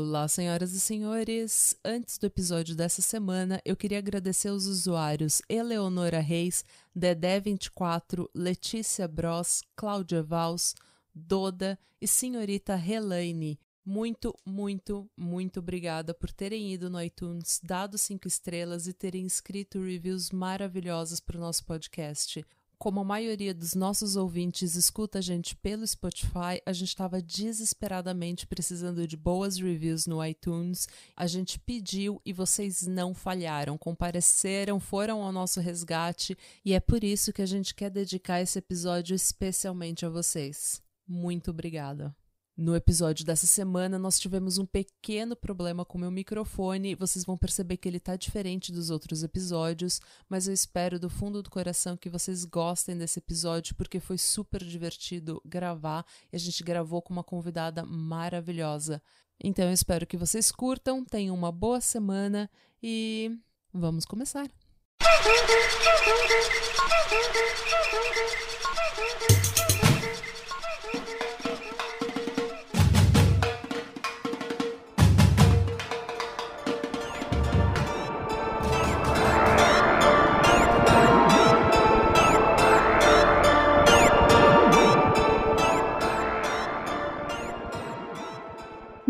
Olá, senhoras e senhores! Antes do episódio dessa semana, eu queria agradecer aos usuários Eleonora Reis, Dedé24, Letícia Bros, Cláudia Vals, Doda e senhorita Helene. Muito, muito, muito obrigada por terem ido no iTunes, dado cinco estrelas e terem escrito reviews maravilhosas para o nosso podcast como a maioria dos nossos ouvintes escuta a gente pelo Spotify, a gente estava desesperadamente precisando de boas reviews no iTunes. A gente pediu e vocês não falharam, compareceram, foram ao nosso resgate e é por isso que a gente quer dedicar esse episódio especialmente a vocês. Muito obrigada. No episódio dessa semana, nós tivemos um pequeno problema com meu microfone. Vocês vão perceber que ele está diferente dos outros episódios, mas eu espero do fundo do coração que vocês gostem desse episódio, porque foi super divertido gravar e a gente gravou com uma convidada maravilhosa. Então eu espero que vocês curtam, tenham uma boa semana e vamos começar.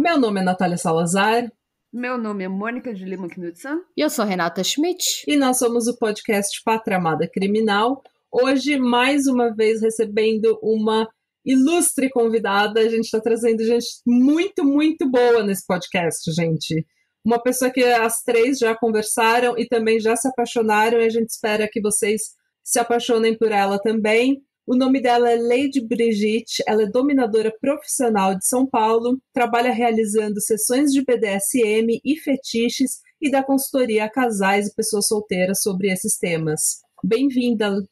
Meu nome é Natália Salazar. Meu nome é Mônica de Lima Knudsen. E eu sou Renata Schmidt. E nós somos o podcast Pátria Amada Criminal. Hoje, mais uma vez, recebendo uma ilustre convidada. A gente está trazendo gente muito, muito boa nesse podcast, gente. Uma pessoa que as três já conversaram e também já se apaixonaram, e a gente espera que vocês se apaixonem por ela também. O nome dela é Lady Brigitte, ela é dominadora profissional de São Paulo, trabalha realizando sessões de BDSM e fetiches e dá consultoria a casais e pessoas solteiras sobre esses temas. Bem-vinda!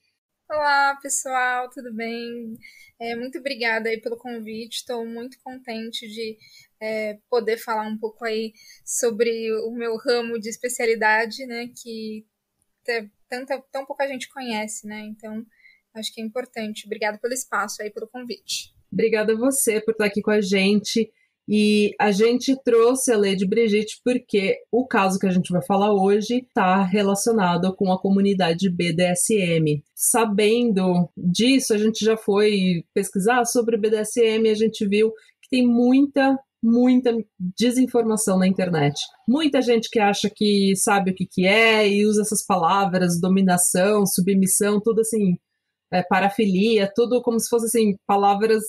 Olá, pessoal, tudo bem? É, muito obrigada aí pelo convite, estou muito contente de é, poder falar um pouco aí sobre o meu ramo de especialidade, né, que tanta, tão pouca gente conhece, né, então Acho que é importante. Obrigada pelo espaço aí, pelo convite. Obrigada a você por estar aqui com a gente. E a gente trouxe a Lady Brigitte porque o caso que a gente vai falar hoje está relacionado com a comunidade BDSM. Sabendo disso, a gente já foi pesquisar sobre BDSM e a gente viu que tem muita, muita desinformação na internet. Muita gente que acha que sabe o que, que é e usa essas palavras, dominação, submissão, tudo assim, é, parafilia, tudo como se fossem assim, palavras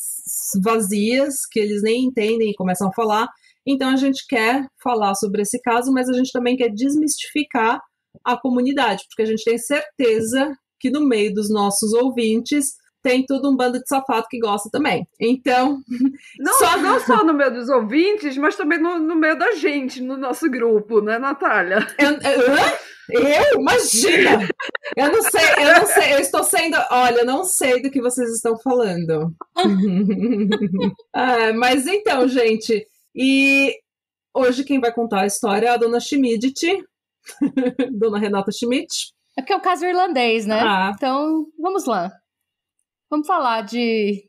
vazias que eles nem entendem e começam a falar. Então a gente quer falar sobre esse caso, mas a gente também quer desmistificar a comunidade, porque a gente tem certeza que no meio dos nossos ouvintes tem tudo um bando de safado que gosta também. Então. Não só, não só no meio dos ouvintes, mas também no, no meio da gente, no nosso grupo, né, Natália? Eu, eu, eu? Imagina! Eu não sei, eu não sei, eu estou sendo. Olha, eu não sei do que vocês estão falando. é, mas então, gente, e hoje quem vai contar a história é a dona Schmidt, dona Renata Schmidt. É que é o caso irlandês, né? Ah. Então, vamos lá. Vamos falar de.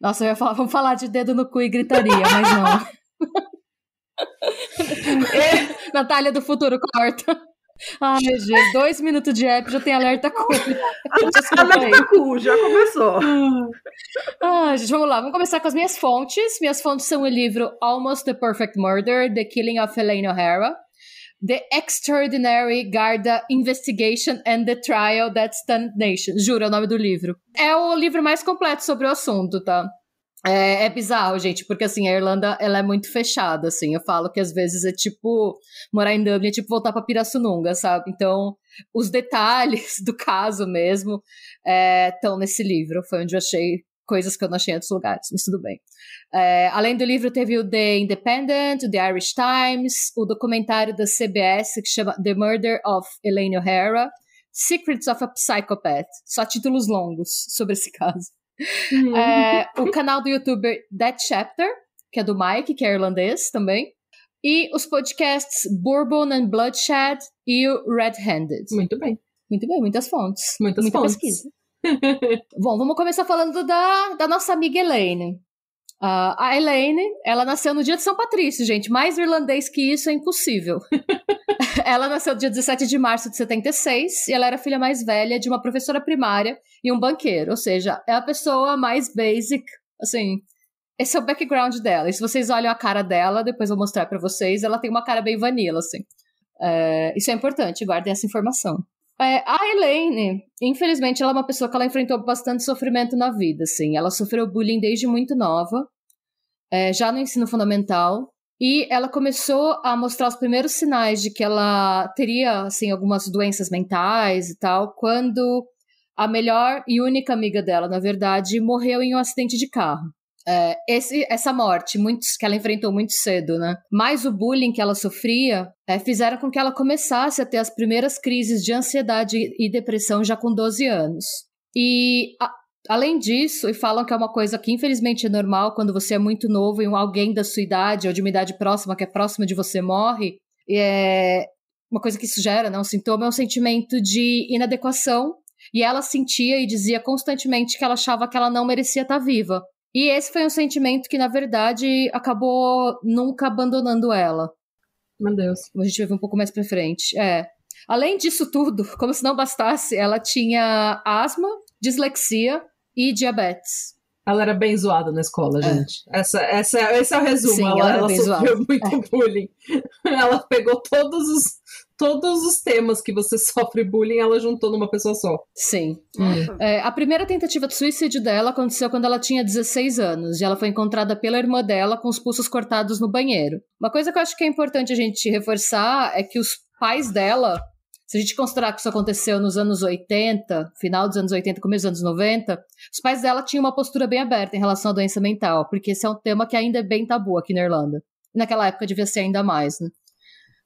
Nossa, eu ia falar, vamos falar de dedo no cu e gritaria, mas não. é. Natália do futuro corta. Ai, gente, dois minutos de app já tem alerta cu. alerta cu, já começou. Ah, gente, vamos lá. Vamos começar com as minhas fontes. Minhas fontes são o livro Almost the Perfect Murder, The Killing of Elaine O'Hara. The Extraordinary Garda Investigation and the Trial That Stunned Nation. Juro, é o nome do livro. É o livro mais completo sobre o assunto, tá? É, é, bizarro, gente, porque assim, a Irlanda, ela é muito fechada, assim, eu falo que às vezes é tipo, morar em Dublin é tipo voltar pra Pirassununga, sabe? Então, os detalhes do caso mesmo estão é, nesse livro, foi onde eu achei coisas que eu não achei em outros lugares, mas tudo bem. É, além do livro, teve o The Independent, o The Irish Times, o documentário da CBS que chama The Murder of Elaine O'Hara, Secrets of a Psychopath, só títulos longos sobre esse caso. Uhum. É, o canal do youtuber That Chapter, que é do Mike, que é irlandês também. E os podcasts Bourbon and Bloodshed e o Red Handed. Muito bem. Muito bem, muitas fontes. Muitas Muita fontes. pesquisa. Bom, vamos começar falando da, da nossa amiga Elaine. Uh, a Elaine, ela nasceu no dia de São Patrício, gente. Mais irlandês que isso é impossível. ela nasceu dia 17 de março de 76 e ela era filha mais velha de uma professora primária e um banqueiro. Ou seja, é a pessoa mais basic, assim. Esse é o background dela. E se vocês olham a cara dela, depois eu vou mostrar para vocês, ela tem uma cara bem vanilla, assim. É, isso é importante, guardem essa informação. É, a Elaine, infelizmente, ela é uma pessoa que ela enfrentou bastante sofrimento na vida, assim. Ela sofreu bullying desde muito nova, é, já no ensino fundamental, e ela começou a mostrar os primeiros sinais de que ela teria, assim, algumas doenças mentais e tal, quando a melhor e única amiga dela, na verdade, morreu em um acidente de carro. É, esse, essa morte muito, que ela enfrentou muito cedo, né? Mais o bullying que ela sofria é, fizeram com que ela começasse a ter as primeiras crises de ansiedade e depressão já com 12 anos. E a, além disso, e falam que é uma coisa que infelizmente é normal quando você é muito novo e alguém da sua idade ou de uma idade próxima, que é próxima de você, morre, é uma coisa que isso gera, né? Um sintoma é um sentimento de inadequação. E ela sentia e dizia constantemente que ela achava que ela não merecia estar viva. E esse foi um sentimento que, na verdade, acabou nunca abandonando ela. Meu Deus. A gente vai ver um pouco mais pra frente. É. Além disso tudo, como se não bastasse, ela tinha asma, dislexia e diabetes. Ela era bem zoada na escola, é. gente. Essa, essa, esse é o resumo. Sim, ela, ela, ela sofreu muito é. bullying. Ela pegou todos os, todos os temas que você sofre bullying, ela juntou numa pessoa só. Sim. Nossa. É, a primeira tentativa de suicídio dela aconteceu quando ela tinha 16 anos e ela foi encontrada pela irmã dela com os pulsos cortados no banheiro. Uma coisa que eu acho que é importante a gente reforçar é que os pais dela, se a gente considerar que isso aconteceu nos anos 80, final dos anos 80, começo dos anos 90, os pais dela tinham uma postura bem aberta em relação à doença mental, porque esse é um tema que ainda é bem tabu aqui na Irlanda. Naquela época devia ser ainda mais, né?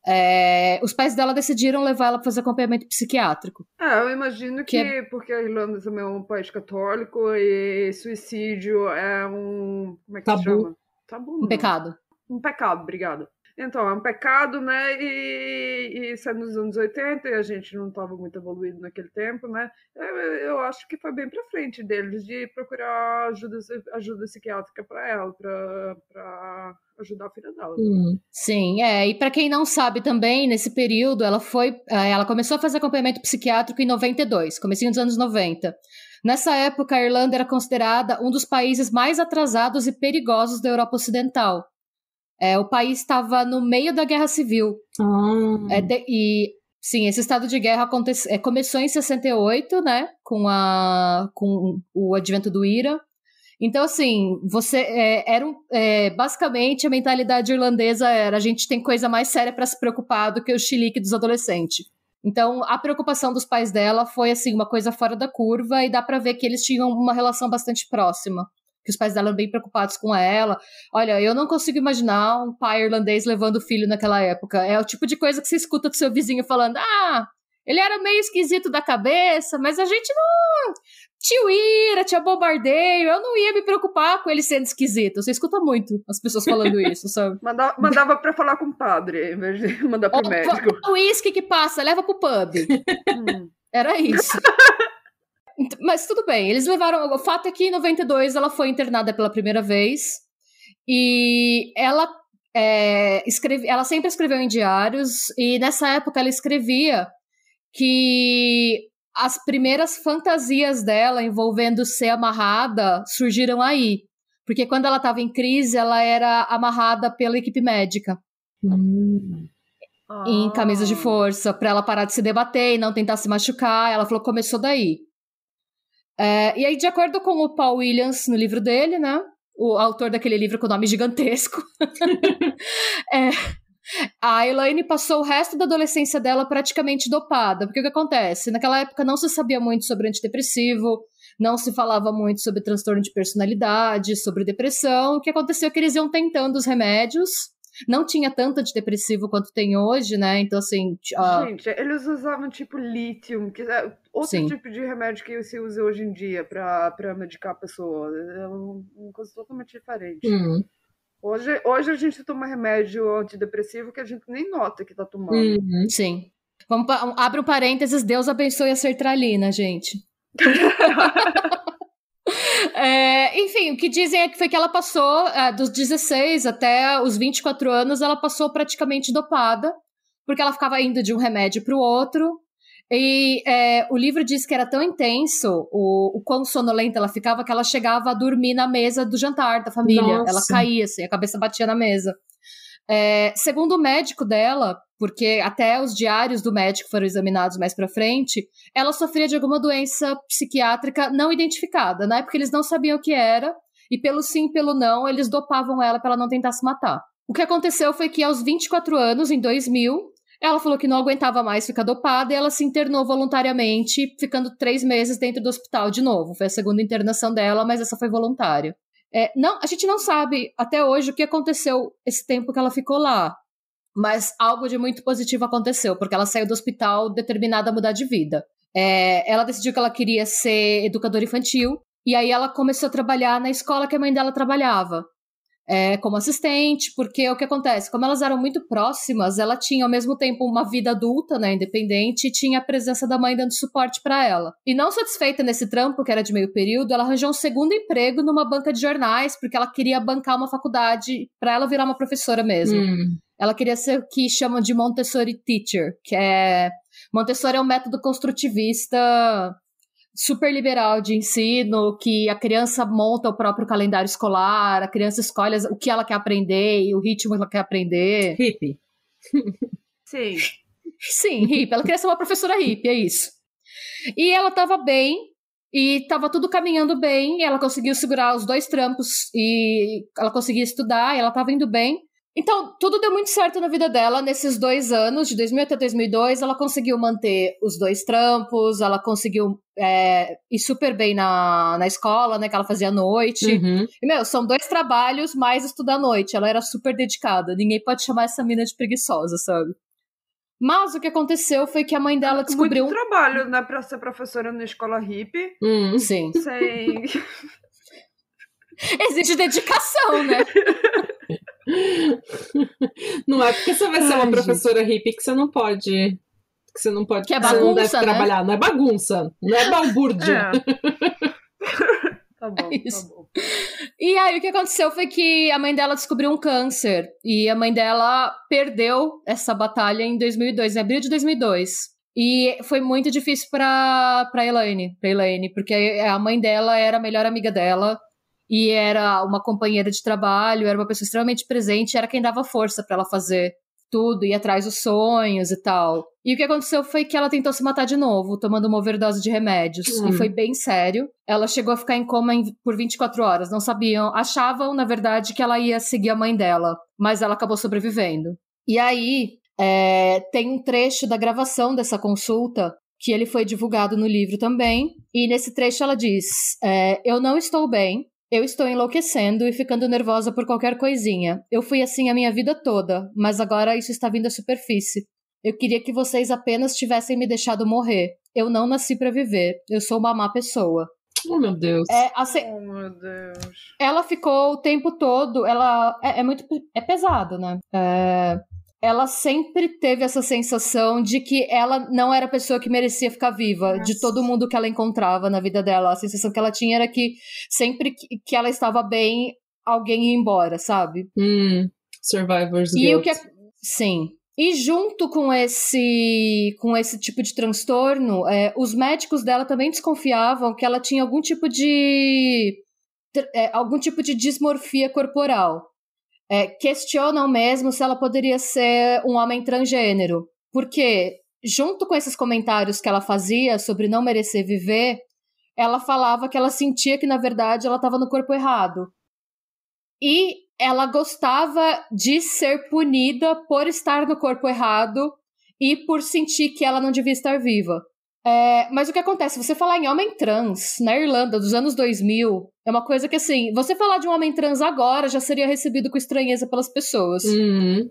É, os pais dela decidiram levar ela para fazer acompanhamento psiquiátrico. É, eu imagino que, Que porque a Irlanda também é um país católico e suicídio é um. Como é que Tabu. se chama? Tabu. Um pecado. Um pecado, obrigada. Então, é um pecado, né? E, e isso é nos anos 80 e a gente não estava muito evoluído naquele tempo, né? Eu, eu acho que foi bem para frente deles de procurar ajuda, ajuda psiquiátrica para ela, para ajudar a filha dela. Hum. Sim, é. E para quem não sabe também, nesse período, ela foi. eh, Ela começou a fazer acompanhamento psiquiátrico em 92, comecinho dos anos 90. Nessa época, a Irlanda era considerada um dos países mais atrasados e perigosos da Europa Ocidental. É, o país estava no meio da Guerra Civil. Ah. É, de- e sim, esse estado de guerra aconte- é, começou em 68, né? Com, a, com o advento do IRA. Então, assim, você é, era um, é, basicamente a mentalidade irlandesa era a gente tem coisa mais séria para se preocupar do que o chilique dos adolescentes. Então, a preocupação dos pais dela foi assim uma coisa fora da curva e dá para ver que eles tinham uma relação bastante próxima. Que os pais dela eram bem preocupados com ela. Olha, eu não consigo imaginar um pai irlandês levando o filho naquela época. É o tipo de coisa que você escuta do seu vizinho falando: ah, ele era meio esquisito da cabeça, mas a gente não. Tio Ira, tia Bombardeio, eu não ia me preocupar com ele sendo esquisito. Você escuta muito as pessoas falando isso, sabe? Mandava, mandava para falar com o padre, em vez de mandar pro Ó, médico. O uísque que passa, leva pro pub. Hum. Era isso. Ent- Mas tudo bem, eles levaram. O fato é que em 92 ela foi internada pela primeira vez e ela é, escreve, ela sempre escreveu em diários e nessa época ela escrevia que as primeiras fantasias dela envolvendo ser amarrada surgiram aí. Porque quando ela estava em crise, ela era amarrada pela equipe médica Hum. em Ah. camisas de força para ela parar de se debater e não tentar se machucar. Ela falou começou daí. É, e aí, de acordo com o Paul Williams no livro dele, né? O autor daquele livro com nome gigantesco. é, a Elaine passou o resto da adolescência dela praticamente dopada. Porque o que acontece? Naquela época não se sabia muito sobre antidepressivo, não se falava muito sobre transtorno de personalidade, sobre depressão. O que aconteceu é que eles iam tentando os remédios. Não tinha tanto antidepressivo quanto tem hoje, né? Então, assim. ah, Gente, eles usavam tipo lítio, que é outro Sim. tipo de remédio que se usa hoje em dia pra, pra medicar a pessoa. É um- uma coisa totalmente diferente. Hum. Hoje, hoje a gente toma remédio antidepressivo que a gente nem nota que tá tomando. Uhum. Sim. Vamos abre um parênteses, Deus abençoe a sertralina, gente. É, enfim, o que dizem é que foi que ela passou, é, dos 16 até os 24 anos, ela passou praticamente dopada, porque ela ficava indo de um remédio para o outro. E é, o livro diz que era tão intenso, o, o quão sonolenta ela ficava, que ela chegava a dormir na mesa do jantar da família. Nossa. Ela caía, assim, a cabeça batia na mesa. É, segundo o médico dela, porque até os diários do médico foram examinados mais para frente, ela sofria de alguma doença psiquiátrica não identificada. Na época eles não sabiam o que era, e pelo sim, pelo não, eles dopavam ela para ela não tentar se matar. O que aconteceu foi que aos 24 anos, em 2000, ela falou que não aguentava mais ficar dopada e ela se internou voluntariamente, ficando três meses dentro do hospital de novo. Foi a segunda internação dela, mas essa foi voluntária. É, não, a gente não sabe até hoje o que aconteceu esse tempo que ela ficou lá. Mas algo de muito positivo aconteceu, porque ela saiu do hospital determinada a mudar de vida. É, ela decidiu que ela queria ser educadora infantil, e aí ela começou a trabalhar na escola que a mãe dela trabalhava é, como assistente, porque o que acontece? Como elas eram muito próximas, ela tinha ao mesmo tempo uma vida adulta, né, independente, e tinha a presença da mãe dando suporte para ela. E não satisfeita nesse trampo, que era de meio período, ela arranjou um segundo emprego numa banca de jornais, porque ela queria bancar uma faculdade para ela virar uma professora mesmo. Hum. Ela queria ser o que chamam de Montessori Teacher, que é Montessori é um método construtivista super liberal de ensino, que a criança monta o próprio calendário escolar, a criança escolhe o que ela quer aprender e o ritmo que ela quer aprender. Hippie. Sim. Sim, hippie. Ela queria ser uma professora hippie, é isso. E ela estava bem, e estava tudo caminhando bem, e ela conseguiu segurar os dois trampos, e ela conseguia estudar, e ela estava indo bem. Então, tudo deu muito certo na vida dela nesses dois anos, de 2000 até 2002. Ela conseguiu manter os dois trampos, ela conseguiu é, ir super bem na, na escola, né, que ela fazia à noite. Uhum. E, meu, são dois trabalhos mais estudar à noite. Ela era super dedicada. Ninguém pode chamar essa mina de preguiçosa, sabe? Mas o que aconteceu foi que a mãe dela descobriu. Muito trabalho, né, pra ser professora na escola hippie. Hum, sim. Sem. Exige dedicação, né? Não é porque você vai ser uma professora hippie que você não pode. Que você não pode. Que é bagunça, você não deve né? trabalhar. Não é bagunça. Não é balbúrdia. É. tá bom, é tá bom. E aí o que aconteceu foi que a mãe dela descobriu um câncer. E a mãe dela perdeu essa batalha em 2002, em abril de 2002. E foi muito difícil para para Elaine, para Elaine, porque a mãe dela era a melhor amiga dela e era uma companheira de trabalho, era uma pessoa extremamente presente, era quem dava força para ela fazer tudo, ir atrás dos sonhos e tal. E o que aconteceu foi que ela tentou se matar de novo, tomando uma overdose de remédios. Hum. E foi bem sério. Ela chegou a ficar em coma em, por 24 horas. Não sabiam, achavam, na verdade, que ela ia seguir a mãe dela. Mas ela acabou sobrevivendo. E aí, é, tem um trecho da gravação dessa consulta que ele foi divulgado no livro também. E nesse trecho ela diz: é, Eu não estou bem, eu estou enlouquecendo e ficando nervosa por qualquer coisinha. Eu fui assim a minha vida toda, mas agora isso está vindo à superfície. Eu queria que vocês apenas tivessem me deixado morrer. Eu não nasci para viver. Eu sou uma má pessoa. Oh, meu Deus. É, assim, oh, meu Deus. Ela ficou o tempo todo. Ela é, é muito. É pesado, né? É, ela sempre teve essa sensação de que ela não era a pessoa que merecia ficar viva, Nossa. de todo mundo que ela encontrava na vida dela. A sensação que ela tinha era que sempre que ela estava bem, alguém ia embora, sabe? Hum, survivor's e guilt. o que é... Sim. E junto com esse, com esse tipo de transtorno, é, os médicos dela também desconfiavam que ela tinha algum tipo de é, algum tipo de dismorfia corporal é, questionam mesmo se ela poderia ser um homem transgênero. Porque, junto com esses comentários que ela fazia sobre não merecer viver, ela falava que ela sentia que, na verdade, ela estava no corpo errado. E ela gostava de ser punida por estar no corpo errado e por sentir que ela não devia estar viva. É, mas o que acontece? Você falar em homem trans na Irlanda dos anos 2000 é uma coisa que, assim, você falar de um homem trans agora já seria recebido com estranheza pelas pessoas. Uhum.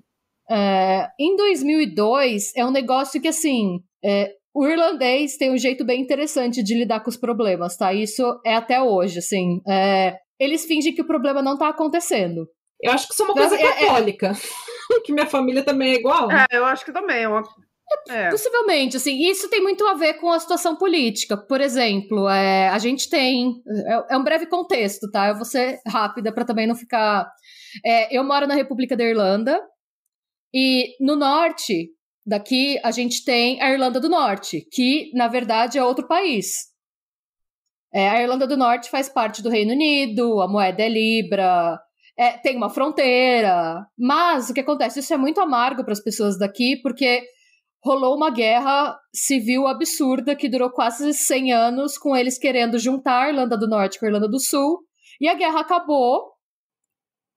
É, em 2002, é um negócio que, assim, é, o irlandês tem um jeito bem interessante de lidar com os problemas, tá? Isso é até hoje, assim. É, eles fingem que o problema não tá acontecendo. Eu acho que isso é uma coisa é, é católica. que minha família também é igual. É, eu acho que também. É uma É. Possivelmente, assim, isso tem muito a ver com a situação política. Por exemplo, é, a gente tem. É, é, um breve contexto, tá? Eu vou ser rápida para também não ficar. É, eu moro na República da Irlanda, e no norte daqui a gente tem a Irlanda do Norte, que na verdade é outro país. É, a Irlanda do Norte faz parte do Reino Unido, a moeda é Libra, é, tem uma fronteira. Mas o que acontece? Isso é muito amargo para as pessoas daqui, porque rolou uma guerra civil absurda que durou quase 100 anos, com eles querendo juntar a Irlanda do Norte com a Irlanda do Sul. E a guerra acabou.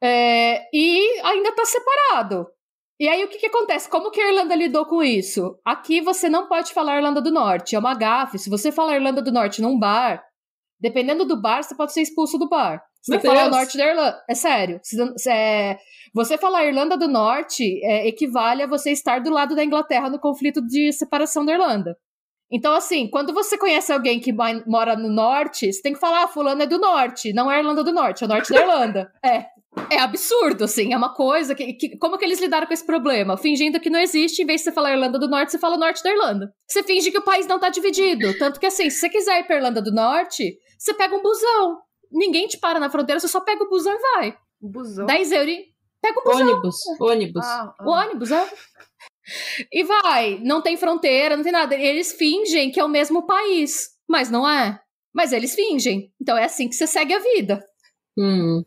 É, e ainda está separado. E aí o que, que acontece? Como que a Irlanda lidou com isso? Aqui você não pode falar Irlanda do Norte, é uma gafe. Se você falar Irlanda do Norte num bar, dependendo do bar, você pode ser expulso do bar. Você falar o norte da Irlanda. É sério. É, você falar Irlanda do Norte é, equivale a você estar do lado da Inglaterra no conflito de separação da Irlanda. Então, assim, quando você conhece alguém que mora no norte, você tem que falar, ah, fulano é do norte, não é Irlanda do Norte, é o norte da Irlanda. É. É absurdo, assim, é uma coisa que, que, Como que eles lidaram com esse problema? Fingindo que não existe, em vez de você falar Irlanda do Norte, você fala Norte da Irlanda. Você finge que o país não tá dividido. Tanto que, assim, se você quiser ir pra Irlanda do Norte, você pega um busão. Ninguém te para na fronteira, você só pega o busão e vai. Busão? 10 euros. Pega o busão. Ônibus. Ônibus. Ah, ah. O ônibus, é. E vai. Não tem fronteira, não tem nada. Eles fingem que é o mesmo país, mas não é. Mas eles fingem. Então é assim que você segue a vida. Hum.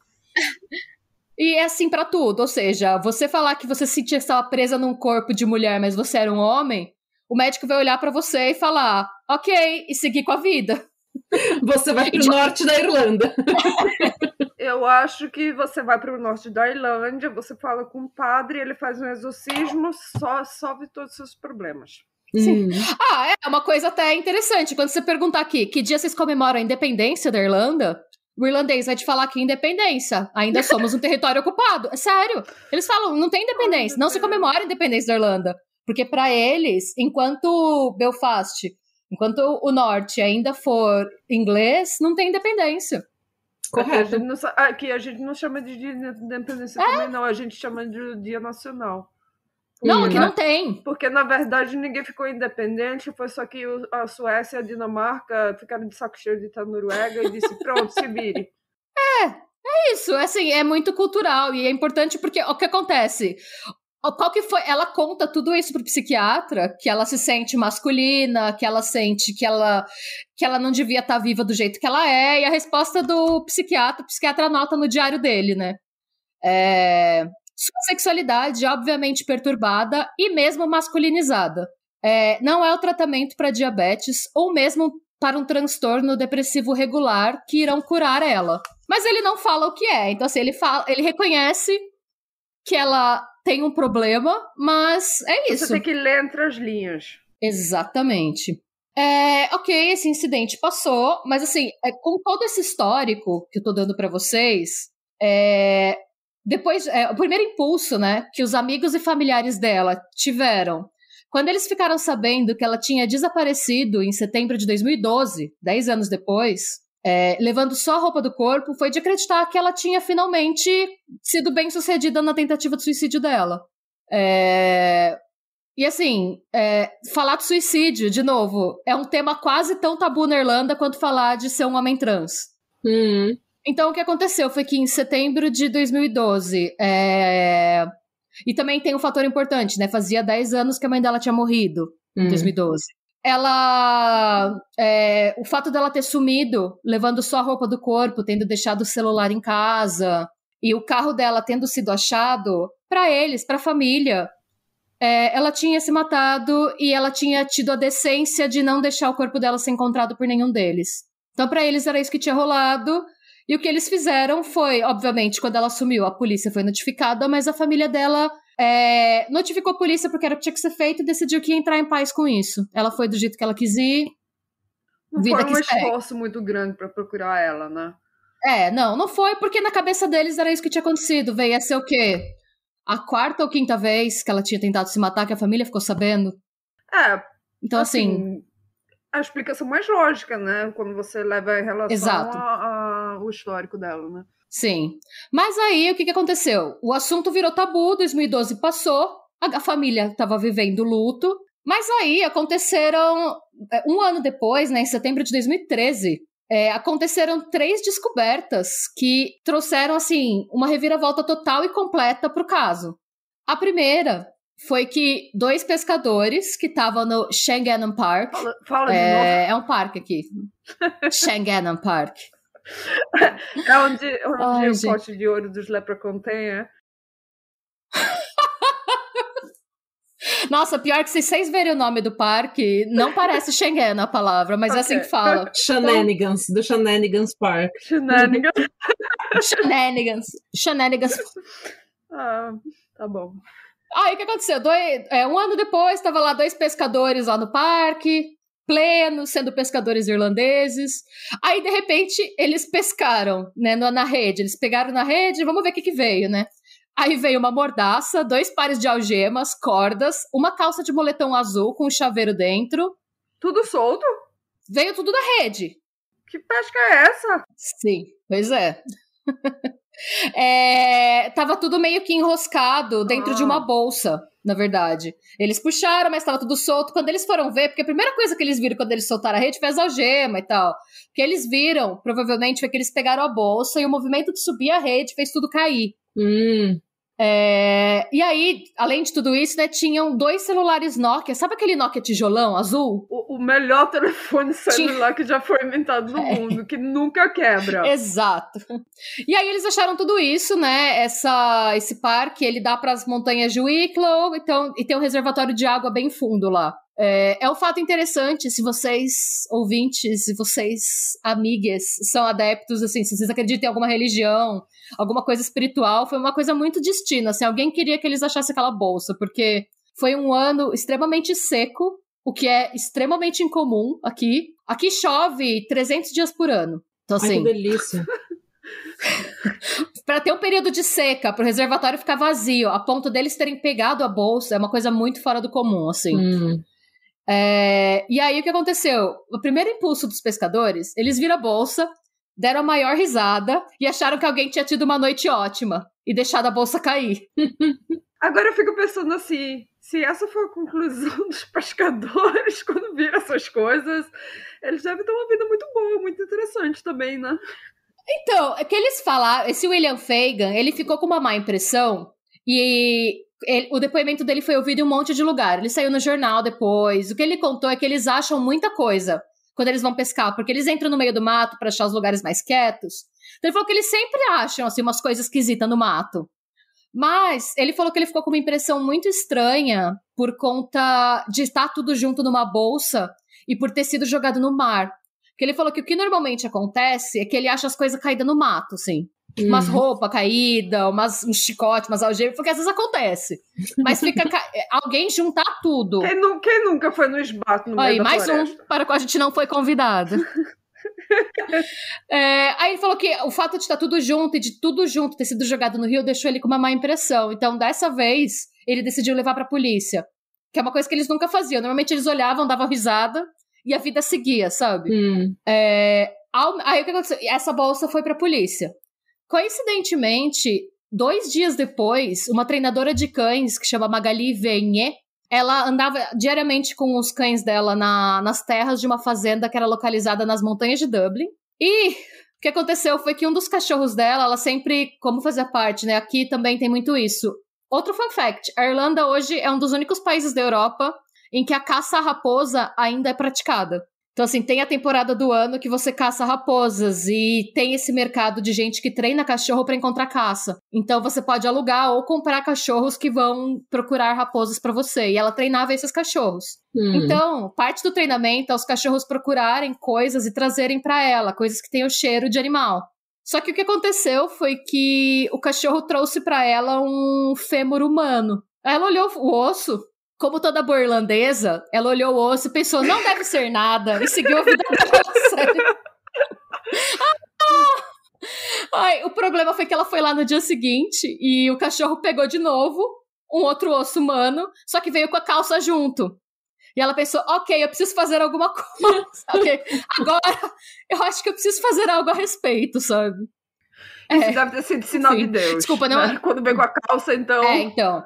E é assim para tudo, ou seja, você falar que você se sentia estava presa num corpo de mulher, mas você era um homem, o médico vai olhar para você e falar, ok, e seguir com a vida. Você vai pro norte da Irlanda. Eu acho que você vai para o norte da Irlanda, você fala com o padre, ele faz um exorcismo, só solve todos os seus problemas. Sim. Hum. Ah, é uma coisa até interessante. Quando você perguntar aqui que dia vocês comemoram a independência da Irlanda, o irlandês vai te falar que independência. Ainda somos um território ocupado. É sério. Eles falam, não tem independência. Não se comemora a independência da Irlanda. Porque para eles, enquanto Belfast, enquanto o norte ainda for inglês, não tem independência. Correto. Aqui a gente não chama de dia de independência é? também, não. A gente chama de dia nacional. Não, aqui não tem. Porque, na verdade, ninguém ficou independente, foi só que a Suécia e a Dinamarca ficaram de saco cheio de estar na Noruega e disse, pronto, se vire. É, é isso, assim, é muito cultural e é importante porque o que acontece? Qual que foi? Ela conta tudo isso pro psiquiatra, que ela se sente masculina, que ela sente que ela que ela não devia estar tá viva do jeito que ela é, e a resposta do psiquiatra, o psiquiatra anota no diário dele, né? É, sua sexualidade obviamente perturbada e mesmo masculinizada. É, não é o tratamento para diabetes ou mesmo para um transtorno depressivo regular que irão curar ela. Mas ele não fala o que é. Então, assim, ele, fala, ele reconhece que ela tem um problema, mas é isso. Você tem que ler entre as linhas. Exatamente. É, ok, esse incidente passou, mas assim, é, com todo esse histórico que eu tô dando para vocês, é, depois, é, o primeiro impulso, né, que os amigos e familiares dela tiveram, quando eles ficaram sabendo que ela tinha desaparecido em setembro de 2012, 10 anos depois, é, levando só a roupa do corpo, foi de acreditar que ela tinha finalmente sido bem sucedida na tentativa de suicídio dela. É, e assim, é, falar de suicídio, de novo, é um tema quase tão tabu na Irlanda quanto falar de ser um homem trans. Hum. Então, o que aconteceu foi que em setembro de 2012, é... e também tem um fator importante, né? Fazia 10 anos que a mãe dela tinha morrido, em 2012. Ela. É... O fato dela ter sumido, levando só a roupa do corpo, tendo deixado o celular em casa, e o carro dela tendo sido achado, para eles, para a família, é, ela tinha se matado e ela tinha tido a decência de não deixar o corpo dela ser encontrado por nenhum deles. Então, para eles era isso que tinha rolado. E o que eles fizeram foi, obviamente, quando ela sumiu, a polícia foi notificada, mas a família dela é, notificou a polícia porque era o que tinha que ser feito e decidiu que ia entrar em paz com isso. Ela foi do jeito que ela quis ir. Não foi um esforço muito grande para procurar ela, né? É, não, não foi porque na cabeça deles era isso que tinha acontecido. Veio a ser o quê? A quarta ou quinta vez que ela tinha tentado se matar, que a família ficou sabendo. É. Então, assim, assim a explicação mais lógica, né? Quando você leva em relação ao histórico dela, né? Sim. Mas aí, o que, que aconteceu? O assunto virou tabu, 2012 passou, a, família estava vivendo luto, Mas aí aconteceram, é, um ano depois, né, em setembro de 2013, é, aconteceram três descobertas que trouxeram, assim, uma reviravolta total e completa para o caso. A primeira foi que dois pescadores que estavam no Shangannon Park. Fala, fala é, é um parque aqui. Shangannon Park. É onde, onde Ai, o gente. pote de ouro dos Leprechaun tem, é? Nossa, pior que se vocês verem o nome do parque, não parece Schengen a palavra, mas é assim que fala. Shenanigans, do Shenanigans Park. Shenanigans. Shenanigans. Shenanigans. Ah, tá bom. Aí o que aconteceu? Dois, é, um ano depois, estava lá dois pescadores lá no parque, plenos, sendo pescadores irlandeses. Aí, de repente, eles pescaram, né, na, na rede. Eles pegaram na rede, vamos ver o que, que veio, né? Aí veio uma mordaça, dois pares de algemas, cordas, uma calça de moletom azul com um chaveiro dentro. Tudo solto? Veio tudo da rede. Que pesca é essa? Sim, pois é. é. Tava tudo meio que enroscado dentro Ah. de uma bolsa, na verdade. Eles puxaram, mas tava tudo solto. Quando eles foram ver, porque a primeira coisa que eles viram quando eles soltaram a rede foi as algemas e tal. O que eles viram, provavelmente, foi que eles pegaram a bolsa e o movimento de subir a rede fez tudo cair. Hum, É, E aí, além de tudo isso, né, tinham dois celulares Nokia. Sabe aquele Nokia tijolão azul? O, o melhor telefone celular que já foi inventado no É. mundo, que nunca quebra. Exato. E aí eles acharam tudo isso, né? Essa, esse parque, ele dá para as montanhas de Wicklow, então, e tem um reservatório de água bem fundo lá. É, é um fato interessante, se vocês, ouvintes, se vocês, amigas, são adeptos, assim, se vocês acreditam em alguma religião, alguma coisa espiritual, foi uma coisa muito destina, assim, alguém queria que eles achassem aquela bolsa, porque foi um ano extremamente seco, o que é extremamente incomum aqui. Aqui chove 300 dias por ano. Então, ai, assim, que delícia. Pra ter um período de seca, pro reservatório ficar vazio, a ponto deles terem pegado a bolsa, é uma coisa muito fora do comum, assim. Hum. É, e aí o que aconteceu? O primeiro impulso dos pescadores, eles viram a bolsa, deram a maior risada e acharam que alguém tinha tido uma noite ótima e deixado a bolsa cair. Agora eu fico pensando assim, se essa for a conclusão dos pescadores quando viram essas coisas, eles devem ter uma vida muito boa, muito interessante também, né? Então, é que eles falaram, esse William Fagan, ele ficou com uma má impressão e ele- o depoimento dele foi ouvido em um monte de lugar. Ele saiu no jornal depois. O que ele contou é que eles acham muita coisa quando eles vão pescar, porque eles entram no meio do mato para achar os lugares mais quietos. Então ele falou que eles sempre acham assim umas coisas esquisitas no mato. Mas ele falou que ele ficou com uma impressão muito estranha por conta de estar tudo junto numa bolsa e por ter sido jogado no mar. Que ele falou que o que normalmente acontece é que ele acha as coisas caídas no mato, assim. Umas Uhum. roupas caídas, umas, um chicote, umas algemas, porque às vezes acontece. Mas fica ca- alguém juntar tudo. Quem, nu- quem nunca foi no esbato no meio Aí, mais floresta? um para o qual a gente não foi convidado. É, aí ele falou que o fato de estar tudo junto e de tudo junto ter sido jogado no rio deixou ele com uma má impressão. Então, dessa vez, ele decidiu levar pra polícia. Que é uma coisa que eles nunca faziam. Normalmente eles olhavam, davam risada e a vida seguia, sabe? Hum. É, aí o que aconteceu? Essa bolsa foi pra polícia. Coincidentemente, dois dias depois, uma treinadora de cães que chama Magali Venhe, ela andava diariamente com os cães dela na- nas terras de uma fazenda que era localizada nas montanhas de Dublin. E o que aconteceu foi que um dos cachorros dela, ela sempre, como fazia parte, né? Aqui também tem muito isso. Outro fun fact: a Irlanda hoje é um dos únicos países da Europa em que a caça à raposa ainda é praticada. Então, assim, tem a temporada do ano que você caça raposas e tem esse mercado de gente que treina cachorro para encontrar caça. Então, você pode alugar ou comprar cachorros que vão procurar raposas para você. E ela treinava esses cachorros. Hum. Então, parte do treinamento é os cachorros procurarem coisas e trazerem para ela, coisas que o cheiro de animal. Só que o que aconteceu foi que o cachorro trouxe para ela um fêmur humano. Aí Ela olhou o osso, como toda boa irlandesa, ela olhou o osso e pensou, não deve ser nada, e seguiu a vida dela. sério. Ai, o problema foi que ela foi lá no dia seguinte e o cachorro pegou de novo um outro osso humano, só que veio com a calça junto. E ela pensou, ok, eu preciso fazer alguma coisa. ok, agora eu acho que eu preciso fazer algo a respeito, sabe? Isso É. deve ter sido sinal Sim. de Deus. Desculpa, não- né? Quando veio com a calça, então. É, então.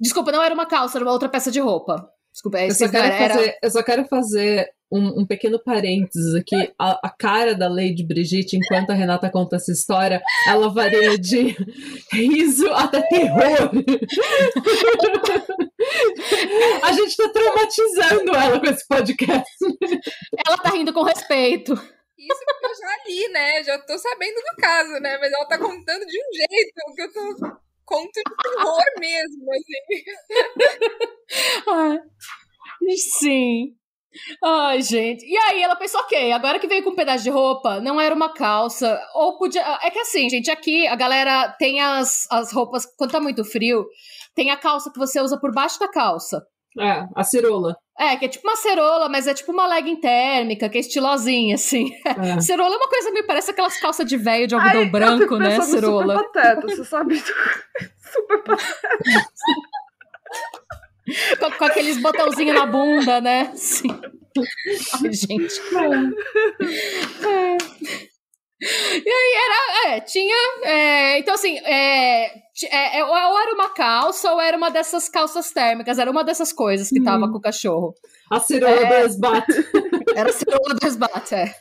Desculpa, não era uma calça, era uma outra peça de roupa. Desculpa, eu só, quero era... fazer, eu só quero fazer um, um, pequeno parênteses aqui. A, a, cara da Lady Brigitte, enquanto a Renata conta essa história, ela varia de riso até terror. a gente tá traumatizando ela com esse podcast. Ela tá rindo com respeito. Isso porque eu já li, né? Já tô sabendo do caso, né? Mas ela tá contando de um jeito que eu tô conto de terror mesmo, assim. Ai, sim. Ai, gente. E aí ela pensou, ok, agora que veio com um pedaço de roupa, não era uma calça, ou podia... É que assim, gente, aqui a galera tem as, as roupas, quando tá muito frio, tem a calça que você usa por baixo da calça. É, a cerola. É, que é tipo uma cerola, mas é tipo uma legging térmica, que é estilosinha, assim. É. cerola é uma coisa meio, parece aquelas calças de velho de algodão Ai, branco, né, cerola. Super pateta, você sabe? super pateta. com, com, aqueles botãozinhos na bunda, né? Sim. Ai, gente. É. E aí era, é, tinha. É, então, assim, é, é, é, ou era uma calça ou era uma dessas calças térmicas, era uma dessas coisas que tava hum. com o cachorro. A cirola é, do esbate. Era a cirola do esbate, é.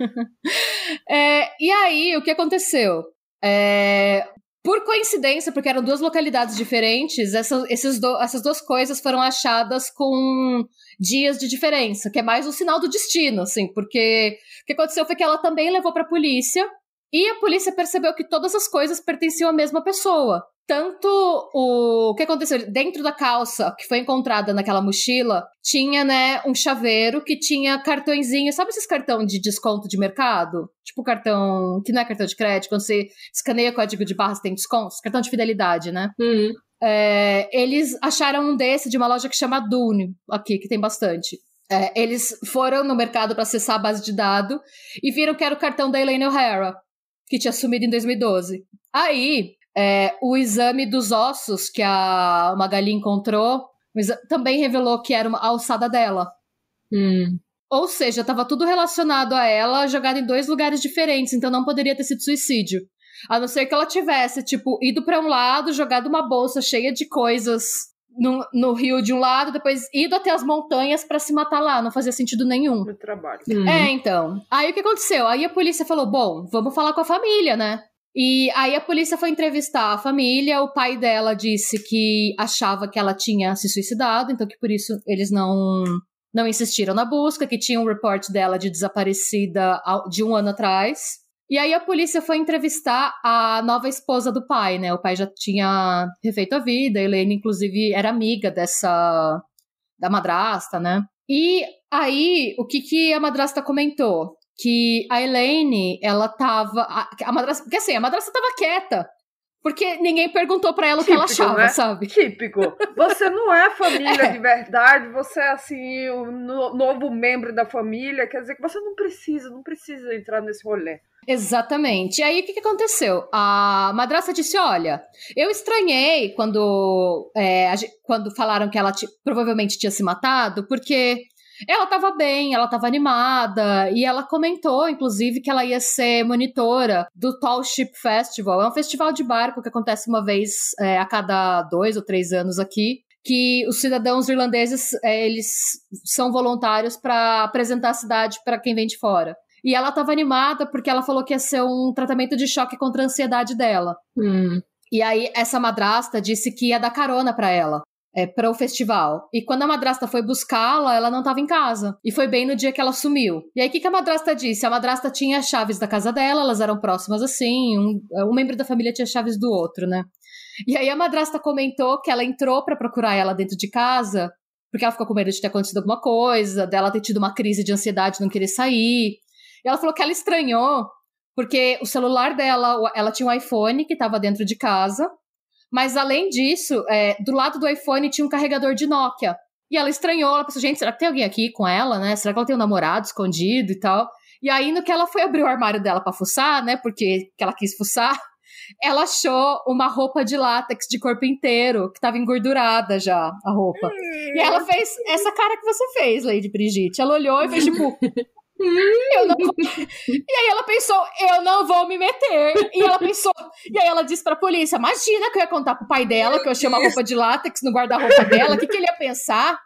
é. E aí, o que aconteceu? É, por coincidência, porque eram duas localidades diferentes, essa, esses do, essas duas coisas foram achadas com dias de diferença, que é mais um sinal do destino, assim, porque o que aconteceu foi que ela também levou para a polícia e a polícia percebeu que todas as coisas pertenciam à mesma pessoa. Tanto o, o que aconteceu dentro da calça que foi encontrada naquela mochila, tinha, né, um chaveiro que tinha cartõezinho, sabe esses cartão de desconto de mercado? Tipo cartão, que não é cartão de crédito, quando você escaneia código de barras tem descontos, cartão de fidelidade, né? Uhum. É, eles acharam um desse de uma loja que chama Dune, aqui, que tem bastante. É, eles foram no mercado para acessar a base de dados e viram que era o cartão da Elaine O'Hara, que tinha sumido em 2012. Aí, é, o exame dos ossos que a Magali encontrou também revelou que era uma alçada dela. Hum. Ou seja, estava tudo relacionado a ela, jogado em dois lugares diferentes, então não poderia ter sido suicídio. A não ser que ela tivesse, tipo, ido para um lado, jogado uma bolsa cheia de coisas no, no, rio de um lado, depois ido até as montanhas para se matar lá. Não fazia sentido nenhum. Muito trabalho. Uhum. É, então. Aí o que aconteceu? Aí a polícia falou: bom, vamos falar com a família, né? E aí a polícia foi entrevistar a família, o pai dela disse que achava que ela tinha se suicidado, então que por isso eles não não insistiram na busca, que tinha um report dela de desaparecida de um ano atrás. E aí a polícia foi entrevistar a nova esposa do pai, né? O pai já tinha refeito a vida, a Helene, inclusive, era amiga dessa da madrasta, né? E aí, o que, que a madrasta comentou? que a Elaine, ela tava. A, a madrasta. Porque assim, a madrasta tava quieta. Porque ninguém perguntou para ela Típico, o que ela achava, né? sabe? Típico. Você não é família é. de verdade, você é assim, o no, novo membro da família, quer dizer que você não precisa, não precisa entrar nesse rolê. Exatamente. E aí o que, que aconteceu? A madrasta disse: Olha, eu estranhei quando, é, quando falaram que ela provavelmente tinha se matado, porque ela estava bem, ela estava animada, e ela comentou, inclusive, que ela ia ser monitora do Tall Ship Festival. É um festival de barco que acontece uma vez é, a cada dois ou três anos aqui que os cidadãos irlandeses é, eles são voluntários para apresentar a cidade para quem vem de fora. E ela estava animada porque ela falou que ia ser um tratamento de choque contra a ansiedade dela. Hum. E aí essa madrasta disse que ia dar carona para ela é, para o festival. E quando a madrasta foi buscá-la, ela não estava em casa. E foi bem no dia que ela sumiu. E aí o que, que a madrasta disse? A madrasta tinha as chaves da casa dela, elas eram próximas assim, um, um membro da família tinha chaves do outro, né? E aí a madrasta comentou que ela entrou para procurar ela dentro de casa, porque ela ficou com medo de ter acontecido alguma coisa, dela ter tido uma crise de ansiedade, não querer sair. E ela falou que ela estranhou, porque o celular dela, ela tinha um iPhone que estava dentro de casa, mas além disso, é, do lado do iPhone tinha um carregador de Nokia. E ela estranhou, ela pensou, gente, será que tem alguém aqui com ela, né? Será que ela tem um namorado escondido e tal? E aí, no que ela foi abrir o armário dela para fuçar, né? Porque que ela quis fuçar, ela achou uma roupa de látex de corpo inteiro, que tava engordurada já, a roupa. E ela fez essa cara que você fez, Lady Brigitte. Ela olhou e fez tipo, vou... E aí ela pensou, eu não vou me meter. E ela pensou, e aí ela disse pra polícia: imagina que eu ia contar pro pai dela que eu achei uma roupa de látex no guarda-roupa dela, o que, que ele ia pensar?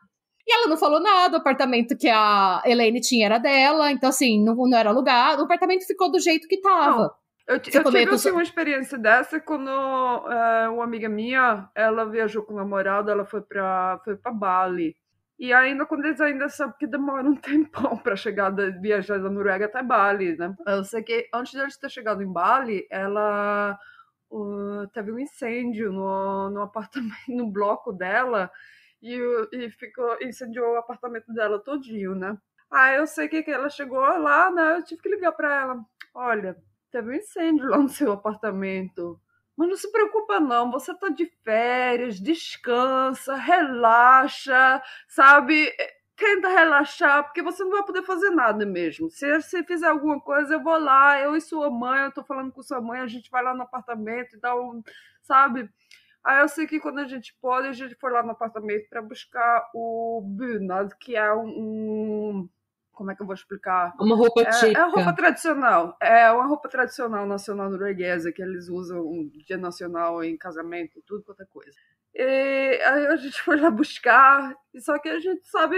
E ela não falou nada, o apartamento que a Elaine tinha era dela, então assim, não, não era alugado, o apartamento ficou do jeito que tava. Não. Eu, eu tive assim, uma experiência dessa quando é, uma amiga minha, ela viajou com o namorado, ela foi para foi para Bali. E ainda quando eles ainda sabem que demora um tempão para chegar de viajar da Noruega até Bali, né? Eu sei que antes de eles ter chegado em Bali, ela uh, teve um incêndio no, no apartamento, no bloco dela e, e ficou incendiou o apartamento dela todinho, né? Aí eu sei que, que ela chegou lá, né? Eu tive que ligar para ela. Olha, teve um incêndio lá no seu apartamento. Mas não se preocupa não, você tá de férias, descansa, relaxa, sabe? Tenta relaxar, porque você não vai poder fazer nada mesmo. Se você fizer alguma coisa, eu vou lá, eu e sua mãe, eu tô falando com sua mãe, a gente vai lá no apartamento e dá um, sabe? Aí eu sei que quando a gente pode, a gente foi lá no apartamento para buscar o bunad, que é um como é que eu vou explicar? Uma roupa típica. É, é roupa tradicional. É uma roupa tradicional nacional norueguesa que eles usam dia nacional em casamento, tudo quanto é coisa. E aí a gente foi lá buscar, só que a gente sabe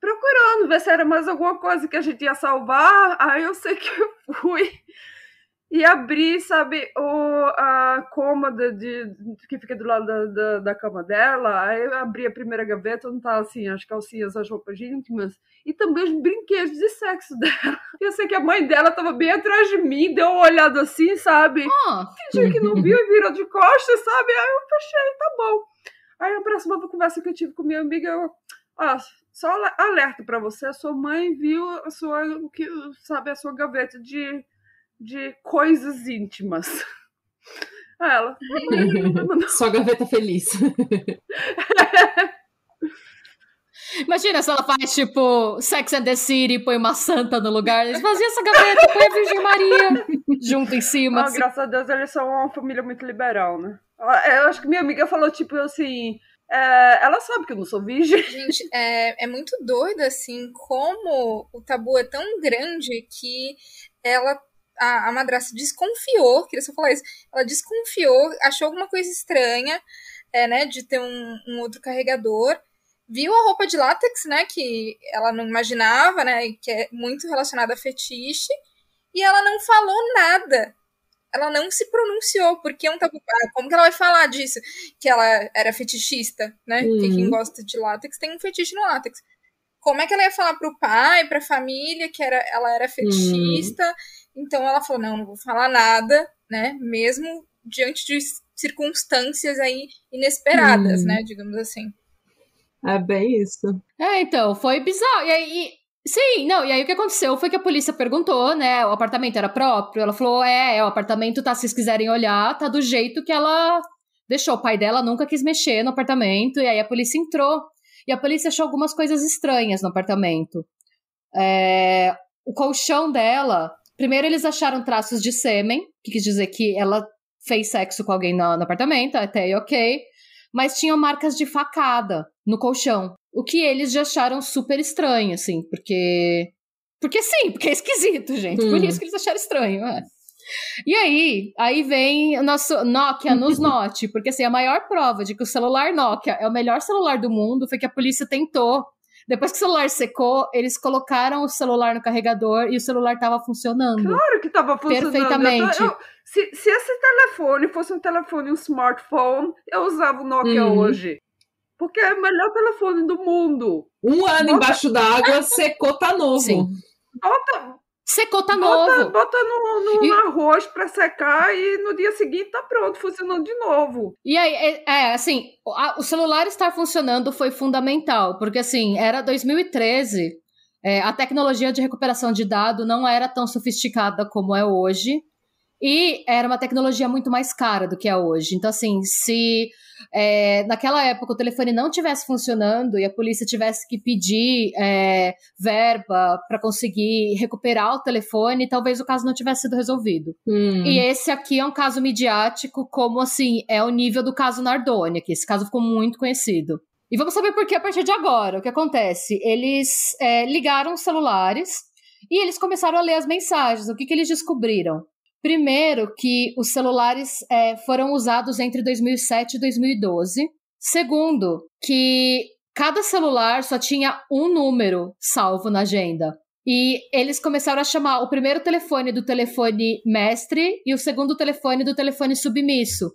procurando ver se era mais alguma coisa que a gente ia salvar. Aí eu sei que eu fui e abri, sabe, o, a cômoda de, que fica do lado da, da, da, cama dela. Aí eu abri a primeira gaveta, onde tá assim, as calcinhas, as roupas íntimas, e também os brinquedos de sexo dela. Eu sei que a mãe dela tava bem atrás de mim, deu uma olhada assim, sabe? Oh. Fingiu que não viu e virou de costas, sabe? Aí eu fechei, tá bom. Aí a próxima conversa que eu tive com minha amiga, eu. Ah, só alerta para você, a sua mãe viu a sua, que, sabe, a sua gaveta de de coisas íntimas. Ela. Só gaveta feliz. Imagina se ela faz tipo Sex and the City, põe uma santa no lugar. Eles faziam essa gaveta, põe a Virgem Maria junto em cima. Ah, assim. Graças a Deus, eles são uma família muito liberal, né? Eu acho que minha amiga falou, tipo, assim. É, ela sabe que eu não sou virgem. Gente, é, é muito doido, assim, como o tabu é tão grande que ela a, a madrasta desconfiou, queria só falar isso, ela desconfiou, achou alguma coisa estranha, é, né, de ter um, um outro carregador, viu a roupa de látex, né, que ela não imaginava, né, que é muito relacionada a fetiche, e ela não falou nada. Ela não se pronunciou, porque é um tabu. Ah, como que ela vai falar disso? Que ela era fetichista, né? Uhum. Que quem gosta de látex tem um fetiche no látex. Como é que ela ia falar pro pai, pra família, que era, ela era fetichista? Uhum. Então ela falou: não, não vou falar nada, né? Mesmo diante de circunstâncias aí inesperadas, hum. né? Digamos assim. É bem isso. É, então, foi bizarro. E aí, sim, não, e aí o que aconteceu foi que a polícia perguntou, né? O apartamento era próprio. Ela falou: é, é, o apartamento tá, se vocês quiserem olhar, tá do jeito que ela deixou. O pai dela nunca quis mexer no apartamento, e aí a polícia entrou. E a polícia achou algumas coisas estranhas no apartamento. É, o colchão dela Primeiro, eles acharam traços de sêmen, que quis dizer que ela fez sexo com alguém no, no apartamento, até aí ok. Mas tinham marcas de facada no colchão. O que eles já acharam super estranho, assim, porque. Porque sim, porque é esquisito, gente. Hum. Por isso que eles acharam estranho, é. E aí, aí vem o nosso Nokia nos note, porque assim, a maior prova de que o celular Nokia é o melhor celular do mundo foi que a polícia tentou depois que o celular secou, eles colocaram o celular no carregador e o celular estava funcionando. Claro que estava funcionando. Perfeitamente. Eu, eu, se, se esse telefone fosse um telefone, um smartphone, eu usava o Nokia uhum. hoje. Porque é o melhor telefone do mundo. Um ano Bota... embaixo d'água, secou, tá novo. Sim. Bota, Secou, tá bota, novo. Bota no, no e... arroz pra secar e no dia seguinte tá pronto, funcionando de novo. E aí, é, é assim, a, o celular estar funcionando foi fundamental, porque assim, era 2013, é, a tecnologia de recuperação de dado não era tão sofisticada como é hoje. E era uma tecnologia muito mais cara do que é hoje. Então, assim, se é, naquela época o telefone não tivesse funcionando e a polícia tivesse que pedir é, verba para conseguir recuperar o telefone, talvez o caso não tivesse sido resolvido. Hum. E esse aqui é um caso midiático, como assim, é o nível do caso Nardoni, que esse caso ficou muito conhecido. E vamos saber por que a partir de agora. O que acontece? Eles é, ligaram os celulares e eles começaram a ler as mensagens. O que, que eles descobriram? Primeiro, que os celulares é, foram usados entre 2007 e 2012. Segundo, que cada celular só tinha um número salvo na agenda. E eles começaram a chamar o primeiro telefone do telefone mestre e o segundo telefone do telefone submisso.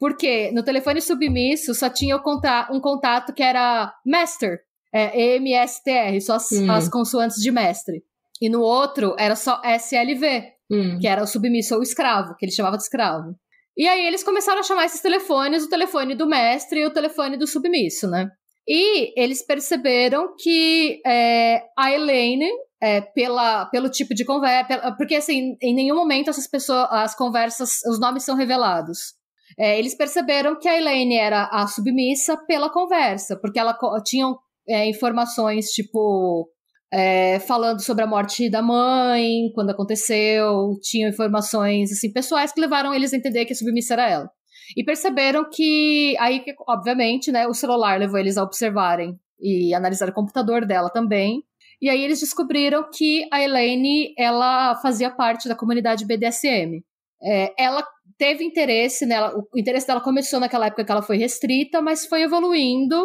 Porque no telefone submisso só tinha um contato que era master, é, EMSTR, só as, hum. as consoantes de mestre. E no outro era só SLV, hum. que era o submisso ou escravo, que ele chamava de escravo. E aí eles começaram a chamar esses telefones o telefone do mestre e o telefone do submisso, né? E eles perceberam que é, a Elaine, é, pela, pelo tipo de conversa, porque assim, em nenhum momento essas pessoas, as conversas, os nomes são revelados. É, eles perceberam que a Elaine era a submissa pela conversa, porque ela tinha é, informações tipo é, falando sobre a morte da mãe, quando aconteceu, tinham informações assim pessoais que levaram eles a entender que a submissa era ela. E perceberam que aí, obviamente, né, o celular levou eles a observarem e analisar o computador dela também. E aí eles descobriram que a Elaine, ela fazia parte da comunidade BDSM. É, ela teve interesse nela, o interesse dela começou naquela época que ela foi restrita, mas foi evoluindo.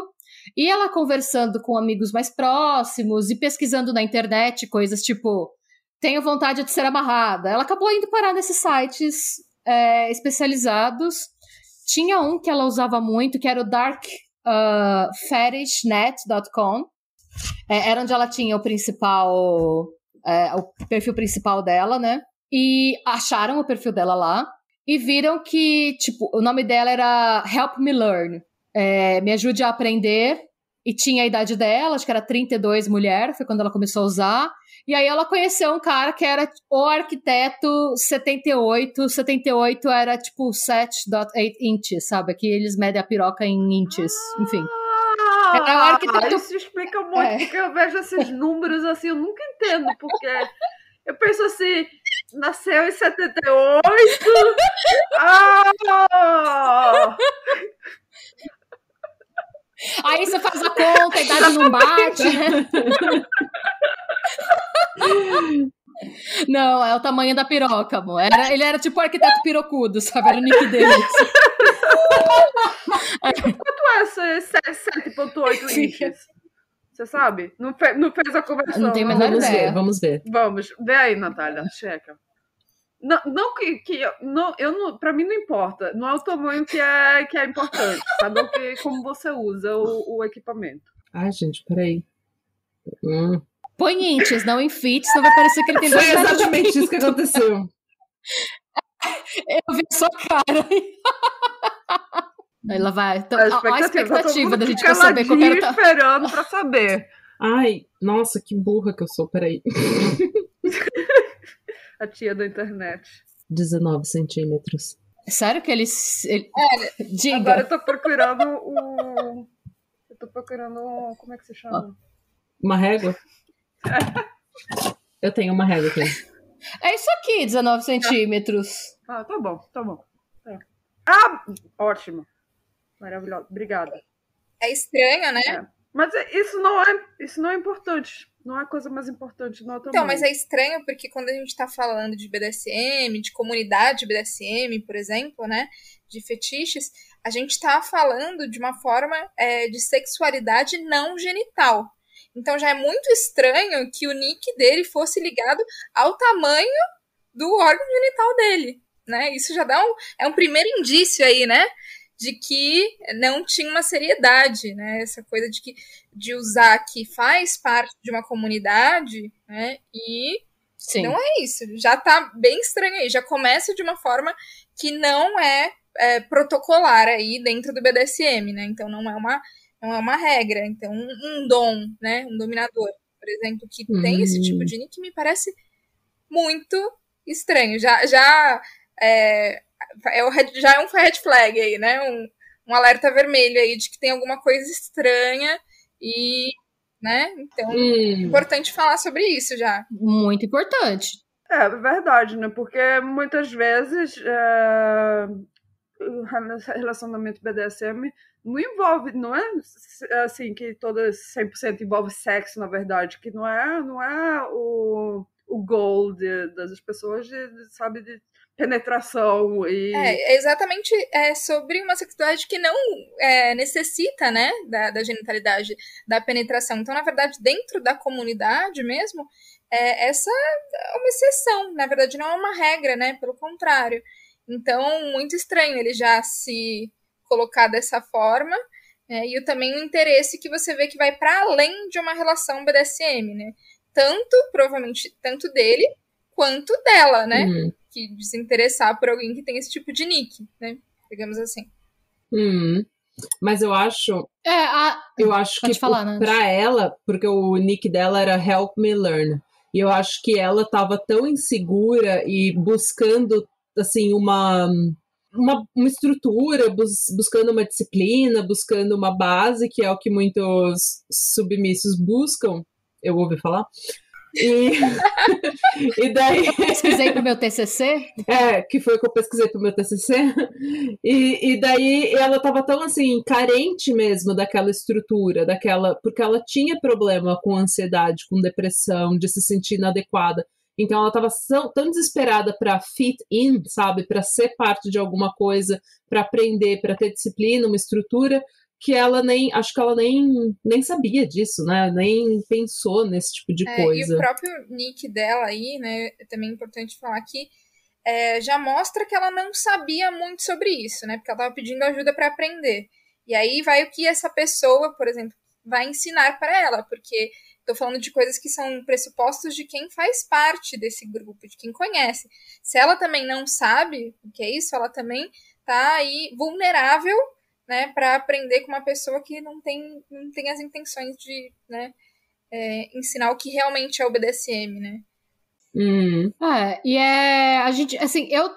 E ela conversando com amigos mais próximos e pesquisando na internet coisas tipo tenho vontade de ser amarrada. Ela acabou indo parar nesses sites é, especializados. Tinha um que ela usava muito, que era o darkfetishnet.com. Uh, é, era onde ela tinha o principal, é, o perfil principal dela, né? E acharam o perfil dela lá e viram que, tipo, o nome dela era Help Me Learn. É, me ajude a aprender. E tinha a idade dela, acho que era 32 mulher, foi quando ela começou a usar. E aí ela conheceu um cara que era o arquiteto 78. 78 era tipo 7.8 inches, sabe? Aqui eles medem a piroca em inches, enfim. Era o arquiteto... Isso explica muito, é. porque eu vejo esses números assim, eu nunca entendo, porque eu penso assim, nasceu em 78. ah! Aí você faz a conta, a idade não bate. Não, é o tamanho da piroca, amor. Era, ele era tipo o arquiteto pirocudo, sabe? Era o nick dele. Quanto é esse 7.8 inches? Você sabe? Não, fe não fez a conversão. Não tem menor vamos ideia. Ver, vamos ver. Vamos. Vê aí, Natália. Checa. Não, não que, que não, eu não, para mim não importa. Não é o tamanho que é que é importante, sabe? O que como você usa o, o equipamento. Ai, gente, peraí. Hum. Põe inches, não em feet, senão vai parecer que ele tem Foi exatamente isso que aconteceu. eu vi a sua cara. Ela vai. Então, a expectativa, a expectativa da gente saber qual era. esperando pra saber. Ai, nossa, que burra que eu sou, peraí. a tia da internet. 19 centímetros. Sério que eles. Ele... É, Diga. Agora eu tô procurando o. Eu tô procurando. Como é que se chama? Uma régua? eu tenho uma régua aqui. É isso aqui, 19 centímetros. Ah, tá bom, tá bom. É. Ah, ótimo. Maravilhoso. Obrigada. É estranho, né? É. Mas isso não é, isso não é importante. Não é a coisa mais importante, não é Então, mas é estranho porque quando a gente está falando de BDSM, de comunidade BDSM, por exemplo, né? De fetiches, a gente está falando de uma forma é, de sexualidade não genital. Então já é muito estranho que o nick dele fosse ligado ao tamanho do órgão genital dele, né? Isso já dá um, é um primeiro indício aí, né? De que não tinha uma seriedade, né? Essa coisa de que de usar que faz parte de uma comunidade, né? E Sim. não é isso. Já tá bem estranho aí. Já começa de uma forma que não é, é protocolar aí dentro do BDSM, né? Então não é uma não é uma regra. Então um, um dom, né? Um dominador, por exemplo, que uhum. tem esse tipo de nick me parece muito estranho. Já já é, é o red, já é um red flag aí, né? Um, um alerta vermelho aí de que tem alguma coisa estranha e, né? Então, hum. é importante falar sobre isso já. Muito importante. É verdade, né? Porque muitas vezes é, relacionamento BDSM não envolve, não é assim que todas 100% envolve sexo, na verdade, que não é, não é o, o goal de, das pessoas, de, sabe, de penetração e. É, exatamente é sobre uma sexualidade que não é, necessita, né, da, da genitalidade, da penetração. Então, na verdade, dentro da comunidade mesmo, é, essa é uma exceção, na verdade, não é uma regra, né, pelo contrário. Então, muito estranho ele já se colocar dessa forma. É, e também o interesse que você vê que vai para além de uma relação BDSM, né? Tanto, provavelmente, tanto dele quanto dela, né? Uhum. Que de se interessar por alguém que tem esse tipo de nick, né? Digamos assim. Uhum. Mas eu acho. É, a... Eu acho Pode que falar, né? pra ela, porque o nick dela era Help Me Learn. E eu acho que ela tava tão insegura e buscando, assim, uma uma, uma estrutura, bus, buscando uma disciplina, buscando uma base, que é o que muitos submissos buscam, eu ouvi falar. E, e daí. Eu pesquisei para o meu TCC? É, que foi o que eu pesquisei para o meu TCC. E, e daí ela estava tão assim, carente mesmo daquela estrutura, daquela. Porque ela tinha problema com ansiedade, com depressão, de se sentir inadequada. Então ela estava tão desesperada para fit in, sabe, para ser parte de alguma coisa, para aprender, para ter disciplina, uma estrutura, que ela nem, acho que ela nem, nem sabia disso, né? Nem pensou nesse tipo de é, coisa. E o próprio nick dela aí, né? É também importante falar que é, já mostra que ela não sabia muito sobre isso, né? Porque ela estava pedindo ajuda para aprender. E aí vai o que essa pessoa, por exemplo, vai ensinar para ela, porque Estou falando de coisas que são pressupostos de quem faz parte desse grupo, de quem conhece. Se ela também não sabe o que é isso, ela também está aí vulnerável, né, para aprender com uma pessoa que não tem, não tem as intenções de, né, é, ensinar o que realmente é o BDSM, né? Hum. E é a gente, assim, eu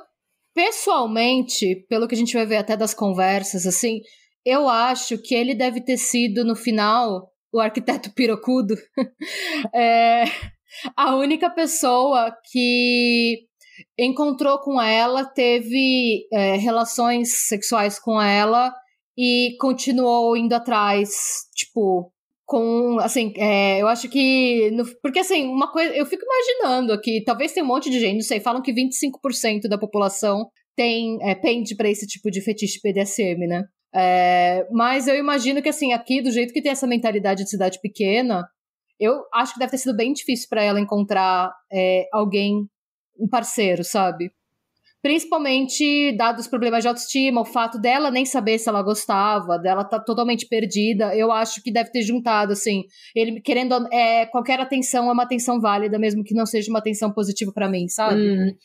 pessoalmente, pelo que a gente vai ver até das conversas, assim, eu acho que ele deve ter sido no final o arquiteto pirocudo, é a única pessoa que encontrou com ela, teve é, relações sexuais com ela e continuou indo atrás, tipo, com, assim, é, eu acho que, no, porque assim, uma coisa, eu fico imaginando aqui, talvez tenha um monte de gente, não sei, falam que 25% da população tem, é, pende para esse tipo de fetiche PDSM, né? É, mas eu imagino que, assim, aqui, do jeito que tem essa mentalidade de cidade pequena, eu acho que deve ter sido bem difícil para ela encontrar é, alguém, um parceiro, sabe? Principalmente dados os problemas de autoestima, o fato dela nem saber se ela gostava, dela tá totalmente perdida. Eu acho que deve ter juntado, assim, ele querendo. É, qualquer atenção é uma atenção válida, mesmo que não seja uma atenção positiva para mim, sabe? Hum.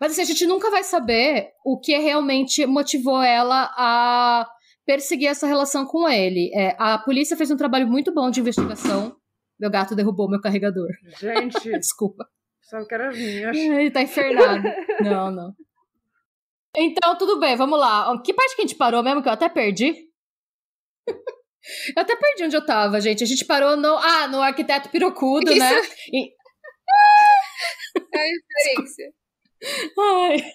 Mas assim, a gente nunca vai saber o que realmente motivou ela a perseguir essa relação com ele. É, a polícia fez um trabalho muito bom de investigação. Meu gato derrubou meu carregador. Gente. Desculpa. Sabe que era minhas. Ele tá infernado. não, não. Então, tudo bem, vamos lá. Que parte que a gente parou mesmo que eu até perdi? eu até perdi onde eu tava, gente. A gente parou no. Ah, no arquiteto pirocudo, né? Isso. né? E... é a referência. Ai.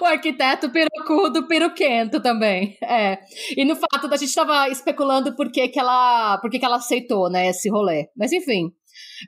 O arquiteto perucudo, peruquento também. É. E no fato da gente estava especulando por que, que ela. por que, que ela aceitou, né, esse rolê. Mas enfim.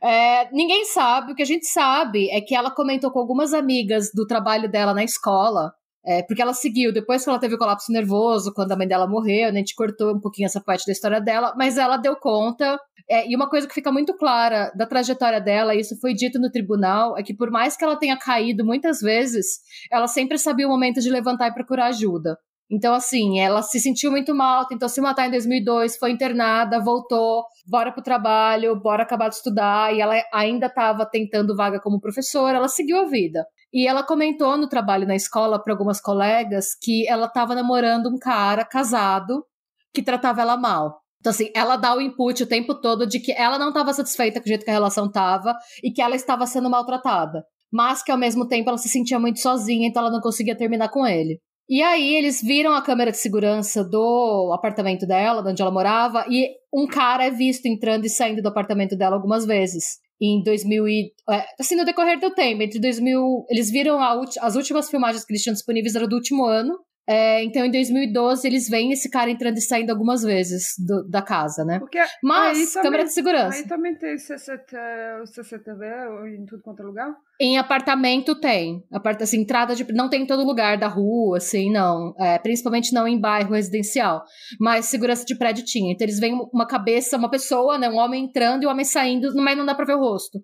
É, ninguém sabe, o que a gente sabe é que ela comentou com algumas amigas do trabalho dela na escola, é, porque ela seguiu, depois que ela teve o colapso nervoso, quando a mãe dela morreu, né, a gente cortou um pouquinho essa parte da história dela, mas ela deu conta é, e uma coisa que fica muito clara da trajetória dela, isso foi dito no tribunal, é que por mais que ela tenha caído muitas vezes, ela sempre sabia o momento de levantar e procurar ajuda. Então, assim, ela se sentiu muito mal, tentou se matar em 2002, foi internada, voltou, bora pro trabalho, bora acabar de estudar, e ela ainda estava tentando vaga como professora, ela seguiu a vida. E ela comentou no trabalho na escola para algumas colegas que ela estava namorando um cara casado que tratava ela mal. Então, assim, ela dá o input o tempo todo de que ela não estava satisfeita com o jeito que a relação estava e que ela estava sendo maltratada. Mas que ao mesmo tempo ela se sentia muito sozinha, então ela não conseguia terminar com ele. E aí eles viram a câmera de segurança do apartamento dela, de onde ela morava, e um cara é visto entrando e saindo do apartamento dela algumas vezes. Em 2000 e, é, assim, no decorrer do tempo, entre 2000, eles viram as últimas filmagens que eles tinham disponíveis era do último ano, É, então, em 2012, eles veem esse cara entrando e saindo algumas vezes do, da casa, né? Porque Mas, também, câmera de segurança. Aí também tem CCTV em tudo quanto é lugar? Em apartamento tem. Aparta, assim, entrada de. Não tem em todo lugar da rua, assim, não. É, principalmente não em bairro residencial. Mas segurança de prédio tinha. Então eles veem uma cabeça, uma pessoa, né? Um homem entrando e um homem saindo, mas não dá pra ver o rosto.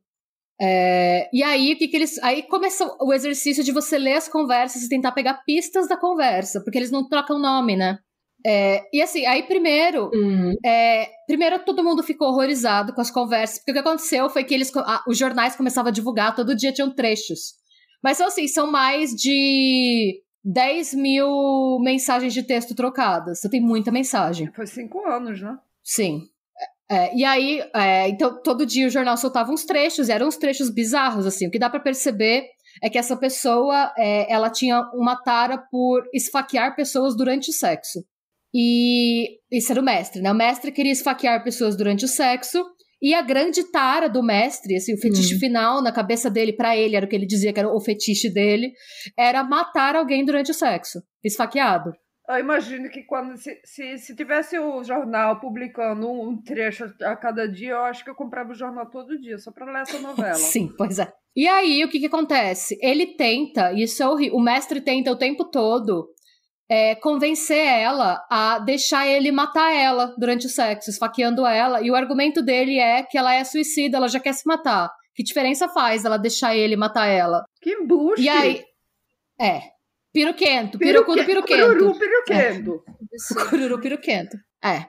É, e aí, o que, que eles. Aí começa o exercício de você ler as conversas e tentar pegar pistas da conversa, porque eles não trocam nome, né? É, e assim, aí primeiro, Uhum. é, primeiro todo mundo ficou horrorizado com as conversas, porque o que aconteceu foi que eles, ah, os jornais começavam a divulgar, todo dia tinham trechos. Mas são assim, são mais de 10 mil mensagens de texto trocadas. Então tem muita mensagem. Foi cinco anos, né? Sim. É, e aí, é, então, todo dia o jornal soltava uns trechos, e eram uns trechos bizarros, assim. O que dá para perceber é que essa pessoa, é, ela tinha uma tara por esfaquear pessoas durante o sexo. E isso era o mestre, né? O mestre queria esfaquear pessoas durante o sexo, e a grande tara do mestre, assim, o fetiche final na cabeça dele, para ele, era o que ele dizia que era o fetiche dele, era matar alguém durante o sexo, esfaqueado. Eu imagino que quando se, se, se tivesse o jornal publicando um trecho a cada dia, eu acho que eu comprava o jornal todo dia, só para ler essa novela. Sim, pois é. E aí, o que que acontece? Ele tenta, e isso é horrível, o mestre tenta o tempo todo é, convencer ela a deixar ele matar ela durante o sexo, esfaqueando ela, e o argumento dele é que ela é suicida, ela já quer se matar. Que diferença faz ela deixar ele matar ela? Que embuste! E aí, é, piruquento, pirocudo piruquento. Cururu piruquento. Cururu piruquento. É.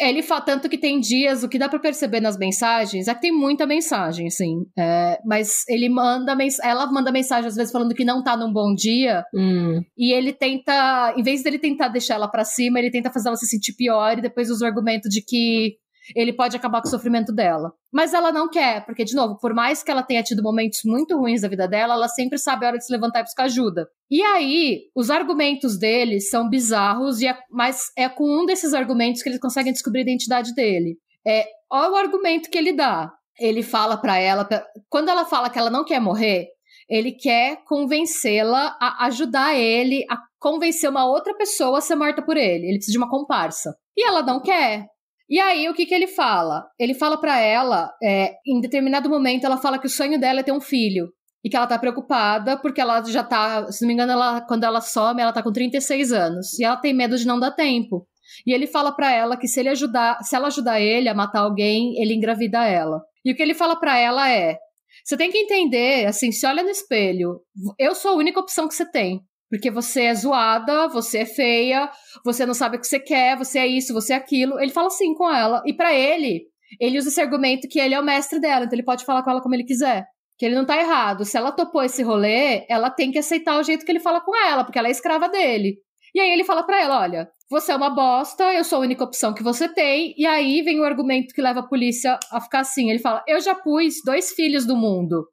Ele fala tanto que tem dias, o que dá pra perceber nas mensagens é que tem muita mensagem, assim. É, mas ele manda ela manda mensagem às vezes falando que não tá num bom dia. Hum. E ele tenta, em vez dele tentar deixar ela pra cima, ele tenta fazer ela se sentir pior e depois usa o argumento de que ele pode acabar com o sofrimento dela. Mas ela não quer, porque, de novo, por mais que ela tenha tido momentos muito ruins da vida dela, ela sempre sabe a hora de se levantar e buscar ajuda. E aí, os argumentos dele são bizarros, e é, mas é com um desses argumentos que eles conseguem descobrir a identidade dele. É, olha o argumento que ele dá. Ele fala para ela, quando ela fala que ela não quer morrer, ele quer convencê-la a ajudar ele a convencer uma outra pessoa a ser morta por ele. Ele precisa de uma comparsa. E ela não quer. E aí, o que, que ele fala? Ele fala para ela, é, em determinado momento, ela fala que o sonho dela é ter um filho. E que ela tá preocupada porque ela já tá, se não me engano, ela, quando ela some, ela tá com 36 anos. E ela tem medo de não dar tempo. E ele fala para ela que se ele ajudar, se ela ajudar ele a matar alguém, ele engravida ela. E o que ele fala para ela é: você tem que entender, assim, se olha no espelho, eu sou a única opção que você tem. Porque você é zoada, você é feia, você não sabe o que você quer, você é isso, você é aquilo. Ele fala assim com ela. E para ele, ele usa esse argumento que ele é o mestre dela, então ele pode falar com ela como ele quiser. Que ele não tá errado. Se ela topou esse rolê, ela tem que aceitar o jeito que ele fala com ela, porque ela é escrava dele. E aí ele fala para ela: olha, você é uma bosta, eu sou a única opção que você tem. E aí vem o argumento que leva a polícia a ficar assim. Ele fala: eu já pus dois filhos do mundo.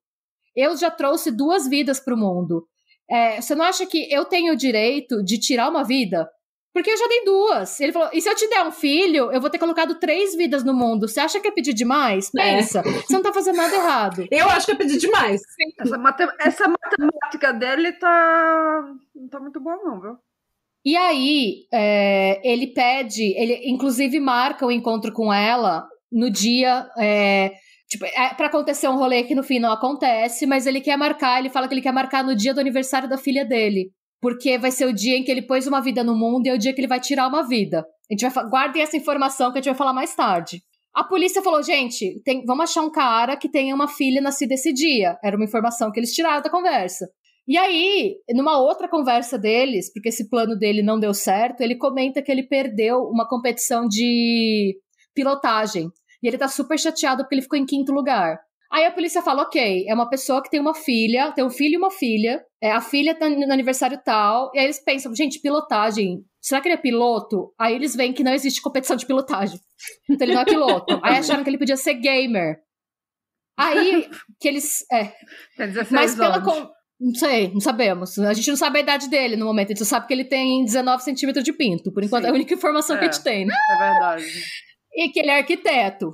Eu já trouxe duas vidas pro mundo. É, você não acha que eu tenho o direito de tirar uma vida? Porque eu já dei duas. Ele falou: e se eu te der um filho, eu vou ter colocado três vidas no mundo. Você acha que é pedir demais? Pensa. É. Você não tá fazendo nada errado. Eu acho que é pedir demais. Essa, matem essa matemática dele tá. não tá muito boa, não, viu? E aí, é, ele pede, ele inclusive marca o encontro com ela no dia. É, Tipo, é pra acontecer um rolê que no fim não acontece, mas ele quer marcar, ele fala que ele quer marcar no dia do aniversário da filha dele. Porque vai ser o dia em que ele pôs uma vida no mundo e é o dia que ele vai tirar uma vida. A gente vai guardem essa informação que a gente vai falar mais tarde. A polícia falou, gente, tem, vamos achar um cara que tenha uma filha nascida esse dia. Era uma informação que eles tiraram da conversa. E aí, numa outra conversa deles, porque esse plano dele não deu certo, ele comenta que ele perdeu uma competição de pilotagem. E ele tá super chateado porque ele ficou em quinto lugar. Aí a polícia fala: ok, é uma pessoa que tem uma filha, tem um filho e uma filha, é, a filha tá no aniversário tal, e aí eles pensam, gente, pilotagem, será que ele é piloto? Aí eles veem que não existe competição de pilotagem. Então ele não é piloto. aí acharam que ele podia ser gamer. Aí que eles. É. Mas pela. Com... Não sei, não sabemos. A gente não sabe a idade dele no momento, a gente só sabe que ele tem 19 centímetros de pinto. Por enquanto Sim. é a única informação é, que a gente tem, né? É verdade e que ele é arquiteto.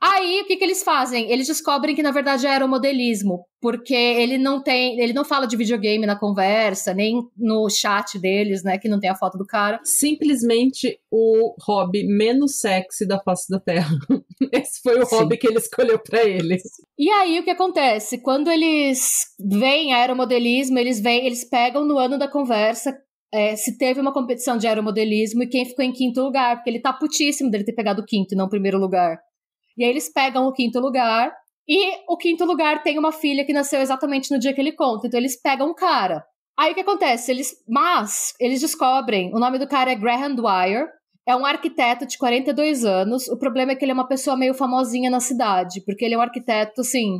Aí, o que, que eles fazem? Eles descobrem que, na verdade, era o modelismo, porque ele não tem, ele não fala de videogame na conversa, nem no chat deles, né, que não tem a foto do cara. Simplesmente o hobby menos sexy da face da Terra. Esse foi o Sim. hobby que ele escolheu para eles. E aí, o que acontece? Quando eles veem aeromodelismo, eles vêm, eles pegam no ano da conversa é, se teve uma competição de aeromodelismo e quem ficou em quinto lugar, porque ele tá putíssimo dele ter pegado o quinto e não o primeiro lugar. E aí eles pegam o quinto lugar, e o quinto lugar tem uma filha que nasceu exatamente no dia que ele conta. Então eles pegam um cara. Aí o que acontece? Eles, mas eles descobrem, o nome do cara é Graham Dwyer, é um arquiteto de 42 anos. O problema é que ele é uma pessoa meio famosinha na cidade, porque ele é um arquiteto assim,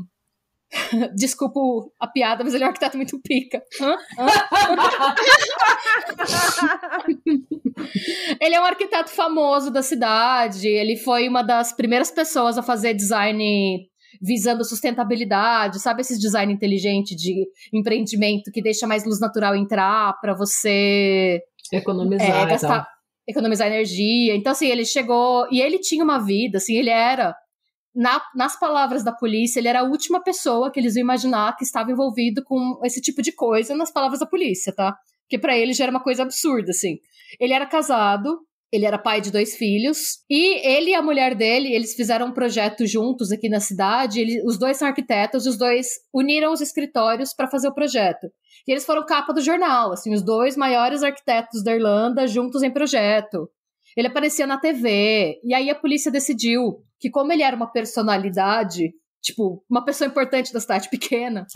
Desculpa a piada, mas ele é um arquiteto muito pica. Hã? Hã? ele é um arquiteto famoso da cidade. Ele foi uma das primeiras pessoas a fazer design visando sustentabilidade, sabe esses design inteligente de empreendimento que deixa mais luz natural entrar para você economizar, é, gastar, economizar energia. Então assim, ele chegou e ele tinha uma vida, assim, ele era na, nas palavras da polícia, ele era a última pessoa que eles iam imaginar que estava envolvido com esse tipo de coisa nas palavras da polícia, tá? Porque para ele já era uma coisa absurda, assim. Ele era casado, ele era pai de dois filhos, e ele e a mulher dele, eles fizeram um projeto juntos aqui na cidade. Ele, os dois são arquitetos, os dois uniram os escritórios para fazer o projeto. E eles foram capa do jornal, assim, os dois maiores arquitetos da Irlanda juntos em projeto. Ele aparecia na TV, e aí a polícia decidiu que, como ele era uma personalidade, tipo, uma pessoa importante da cidade pequena,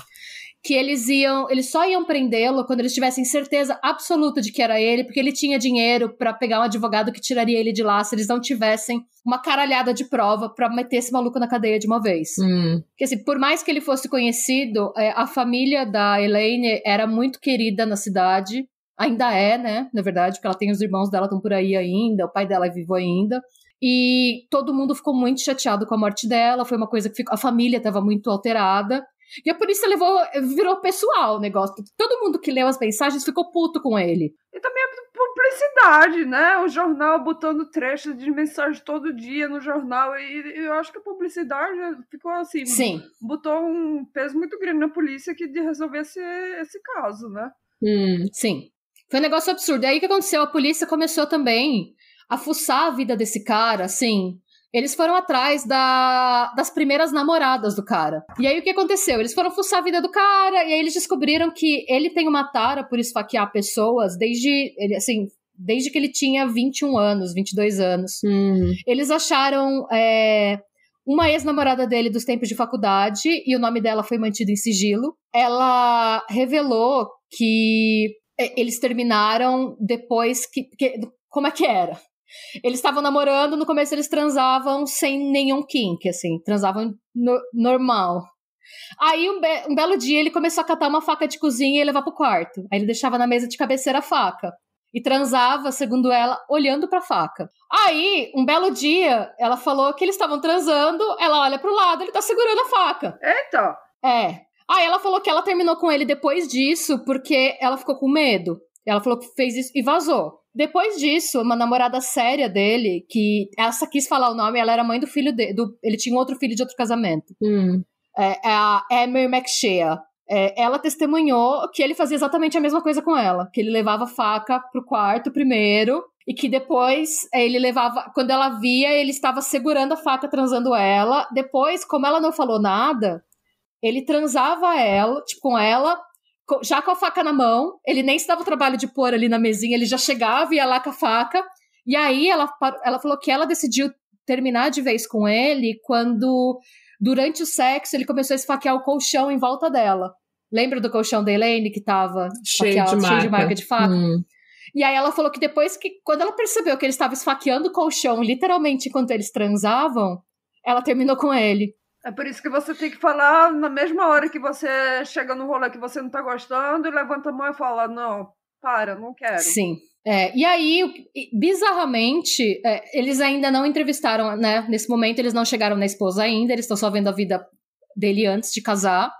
que eles iam, eles só iam prendê-lo quando eles tivessem certeza absoluta de que era ele, porque ele tinha dinheiro para pegar um advogado que tiraria ele de lá se eles não tivessem uma caralhada de prova para meter esse maluco na cadeia de uma vez. Hum. Porque assim, por mais que ele fosse conhecido, é, a família da Elaine era muito querida na cidade ainda é, né? Na verdade, porque ela tem os irmãos dela estão por aí ainda, o pai dela é vivo ainda. E todo mundo ficou muito chateado com a morte dela, foi uma coisa que ficou, a família estava muito alterada. E a polícia levou, virou pessoal o negócio. Todo mundo que leu as mensagens ficou puto com ele. E também a publicidade, né? O jornal botando trechos de mensagem todo dia no jornal. E eu acho que a publicidade ficou assim. Sim. Botou um peso muito grande na polícia que de resolver esse, esse caso, né? Hum, sim. Foi um negócio absurdo. E aí o que aconteceu? A polícia começou também a fuçar a vida desse cara, assim. Eles foram atrás da, das primeiras namoradas do cara. E aí o que aconteceu? Eles foram fuçar a vida do cara e aí eles descobriram que ele tem uma tara por esfaquear pessoas desde, ele, assim, desde que ele tinha 21 anos, 22 anos. Hum. Eles acharam é, uma ex-namorada dele dos tempos de faculdade e o nome dela foi mantido em sigilo. Ela revelou que eles terminaram depois que, que como é que era? Eles estavam namorando, no começo eles transavam sem nenhum kink, assim, transavam no, normal. Aí um, be um, belo dia ele começou a catar uma faca de cozinha e levar pro quarto. Aí ele deixava na mesa de cabeceira a faca e transava, segundo ela, olhando para a faca. Aí, um belo dia, ela falou que eles estavam transando, ela olha pro lado, ele tá segurando a faca. Eita! É. Aí ela falou que ela terminou com ele depois disso porque ela ficou com medo. Ela falou que fez isso e vazou. Depois disso, uma namorada séria dele, que essa quis falar o nome, ela era mãe do filho dele. Do, ele tinha outro filho de outro casamento. Hum. É, é a Emer McShea. É, ela testemunhou que ele fazia exatamente a mesma coisa com ela. Que ele levava a faca pro quarto primeiro. E que depois é, ele levava. Quando ela via, ele estava segurando a faca, transando ela. Depois, como ela não falou nada, ele transava ela, tipo, com ela, já com a faca na mão. Ele nem se dava o trabalho de pôr ali na mesinha, ele já chegava e ia lá com a faca. E aí ela, ela falou que ela decidiu terminar de vez com ele quando, durante o sexo, ele começou a esfaquear o colchão em volta dela. Lembra do colchão da Elaine que tava cheio de, cheio de marca de faca? Hum. E aí ela falou que depois que, quando ela percebeu que ele estava esfaqueando o colchão, literalmente enquanto eles transavam, ela terminou com ele. É por isso que você tem que falar na mesma hora que você chega no rolê que você não tá gostando e levanta a mão e fala: Não, para, não quero. Sim. É, e aí, bizarramente, é, eles ainda não entrevistaram, né? Nesse momento, eles não chegaram na esposa ainda, eles estão só vendo a vida dele antes de casar.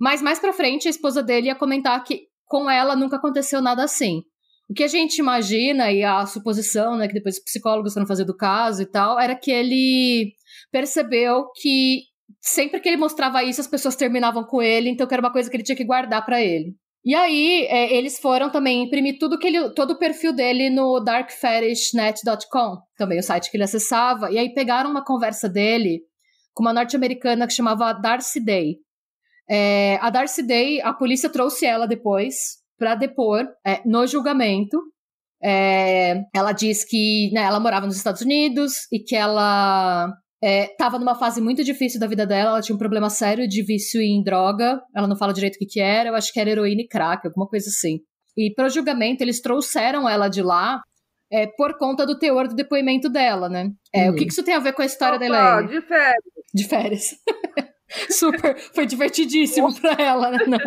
Mas mais pra frente, a esposa dele ia comentar que com ela nunca aconteceu nada assim. O que a gente imagina e a suposição, né, que depois os psicólogos foram fazer do caso e tal, era que ele percebeu que sempre que ele mostrava isso, as pessoas terminavam com ele, então que era uma coisa que ele tinha que guardar para ele. E aí, é, eles foram também imprimir tudo que ele, todo o perfil dele no darkfetishnet.com, também o site que ele acessava, e aí pegaram uma conversa dele com uma norte-americana que chamava Darcy Day. É, a Darcy Day, a polícia trouxe ela depois para depor é, no julgamento. É, ela diz que né, ela morava nos Estados Unidos e que ela estava é, numa fase muito difícil da vida dela. Ela tinha um problema sério de vício em droga. Ela não fala direito o que, que era. Eu acho que era heroína e crack, alguma coisa assim. E para o julgamento, eles trouxeram ela de lá é, por conta do teor do depoimento dela, né? É, uhum. O que, que isso tem a ver com a história Opa, da Elaine? De férias. De férias. Super, foi divertidíssimo para ela, né? Não.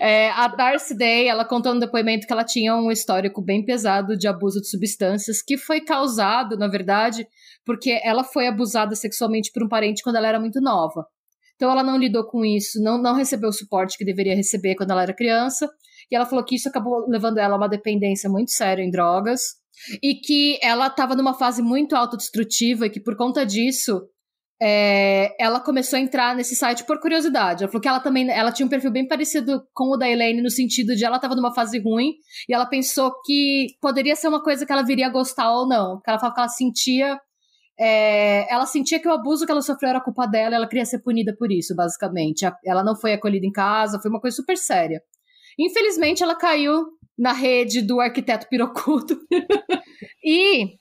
É, a Darcy Day, ela contou no depoimento que ela tinha um histórico bem pesado de abuso de substâncias, que foi causado, na verdade, porque ela foi abusada sexualmente por um parente quando ela era muito nova. Então ela não lidou com isso, não, não recebeu o suporte que deveria receber quando ela era criança, e ela falou que isso acabou levando ela a uma dependência muito séria em drogas, e que ela estava numa fase muito autodestrutiva e que por conta disso é, ela começou a entrar nesse site por curiosidade. Ela falou que ela também ela tinha um perfil bem parecido com o da Elaine, no sentido de ela estava numa fase ruim e ela pensou que poderia ser uma coisa que ela viria a gostar ou não. Porque ela falou que ela sentia. É, ela sentia que o abuso que ela sofreu era culpa dela, ela queria ser punida por isso, basicamente. Ela não foi acolhida em casa, foi uma coisa super séria. Infelizmente, ela caiu na rede do arquiteto pirocudo. e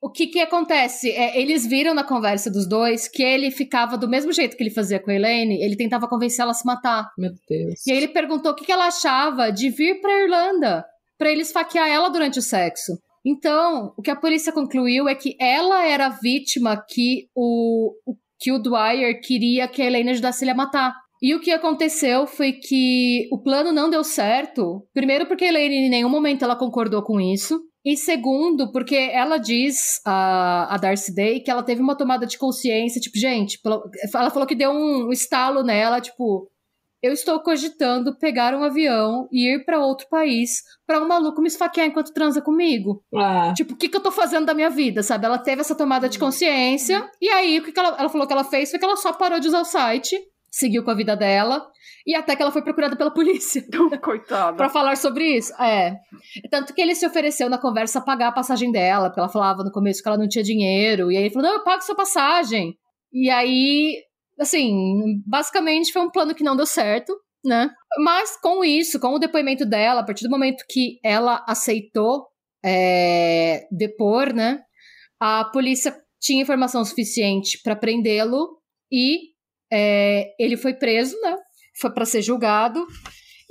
o que que acontece? É, eles viram na conversa dos dois que ele ficava do mesmo jeito que ele fazia com a Elaine, ele tentava convencer ela a se matar. Meu Deus. E aí ele perguntou o que, que ela achava de vir pra Irlanda para ele esfaquear ela durante o sexo. Então, o que a polícia concluiu é que ela era a vítima que o, que o Dwyer queria que a Elaine ajudasse ele a matar. E o que aconteceu foi que o plano não deu certo. Primeiro, porque a Elaine em nenhum momento ela concordou com isso. E segundo, porque ela diz, a, a Darcy Day, que ela teve uma tomada de consciência, tipo, gente, ela falou que deu um estalo nela, tipo, eu estou cogitando pegar um avião e ir para outro país para um maluco me esfaquear enquanto transa comigo. Ah. Tipo, o que, que eu tô fazendo da minha vida, sabe? Ela teve essa tomada de consciência, e aí o que, que ela, ela falou que ela fez foi que ela só parou de usar o site seguiu com a vida dela. E até que ela foi procurada pela polícia. Coitada. pra falar sobre isso. É. Tanto que ele se ofereceu na conversa a pagar a passagem dela, porque ela falava no começo que ela não tinha dinheiro. E aí ele falou: não, eu pago sua passagem. E aí, assim, basicamente foi um plano que não deu certo, né? Mas com isso, com o depoimento dela, a partir do momento que ela aceitou é, depor, né? A polícia tinha informação suficiente para prendê-lo e é, ele foi preso, né? Foi para ser julgado.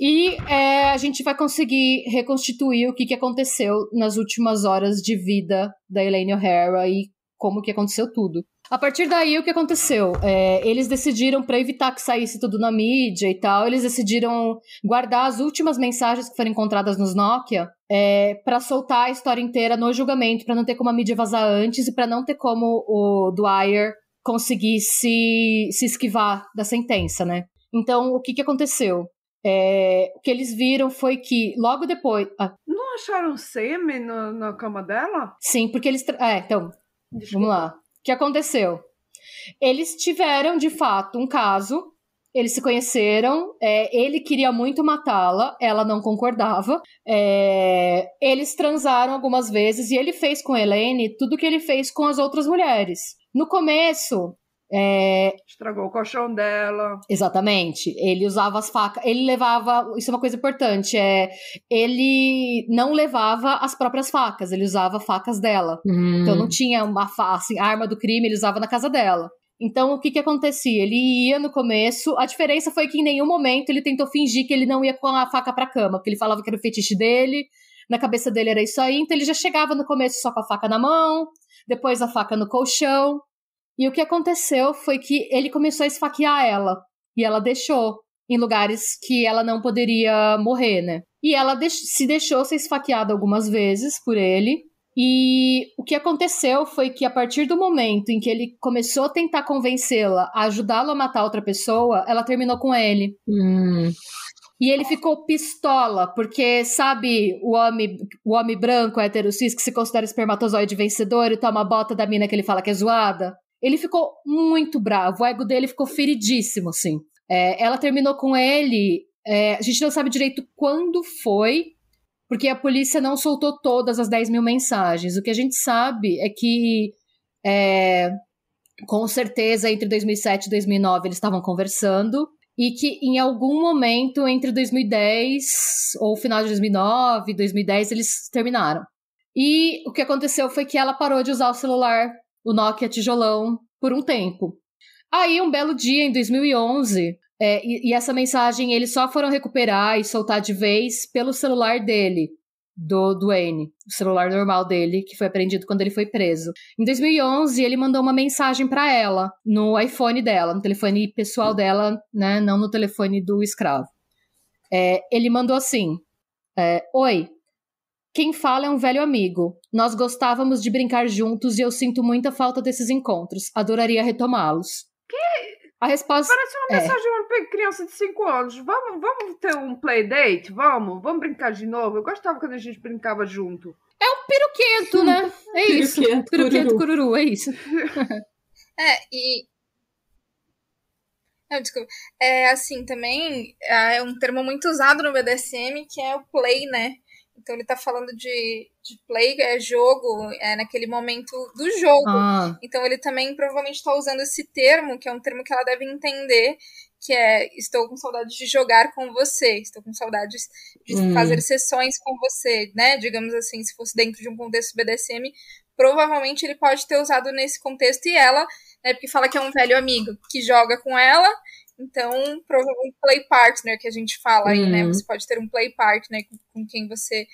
E é, a gente vai conseguir reconstituir o que, que aconteceu nas últimas horas de vida da Elaine O'Hara e como que aconteceu tudo. A partir daí, o que aconteceu? É, eles decidiram, para evitar que saísse tudo na mídia e tal, eles decidiram guardar as últimas mensagens que foram encontradas nos Nokia é, para soltar a história inteira no julgamento, para não ter como a mídia vazar antes e para não ter como o Dwyer conseguisse se esquivar da sentença, né? Então, o que, que aconteceu? É, o que eles viram foi que logo depois. Ah, não acharam sêmen na, na cama dela? Sim, porque eles. É, então. Desculpa. Vamos lá. Que aconteceu? Eles tiveram, de fato, um caso. Eles se conheceram. É, ele queria muito matá-la, ela não concordava. É, eles transaram algumas vezes e ele fez com Helene tudo que ele fez com as outras mulheres. No começo, é... Estragou o colchão dela. Exatamente. Ele usava as facas. Ele levava. Isso é uma coisa importante. É, ele não levava as próprias facas, ele usava facas dela. Hum. Então não tinha uma assim, arma do crime, ele usava na casa dela. Então o que que acontecia? Ele ia no começo. A diferença foi que em nenhum momento ele tentou fingir que ele não ia com a faca pra cama, porque ele falava que era o fetiche dele. Na cabeça dele era isso aí. Então ele já chegava no começo só com a faca na mão depois a faca no colchão. E o que aconteceu foi que ele começou a esfaquear ela. E ela deixou em lugares que ela não poderia morrer, né? E ela se deixou ser esfaqueada algumas vezes por ele. E o que aconteceu foi que a partir do momento em que ele começou a tentar convencê-la a ajudá-lo a matar outra pessoa, ela terminou com ele. Hum. E ele ficou pistola, porque sabe o homem, o homem branco, hétero cis, que se considera espermatozoide vencedor e toma a bota da mina que ele fala que é zoada? Ele ficou muito bravo, o ego dele ficou feridíssimo, assim. É, ela terminou com ele, é, a gente não sabe direito quando foi, porque a polícia não soltou todas as 10 mil mensagens. O que a gente sabe é que, é, com certeza, entre 2007 e 2009 eles estavam conversando, e que em algum momento entre 2010 ou final de 2009 e 2010 eles terminaram. E o que aconteceu foi que ela parou de usar o celular, o Nokia tijolão, por um tempo. Aí, um belo dia, em 2011, é, e, e, essa mensagem eles só foram recuperar e soltar de vez pelo celular dele, do Duane, o celular normal dele, que foi apreendido quando ele foi preso. Em 2011, ele mandou uma mensagem para ela no iPhone dela, no telefone pessoal dela, né, não no telefone do escravo. É, ele mandou assim: é, Oi, quem fala é um velho amigo. Nós gostávamos de brincar juntos e eu sinto muita falta desses encontros. Adoraria retomá-los. Que? A resposta. Parece uma é. mensagem para criança de 5 anos. Vamos, vamos ter um playdate? Vamos? Vamos brincar de novo? Eu gostava quando a gente brincava junto. É um peruquento, né? É isso. Peruquento, peruquento cururu. cururu, é isso. é, e. Não, desculpa. É assim, também é um termo muito usado no BDSM que é o play, né? Então ele tá falando de, de play, é jogo, é naquele momento do jogo. Ah. Então ele também provavelmente está usando esse termo, que é um termo que ela deve entender, que é estou com saudades de jogar com você, estou com saudades de hum. fazer sessões com você, né? Digamos assim, se fosse dentro de um contexto BDSM, provavelmente ele pode ter usado nesse contexto e ela, né, porque fala que é um velho amigo que joga com ela então, provavelmente play partner que a gente fala aí, né? Uhum. Você pode ter um play partner com quem você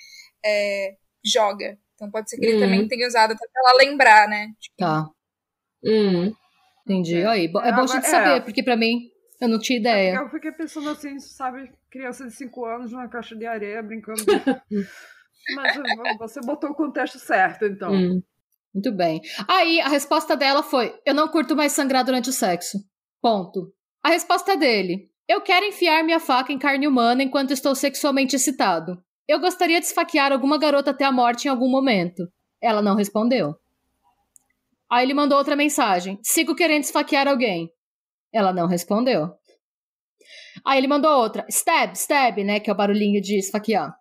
é, joga. Então pode ser que ele também uhum. tenha usado até pra ela lembrar, né? Tipo, tá. Uhum. Entendi. É. Aí, é bom a gente saber, é. porque pra mim eu não tinha ideia. Eu fiquei pensando assim, sabe, criança de 5 anos numa caixa de areia brincando. Mas você botou o contexto certo, então. Hum. Muito bem. Aí a resposta dela foi: Eu não curto mais sangrar durante o sexo. Ponto. A resposta dele: Eu quero enfiar minha faca em carne humana enquanto estou sexualmente excitado. Eu gostaria de esfaquear alguma garota até a morte em algum momento. Ela não respondeu. Aí ele mandou outra mensagem: Sigo querendo esfaquear alguém. Ela não respondeu. Aí ele mandou outra: Stab, stab, né? Que é o barulhinho de esfaquear.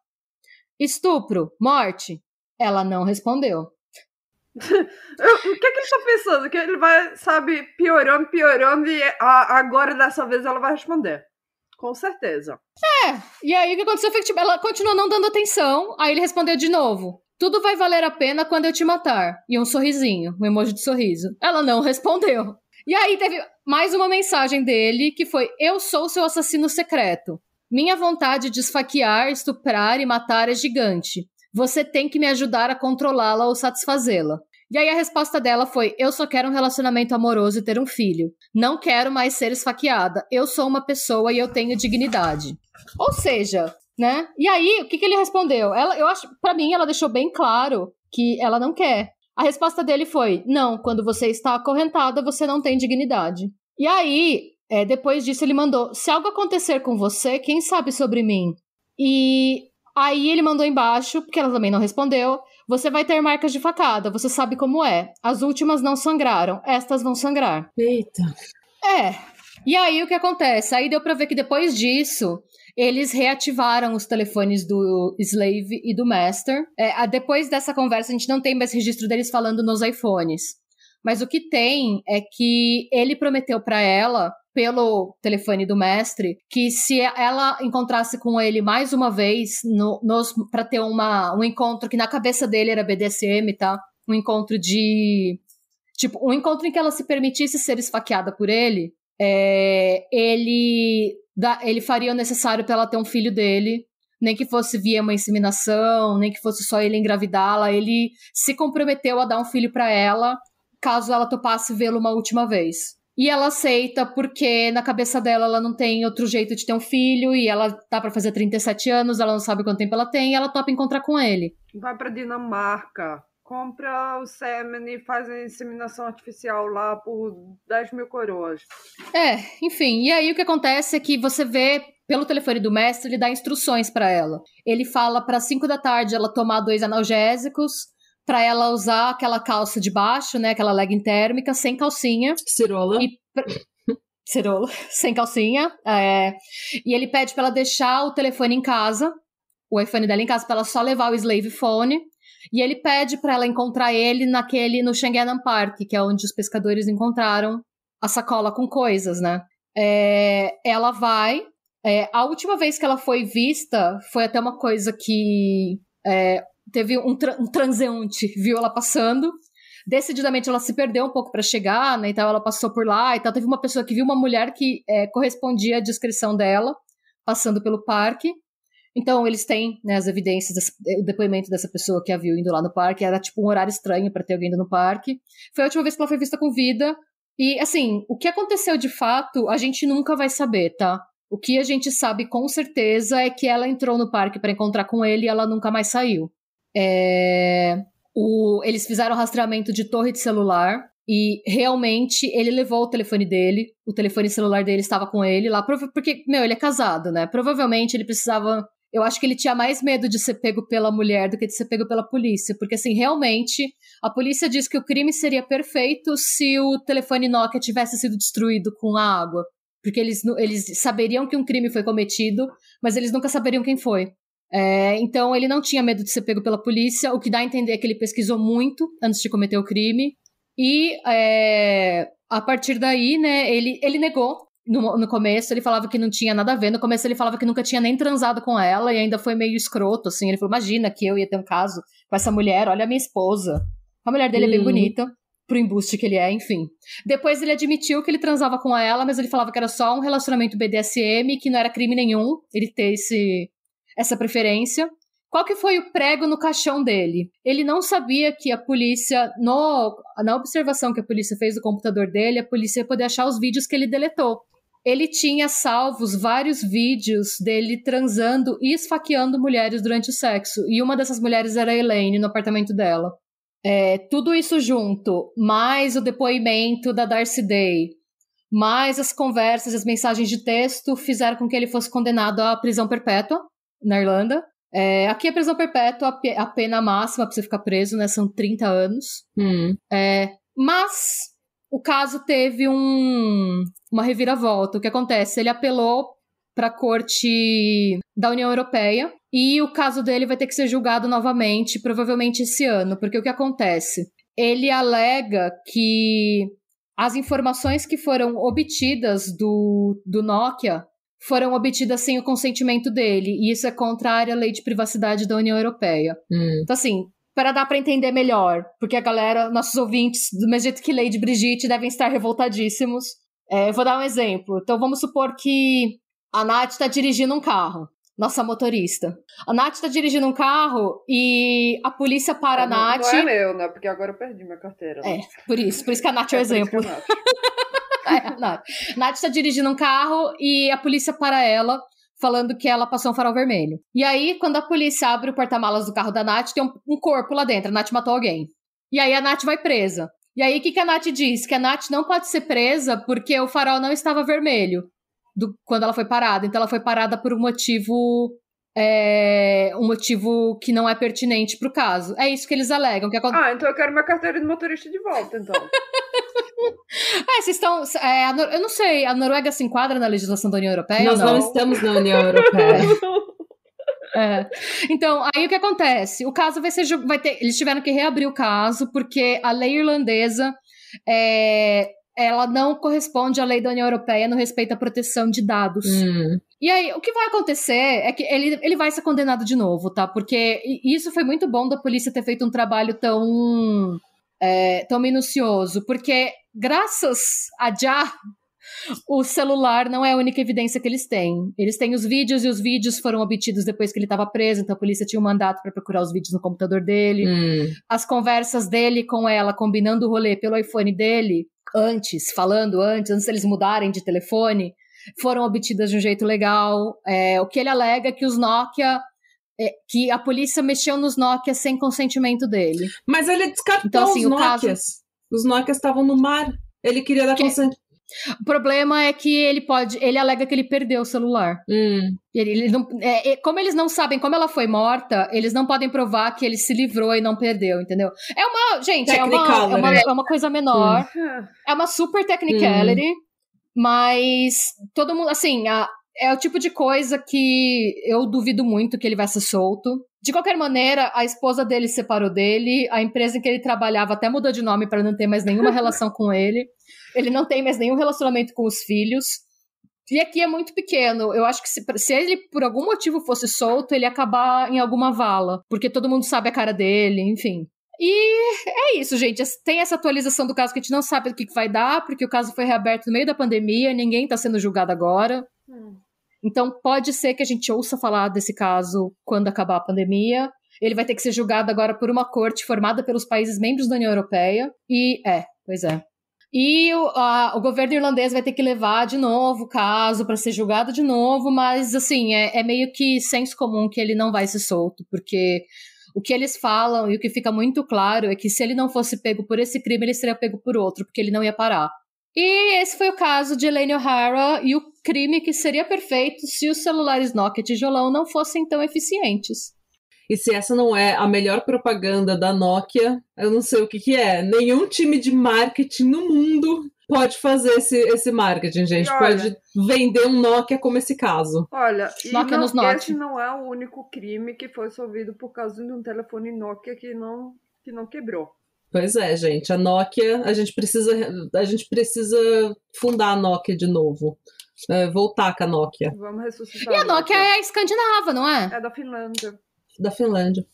Estupro, morte. Ela não respondeu. O que, é que ele tá pensando? Que ele vai, sabe, piorando, piorando e a, agora dessa vez ela vai responder. Com certeza. É, e aí o que aconteceu foi que tipo, ela continuou não dando atenção, aí ele respondeu de novo. Tudo vai valer a pena quando eu te matar. E um sorrisinho, um emoji de sorriso. Ela não respondeu. E aí teve mais uma mensagem dele que foi: Eu sou seu assassino secreto. Minha vontade de esfaquear, estuprar e matar é gigante. Você tem que me ajudar a controlá-la ou satisfazê-la. E aí a resposta dela foi: Eu só quero um relacionamento amoroso e ter um filho. Não quero mais ser esfaqueada. Eu sou uma pessoa e eu tenho dignidade. Ou seja, né? E aí, o que, que ele respondeu? Ela, eu acho, para mim, ela deixou bem claro que ela não quer. A resposta dele foi: Não, quando você está acorrentada, você não tem dignidade. E aí, é, depois disso, ele mandou: Se algo acontecer com você, quem sabe sobre mim? E Aí ele mandou embaixo, porque ela também não respondeu. Você vai ter marcas de facada, você sabe como é. As últimas não sangraram, estas vão sangrar. Eita. É. E aí o que acontece? Aí deu pra ver que depois disso, eles reativaram os telefones do Slave e do Master. É, depois dessa conversa, a gente não tem mais registro deles falando nos iPhones. Mas o que tem é que ele prometeu para ela pelo telefone do mestre que se ela encontrasse com ele mais uma vez no, para ter uma, um encontro que na cabeça dele era BDSM, tá? Um encontro de tipo um encontro em que ela se permitisse ser esfaqueada por ele, é, ele da, ele faria o necessário para ela ter um filho dele. Nem que fosse via uma inseminação, nem que fosse só ele engravidá-la, ele se comprometeu a dar um filho para ela, caso ela topasse vê-lo uma última vez. E ela aceita porque na cabeça dela ela não tem outro jeito de ter um filho e ela tá para fazer 37 anos, ela não sabe quanto tempo ela tem e ela topa encontrar com ele. Vai para Dinamarca, compra o sêmen e faz a inseminação artificial lá por 10 mil coroas. É, enfim. E aí o que acontece é que você vê pelo telefone do mestre, ele dá instruções para ela. Ele fala para 5 da tarde ela tomar dois analgésicos, para ela usar aquela calça de baixo, né, aquela legging térmica, sem calcinha. Cirola. E Cirola, sem calcinha. É, e ele pede para ela deixar o telefone em casa, o iPhone dela em casa, para ela só levar o slave phone. E ele pede para ela encontrar ele naquele no Shanganam Park, que é onde os pescadores encontraram a sacola com coisas, né? É, ela vai. É, a última vez que ela foi vista foi até uma coisa que é, teve um, tra um transeunte viu ela passando decididamente ela se perdeu um pouco para chegar, né? Então ela passou por lá e. Teve uma pessoa que viu uma mulher que é, correspondia à descrição dela, passando pelo parque. Então eles têm né, as evidências, o depoimento dessa pessoa que a viu indo lá no parque. Era tipo um horário estranho para ter alguém indo no parque. Foi a última vez que ela foi vista com vida. E assim, o que aconteceu de fato, a gente nunca vai saber, tá? O que a gente sabe com certeza é que ela entrou no parque para encontrar com ele e ela nunca mais saiu. É... O, eles fizeram rastreamento de torre de celular e realmente ele levou o telefone dele, o telefone celular dele estava com ele lá, porque, meu, ele é casado, né? Provavelmente ele precisava. Eu acho que ele tinha mais medo de ser pego pela mulher do que de ser pego pela polícia, porque assim, realmente, a polícia diz que o crime seria perfeito se o telefone Nokia tivesse sido destruído com a água. Porque eles, eles saberiam que um crime foi cometido, mas eles nunca saberiam quem foi. É, então ele não tinha medo de ser pego pela polícia, o que dá a entender que ele pesquisou muito antes de cometer o crime. E é, a partir daí, né, ele, ele negou. No, no começo, ele falava que não tinha nada a ver. No começo, ele falava que nunca tinha nem transado com ela e ainda foi meio escroto, assim. Ele falou: Imagina que eu ia ter um caso com essa mulher, olha a minha esposa. A mulher dele hum. é bem hum. bonita, pro embuste que ele é, enfim. Depois, ele admitiu que ele transava com ela, mas ele falava que era só um relacionamento BDSM, que não era crime nenhum ele ter esse, essa preferência. Qual que foi o prego no caixão dele? Ele não sabia que a polícia, no, na observação que a polícia fez do computador dele, a polícia ia poder achar os vídeos que ele deletou. Ele tinha salvos vários vídeos dele transando e esfaqueando mulheres durante o sexo. E uma dessas mulheres era a Elaine, no apartamento dela. É, tudo isso junto, mais o depoimento da Darcy Day, mais as conversas, as mensagens de texto, fizeram com que ele fosse condenado à prisão perpétua na Irlanda. É, aqui é prisão perpétua, a pena máxima pra você ficar preso, né? São 30 anos. Hum. É, mas o caso teve um, uma reviravolta. O que acontece? Ele apelou para a corte da União Europeia e o caso dele vai ter que ser julgado novamente, provavelmente esse ano, porque o que acontece? Ele alega que as informações que foram obtidas do, do Nokia foram obtidas sem o consentimento dele, e isso é contrário à lei de privacidade da União Europeia. Hum. Então, assim, para dar para entender melhor, porque a galera, nossos ouvintes, do mesmo jeito que Lady Brigitte, devem estar revoltadíssimos. É, eu vou dar um exemplo. Então, vamos supor que a Nath está dirigindo um carro. Nossa motorista. A Nath está dirigindo um carro e a polícia para não, a Nath. Não é meu, né? Porque agora eu perdi minha carteira. É, por isso. Por isso que a Nath é o é exemplo. é, Nath. Nath está dirigindo um carro e a polícia para ela, falando que ela passou um farol vermelho. E aí, quando a polícia abre o porta-malas do carro da Nath, tem um, um, corpo lá dentro. A Nath matou alguém. E aí a Nath vai presa. E aí, o que, que a Nath diz? Que a Nath não pode ser presa porque o farol não estava vermelho do, quando ela foi parada. Então, ela foi parada por um motivo é um motivo que não é pertinente pro caso. É isso que eles alegam. Que Ah, então eu quero minha carteira de motorista de volta, então. é, vocês estão. É, Nor... eu não sei, a Noruega se enquadra na legislação da União Europeia? Nós não, não estamos na União Europeia. É. Então, aí o que acontece? O caso vai ser. Vai ter, eles tiveram que reabrir o caso, porque a lei irlandesa é, ela não corresponde à lei da União Europeia no respeito à proteção de dados. Hum. E aí, o que vai acontecer é que ele, ele vai ser condenado de novo, tá? Porque isso foi muito bom da polícia ter feito um trabalho tão, é, tão minucioso, porque graças a Já, o celular não é a única evidência que eles têm. Eles têm os vídeos e os vídeos foram obtidos depois que ele estava preso, então a polícia tinha um mandato para procurar os vídeos no computador dele. Hum. As conversas dele com ela, combinando o rolê pelo iPhone dele, antes, falando antes, antes deles mudarem de telefone, foram obtidas de um jeito legal. É, o que ele alega é que os Nokia. É, que a polícia mexeu nos Nokia sem consentimento dele. Mas ele descartou então, assim, os Nokias. Caso... Os Nokias estavam no mar. Ele queria dar consentimento. O problema é que ele pode. Ele alega que ele perdeu o celular. Hum. Ele, ele não, é, é, como eles não sabem como ela foi morta, eles não podem provar que ele se livrou e não perdeu, entendeu? É uma. Gente, é uma, é, uma, é uma coisa menor. Hum. É uma super technicality. Hum. Mas todo mundo. Assim, a, é o tipo de coisa que eu duvido muito que ele vai ser solto. De qualquer maneira, a esposa dele separou dele, a empresa em que ele trabalhava até mudou de nome para não ter mais nenhuma relação com ele. Ele não tem mais nenhum relacionamento com os filhos. E aqui é muito pequeno. Eu acho que se, se, ele, por algum motivo, fosse solto, ele ia acabar em alguma vala. Porque todo mundo sabe a cara dele, enfim. E é isso, gente. Tem essa atualização do caso que a gente não sabe o que vai dar, porque o caso foi reaberto no meio da pandemia, ninguém está sendo julgado agora. Hum. Então pode ser que a gente ouça falar desse caso quando acabar a pandemia. Ele vai ter que ser julgado agora por uma corte formada pelos países membros da União Europeia. E é, pois é. E o, a, o governo irlandês vai ter que levar de novo o caso para ser julgado de novo, mas assim, é, é meio que senso comum que ele não vai ser solto, porque o que eles falam e o que fica muito claro é que se ele não fosse pego por esse crime, ele seria pego por outro, porque ele não ia parar. E esse foi o caso de Elaine O'Hara e o crime que seria perfeito se os celulares Nokia tijolão não fossem tão eficientes. E se essa não é a melhor propaganda da Nokia, eu não sei o que, que é. Nenhum time de marketing no mundo pode fazer esse, esse marketing, gente. Olha, pode vender um Nokia como esse caso. Olha, Nokia não, nos esse não é o único crime que foi solvido por causa de um telefone Nokia que não, que não quebrou. Pois é, gente. A Nokia, a gente precisa, a gente precisa fundar a Nokia de novo. É, voltar com a Nokia. Vamos ressuscitar. E a Nokia, é escandinava, não é? É da Finlândia. Da Finlândia.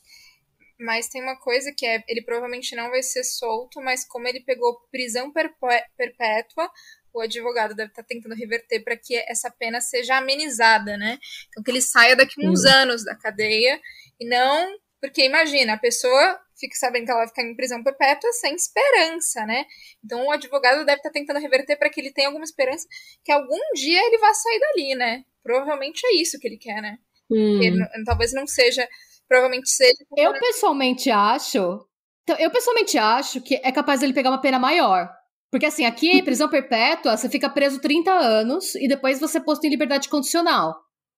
Mas tem uma coisa que é, ele provavelmente não vai ser solto, mas como ele pegou prisão perpétua, o advogado deve estar tentando reverter para que essa pena seja amenizada, né? Então que ele saia daqui uns anos da cadeia e não porque imagina, a pessoa fica sabendo que ela vai ficar em prisão perpétua sem esperança, né? Então o advogado deve estar tentando reverter para que ele tenha alguma esperança que algum dia ele vá sair dali, né? Provavelmente é isso que ele quer, né? Hum. Ele, talvez não seja, provavelmente seja. Eu pessoalmente acho, então, eu pessoalmente acho que é capaz dele pegar uma pena maior. Porque assim, aqui prisão perpétua, você fica preso 30 anos e depois você é posto em liberdade condicional.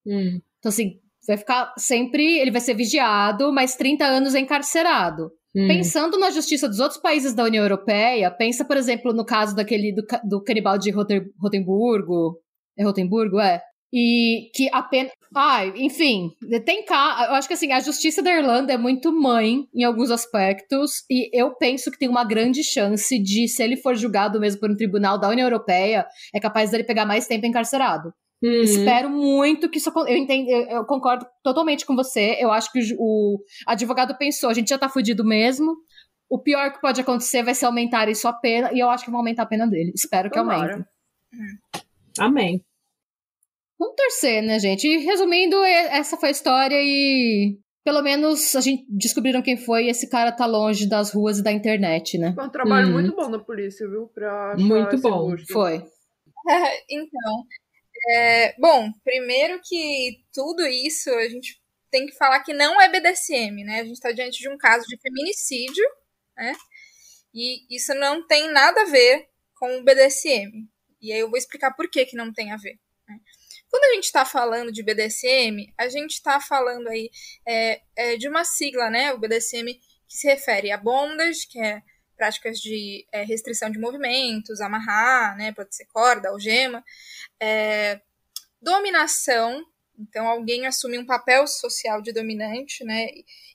Hum. Então assim, vai ficar sempre, ele vai ser vigiado, mas 30 anos encarcerado. Hum. Pensando na justiça dos outros países da União Europeia, pensa, por exemplo, no caso daquele do, do canibal de Rotemburgo. É Rotemburgo, é? E que apenas. Ah, enfim, tem cá. Eu acho que assim, a justiça da Irlanda é muito mãe em alguns aspectos, e eu penso que tem uma grande chance de, se ele for julgado mesmo por um tribunal da União Europeia, é capaz dele pegar mais tempo encarcerado. Uhum. Espero muito que isso eu entendo, eu concordo totalmente com você. Eu acho que o, advogado pensou, a gente já tá fudido mesmo. O pior que pode acontecer vai ser aumentar isso a pena, e eu acho que vão aumentar a pena dele. Espero que Tomara. aumente. Amém. Vamos torcer, né, gente? E, resumindo, essa foi a história e pelo menos a gente descobriram quem foi e esse cara tá longe das ruas e da internet, né? Foi um trabalho hum. muito bom da polícia, viu? Pra muito bom. Foi. então, é, bom, primeiro que tudo isso a gente tem que falar que não é BDSM, né? A gente está diante de um caso de feminicídio, né? E isso não tem nada a ver com o BDSM. E aí eu vou explicar por que, que não tem a ver. Né? Quando a gente está falando de BDSM, a gente está falando aí é, é, de uma sigla, né? O BDSM que se refere a bondage, que é práticas de é, restrição de movimentos, amarrar, né, pode ser corda, algema, é, dominação, então alguém assume um papel social de dominante, né,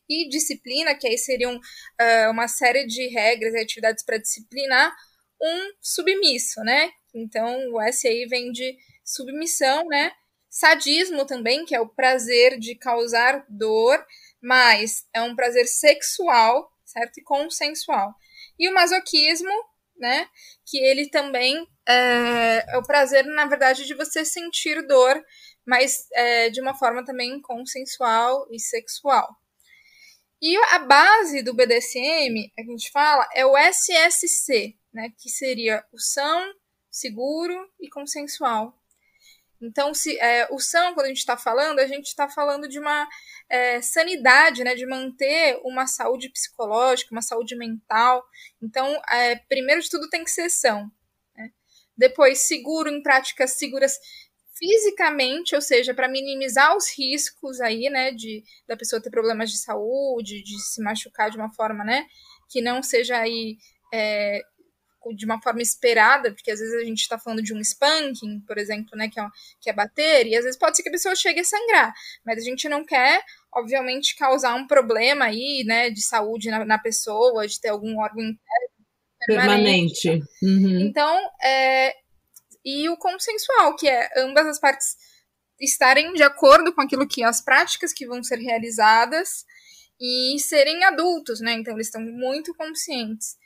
e disciplina, que aí seriam uh, uma série de regras e atividades para disciplinar um submisso, né, então o S aí vem de submissão, né, sadismo também, que é o prazer de causar dor, mas é um prazer sexual, certo, e consensual. E o masoquismo, né? Que ele também é, é o prazer, na verdade, de você sentir dor, mas é, de uma forma também consensual e sexual. E a base do BDSM, a gente fala, é o SSC, né? Que seria o são, seguro e consensual. Então, se é, o são, quando a gente está falando, a gente está falando de uma é, sanidade, né, de manter uma saúde psicológica, uma saúde mental. Então, é, primeiro de tudo tem que ser são. Né? Depois, seguro em práticas seguras fisicamente, ou seja, para minimizar os riscos aí, né, de da pessoa ter problemas de saúde, de se machucar de uma forma, né, que não seja aí é, de uma forma esperada, porque às vezes a gente está falando de um spanking, por exemplo, né, que é, que é bater, e às vezes pode ser que a pessoa chegue a sangrar, mas a gente não quer, obviamente, causar um problema aí, né, de saúde na, na pessoa, de ter algum órgão interno permanente. permanente. Uhum. Então, é, e o consensual, que é ambas as partes estarem de acordo com aquilo que as práticas que vão ser realizadas e serem adultos, né? Então eles estão muito conscientes.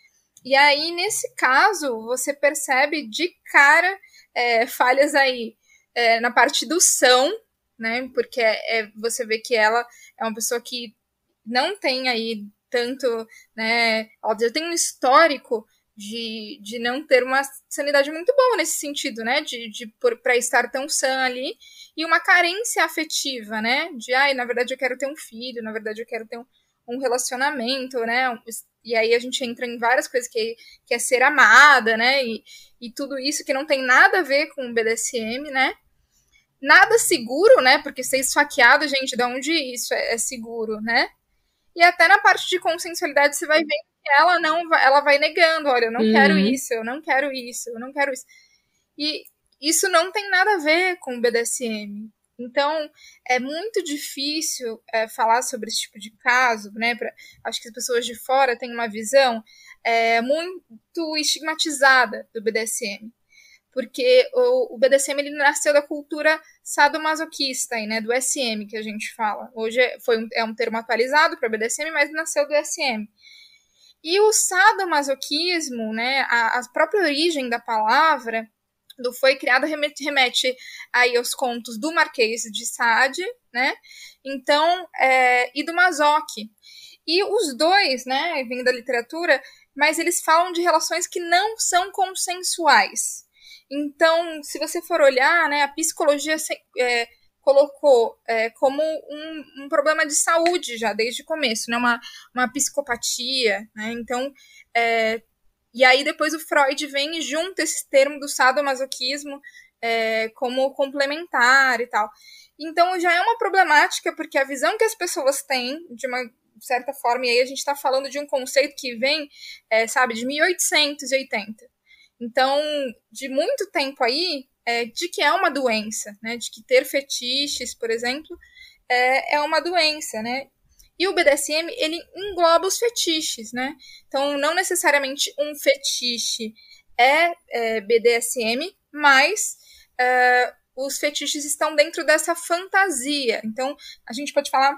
E aí, nesse caso, você percebe de cara é, falhas aí é, na parte do são, né? Porque é, é, você vê que ela é uma pessoa que não tem aí tanto, né? Ela já tem um histórico de, de não ter uma sanidade muito boa nesse sentido, né? De, de para estar tão sã ali e uma carência afetiva, né? De ai, na verdade eu quero ter um filho, na verdade eu quero ter um, um relacionamento, né? E aí a gente entra em várias coisas que, que é ser amada, né? E, e tudo isso que não tem nada a ver com o BDSM, né? Nada seguro, né? Porque ser esfaqueado, gente, de onde isso é, é seguro, né? E até na parte de consensualidade você vai ver ela não vai, ela vai negando, olha, eu não uhum. quero isso, eu não quero isso, eu não quero isso. E isso não tem nada a ver com o BDSM. Então, é muito difícil é, falar sobre esse tipo de caso, né? Pra, acho que as pessoas de fora têm uma visão é, muito estigmatizada do BDSM. Porque o, o, BDSM ele nasceu da cultura sadomasoquista, né? Do SM que a gente fala. Hoje é, foi um, é um termo atualizado para BDSM, mas nasceu do SM. E o sadomasoquismo, né, a, a própria origem da palavra do foi criado remete, remete aí aos contos do Marquês de Sade, né? Então, é, e do Masoch. E os dois, né, vêm da literatura, mas eles falam de relações que não são consensuais. Então, se você for olhar, né, a psicologia é, colocou é, como um, um, problema de saúde já desde o começo, né? uma, uma psicopatia. Né? Então, é, e aí depois o Freud vem e junta esse termo do sadomasoquismo é, como complementar e tal. Então já é uma problemática, porque a visão que as pessoas têm, de uma certa forma, e aí a gente está falando de um conceito que vem, é, sabe, de 1880. Então, de muito tempo aí, é, de que é uma doença, né? De que ter fetiches, por exemplo, é, é uma doença, né? E o BDSM, ele engloba os fetiches, né? Então, não necessariamente um fetiche é, é BDSM, mas é, os fetiches estão dentro dessa fantasia. Então, a gente pode falar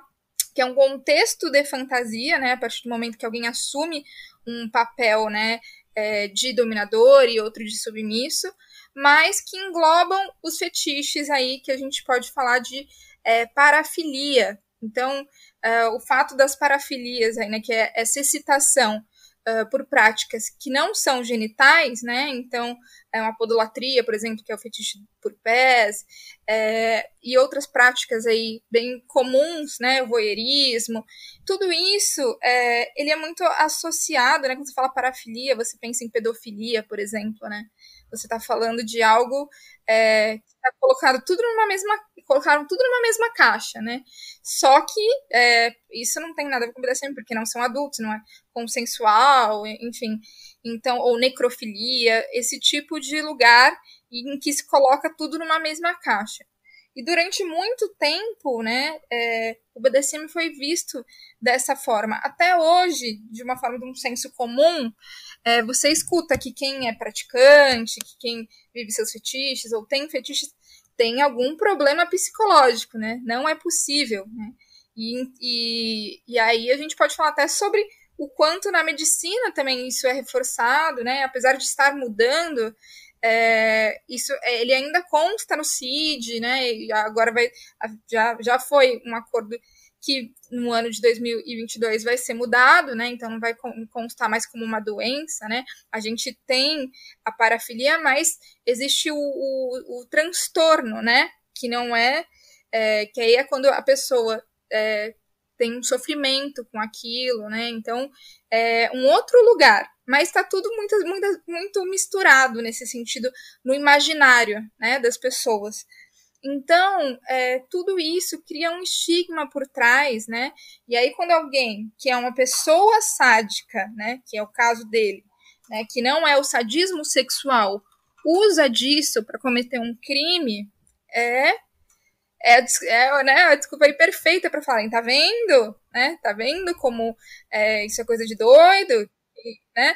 que é um contexto de fantasia, né? A partir do momento que alguém assume um papel, né? É, de dominador e outro de submisso, mas que englobam os fetiches aí que a gente pode falar de é, parafilia. Então, é, o fato das parafilias, aí, né, que é essa excitação uh, por práticas que não são genitais, né? Então, é uma podolatria, por exemplo, que é o fetiche por pés, é, e outras práticas aí bem comuns, né? O voyeurismo. Tudo isso, é, ele é muito associado, né? Quando você fala parafilia, você pensa em pedofilia, por exemplo, né? Você está falando de algo é, que está colocado tudo numa mesma. Colocaram tudo numa mesma caixa, né? Só que é, isso não tem nada a ver com BDSM, porque não são adultos, não é consensual, enfim. Então, ou necrofilia, esse tipo de lugar em que se coloca tudo numa mesma caixa. E durante muito tempo, né, é, o BDSM foi visto dessa forma. Até hoje, de uma forma de um senso comum, é, você escuta que quem é praticante, que quem vive seus fetiches ou tem fetiches, tem algum problema psicológico, né? Não é possível, né? E, e, e aí a gente pode falar até sobre o quanto na medicina também isso é reforçado, né? Apesar de estar mudando, é, isso é, ele ainda consta no CID, né? E agora vai já, já foi um acordo que no ano de 2022 vai ser mudado, né? Então não vai constar mais como uma doença, né? A gente tem a parafilia, mas existe o, o, o transtorno, né? Que não é, é, que aí é quando a pessoa é, tem um sofrimento com aquilo, né? Então, é um outro lugar. Mas está tudo muito, muito, muito misturado nesse sentido, no imaginário né, das pessoas. Então, é, tudo isso cria um estigma por trás, né? E aí, quando alguém que é uma pessoa sádica, né, que é o caso dele, né, que não é o sadismo sexual, usa disso para cometer um crime, é é, é né, a desculpa aí perfeita para falarem, tá vendo? Né? Tá vendo como é, isso é coisa de doido? E, né?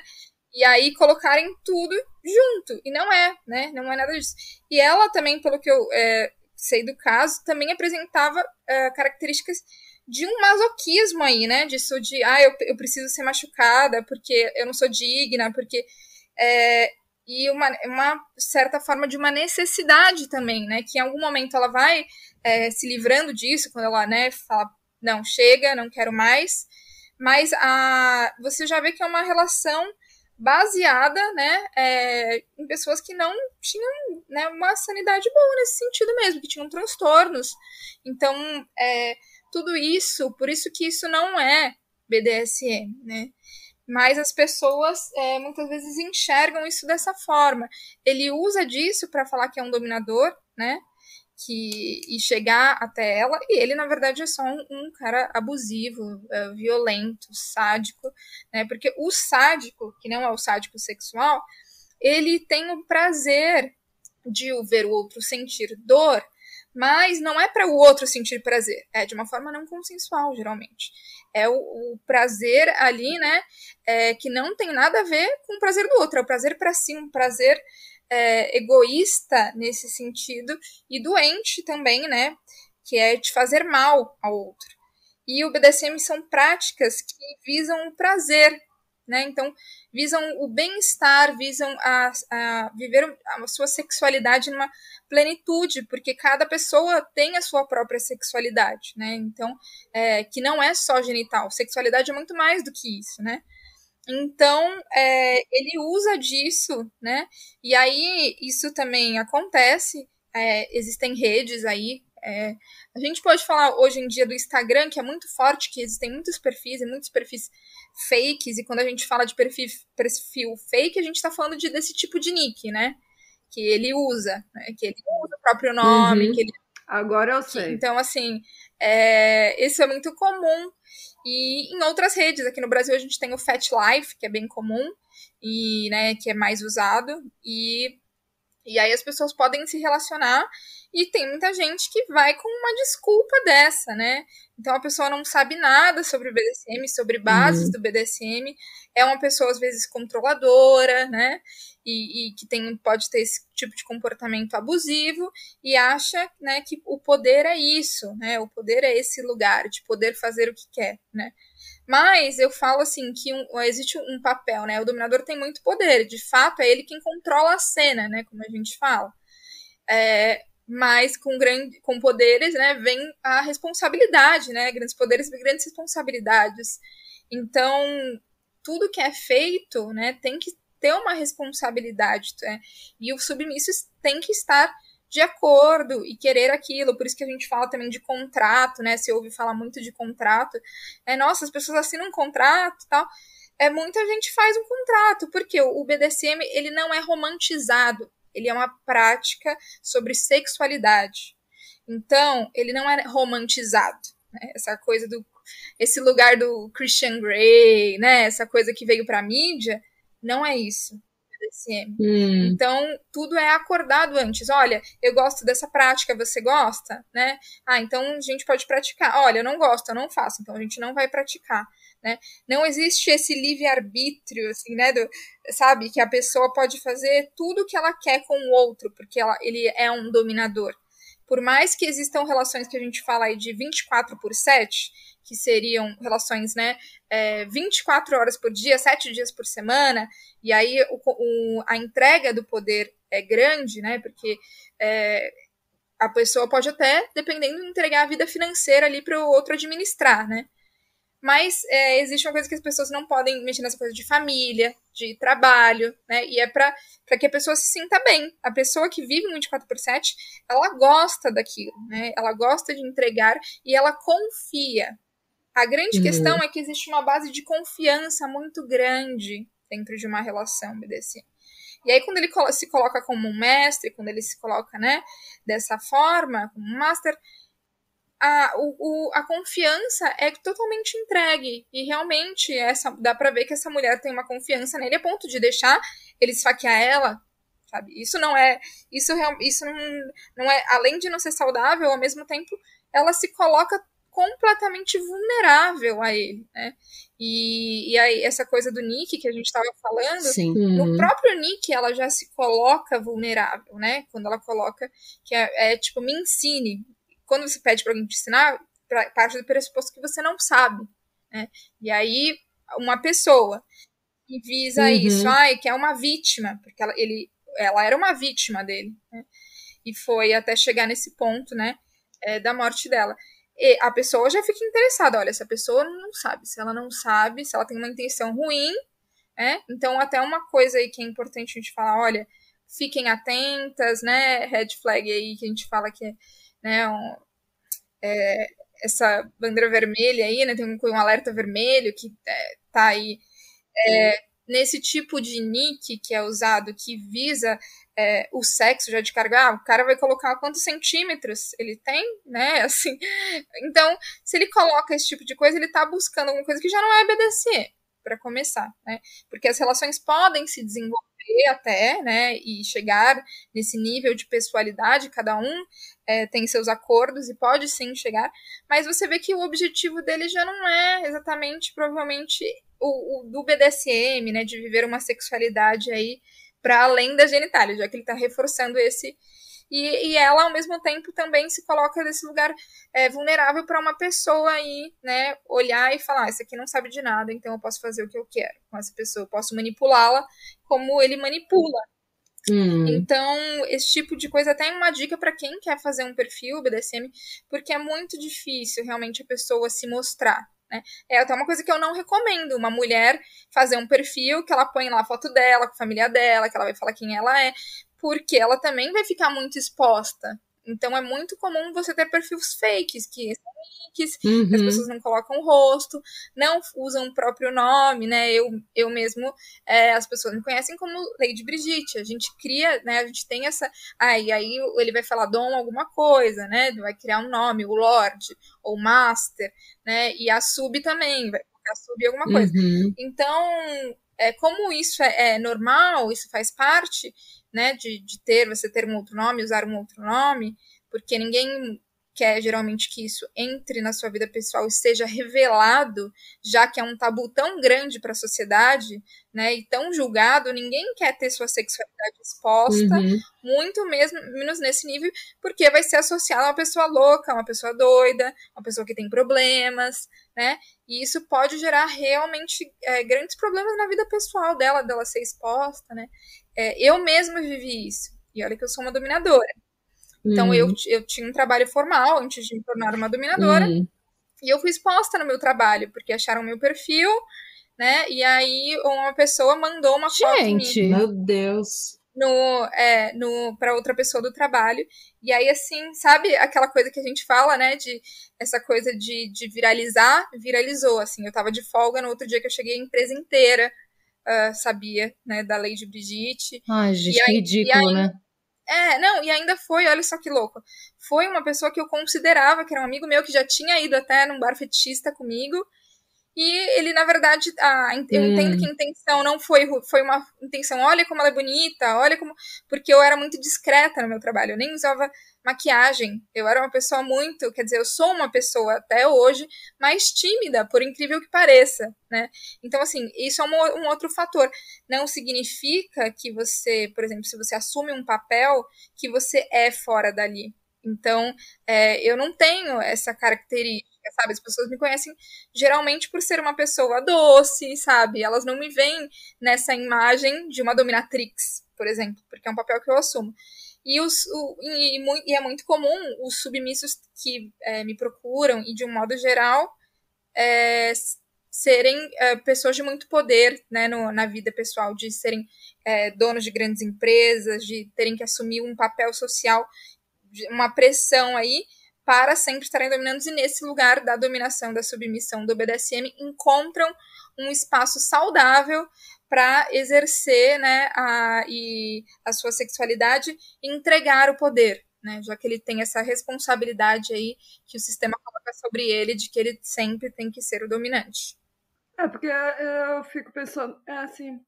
E aí colocarem tudo junto. E não é, né? Não é nada disso. E ela também, pelo que eu é, sei do caso, também apresentava é, características de um masoquismo aí, né? Disso de, ah, eu, eu preciso ser machucada porque eu não sou digna, porque é, e uma, uma certa forma de uma necessidade também, né? Que em algum momento ela vai é, se livrando disso, quando ela né, fala, não, chega, não quero mais. Mas a, você já vê que é uma relação baseada né, é, em pessoas que não tinham né, uma sanidade boa nesse sentido mesmo, que tinham transtornos. Então, é, tudo isso, por isso que isso não é BDSM, né? mas as pessoas é, muitas vezes enxergam isso dessa forma. Ele usa disso para falar que é um dominador, né? Que, e chegar até ela, e ele, na verdade, é só um, um cara abusivo, é, violento, sádico, né? Porque o sádico, que não é o sádico sexual, ele tem o prazer de ver o outro sentir dor, mas não é para o outro sentir prazer, é de uma forma não consensual, geralmente. É o, o prazer ali, né, é, que não tem nada a ver com o prazer do outro, é o prazer para si, um prazer é, egoísta nesse sentido e doente também, né, que é de fazer mal ao outro. E o BDSM são práticas que visam o prazer, né? Então, visam o bem-estar, visam a, a, viver a sua sexualidade numa plenitude, porque cada pessoa tem a sua própria sexualidade, né? Então, é, que não é só genital, sexualidade é muito mais do que isso, né? Então, é, ele usa disso, né? E aí, isso também acontece, é, existem redes aí, é, a gente pode falar hoje em dia do Instagram, que é muito forte, que existem muitos perfis e muitos perfis fakes, e quando a gente fala de perfil, perfil fake, a gente está falando de, desse tipo de nick, né? Que ele usa, né? que ele usa o próprio nome, uhum. que ele... Agora eu sei. Que, então, assim, é, isso é muito comum. E em outras redes, aqui no Brasil a gente tem o Fat Life, que é bem comum, e né, que é mais usado, e, e aí as pessoas podem se relacionar e tem muita gente que vai com uma desculpa dessa, né? Então a pessoa não sabe nada sobre o BDSM, sobre bases uhum. do BDSM, é uma pessoa às vezes controladora, né? E, e, que tem, pode ter esse tipo de comportamento abusivo e acha, né, que o poder é isso, né? O poder é esse lugar de poder fazer o que quer, né? Mas eu falo assim que um, existe um papel, né? O dominador tem muito poder, de fato é ele quem controla a cena, né? Como a gente fala. É, mas com, grande, com poderes, né, vem a responsabilidade, né, grandes poderes e grandes responsabilidades. Então, tudo que é feito, né, tem que ter uma responsabilidade, né, e o submisso tem que estar de acordo e querer aquilo, por isso que a gente fala também de contrato, né, se ouve falar muito de contrato, é, nossa, as pessoas assinam um contrato tal, é, muita gente faz um contrato, porque o BDSM, ele não é romantizado, ele é uma prática sobre sexualidade. Então, ele não é romantizado. Né? Essa coisa do. Esse lugar do Christian Grey, né? Essa coisa que veio para a mídia, não é isso. Hum. Então, tudo é acordado antes. Olha, eu gosto dessa prática, você gosta? Né? Ah, então a gente pode praticar. Olha, eu não gosto, eu não faço, então a gente não vai praticar. Né? Não existe esse livre-arbítrio, assim, né? Do, sabe? Que a pessoa pode fazer tudo o que ela quer com o outro, porque ela, ele é um dominador. Por mais que existam relações que a gente fala aí de 24 por 7, que seriam relações, né, é, 24 horas por dia, 7 dias por semana, e aí o, o, a entrega do poder é grande, né, porque é, a pessoa pode até, dependendo, entregar a vida financeira ali para o outro administrar, né, mas é, existe uma coisa que as pessoas não podem mexer nessa coisa de família, de trabalho, né? E é para que a pessoa se sinta bem. A pessoa que vive 24 por 7, ela gosta daquilo, né? Ela gosta de entregar e ela confia. A grande uhum. questão é que existe uma base de confiança muito grande dentro de uma relação BDSM. E aí, quando ele se coloca como um mestre, quando ele se coloca, né, dessa forma, como um master, a, o, o, a confiança é totalmente entregue. E realmente essa, dá pra ver que essa mulher tem uma confiança nele a ponto de deixar ele esfaquear ela. Sabe? Isso não é. Isso, isso não, não é. Além de não ser saudável, ao mesmo tempo, ela se coloca completamente vulnerável a ele, né? E, e aí, essa coisa do Nick que a gente estava falando, Sim. no uhum. próprio Nick ela já se coloca vulnerável, né? Quando ela coloca que é, é tipo, me ensine. Quando você pede para alguém te ensinar, pra, parte do pressuposto que você não sabe, né? E aí, uma pessoa que visa uhum. isso, ai, que é uma vítima, porque ela, ele, ela era uma vítima dele, né? E foi até chegar nesse ponto, né? É, da morte dela e a pessoa já fica interessada. Olha, essa pessoa não sabe. Se ela não sabe, se ela tem uma intenção ruim, né? Então, até uma coisa aí que é importante a gente falar, olha, fiquem atentas, né? Red flag aí que a gente fala que é, né, um, é, essa bandeira vermelha aí, né? Tem um, um alerta vermelho que é, tá aí. É, nesse tipo de nick que é usado que visa é, o sexo já de carga, ah, o cara vai colocar quantos centímetros ele tem, né? Assim, então, se ele coloca esse tipo de coisa, ele tá buscando alguma coisa que já não é BDSM, para começar, né? Porque as relações podem se desenvolver até, né? E chegar nesse nível de pessoalidade, cada um é, tem seus acordos e pode sim chegar, mas você vê que o objetivo dele já não é exatamente, provavelmente, o, o do BDSM, né? De viver uma sexualidade aí para além da genitália, já que ele está reforçando esse. E, e, ela, ao mesmo tempo, também se coloca nesse lugar é, vulnerável para uma pessoa aí, né, olhar e falar: ah, esse aqui não sabe de nada, então eu posso fazer o que eu quero com essa pessoa, eu posso manipulá-la como ele manipula. Hum. Então, esse tipo de coisa até é uma dica para quem quer fazer um perfil BDSM, porque é muito difícil realmente a pessoa se mostrar. Né? É até uma coisa que eu não recomendo, uma mulher fazer um perfil que ela põe lá a foto dela, com a família dela, que ela vai falar quem ela é, porque ela também vai ficar muito exposta. Então é muito comum você ter perfis fakes, que são links, uhum. que as pessoas não colocam o rosto, não usam o próprio nome, né? Eu, eu mesmo, é, as pessoas me conhecem como Lady Brigitte. A gente cria, né? A gente tem essa. Aí, ah, aí ele vai falar Dom alguma coisa, né? Vai criar um nome, o Lord, ou Master, né? E a Sub também, vai colocar Sub alguma coisa. Uhum. Então, é, como isso é, é normal, isso faz parte né, de, de ter, você ter um outro nome, usar um outro nome, porque ninguém quer geralmente que isso entre na sua vida pessoal e seja revelado, já que é um tabu tão grande para a sociedade, né, e tão julgado, ninguém quer ter sua sexualidade exposta, uhum. muito mesmo menos nesse nível, porque vai ser associado a uma pessoa louca, uma pessoa doida, uma pessoa que tem problemas, né? E isso pode gerar realmente é, grandes problemas na vida pessoal dela, dela ser exposta, né? É, eu mesma vivi isso. E olha que eu sou uma dominadora. Então uhum. eu, eu tinha um trabalho formal antes de me tornar uma dominadora. Uhum. E eu fui exposta no meu trabalho, porque acharam meu perfil, né? E aí uma pessoa mandou uma Gente, foto. Gente, meu Deus. No, é, no, para outra pessoa do trabalho. E aí, assim, sabe aquela coisa que a gente fala, né? De essa coisa de, de viralizar, viralizou. Assim, eu tava de folga no outro dia que eu cheguei a empresa inteira uh, sabia, né, da lei de Brigitte. Ai, gente, aí, que ridículo, aí, né? É, não, e ainda foi, olha só que louco. Foi uma pessoa que eu considerava que era um amigo meu que já tinha ido até num bar fetista comigo. E ele, na verdade, ah, eu hum. entendo que a intenção não foi, foi uma intenção, olha como ela é bonita, olha como. Porque eu era muito discreta no meu trabalho, eu nem usava maquiagem. Eu era uma pessoa muito, quer dizer, eu sou uma pessoa até hoje mais tímida, por incrível que pareça, né? Então, assim, isso é um, um outro fator. Não significa que você, por exemplo, se você assume um papel, que você é fora dali. Então, é, eu não tenho essa característica, sabe? As pessoas me conhecem geralmente por ser uma pessoa doce, sabe? Elas não me veem nessa imagem de uma dominatrix, por exemplo, porque é um papel que eu assumo. E, os, o, e, e, é muito comum os submissos que é, me procuram, e de um modo geral, é, serem é, pessoas de muito poder né, no, na vida pessoal, de serem é, donos de grandes empresas, de terem que assumir um papel social, uma pressão aí para sempre estarem dominantes e nesse lugar da dominação, da submissão do BDSM encontram um espaço saudável para exercer né, a, e a sua sexualidade e entregar o poder, né, já que ele tem essa responsabilidade aí que o sistema coloca sobre ele de que ele sempre tem que ser o dominante. É, porque eu fico pensando, é assim,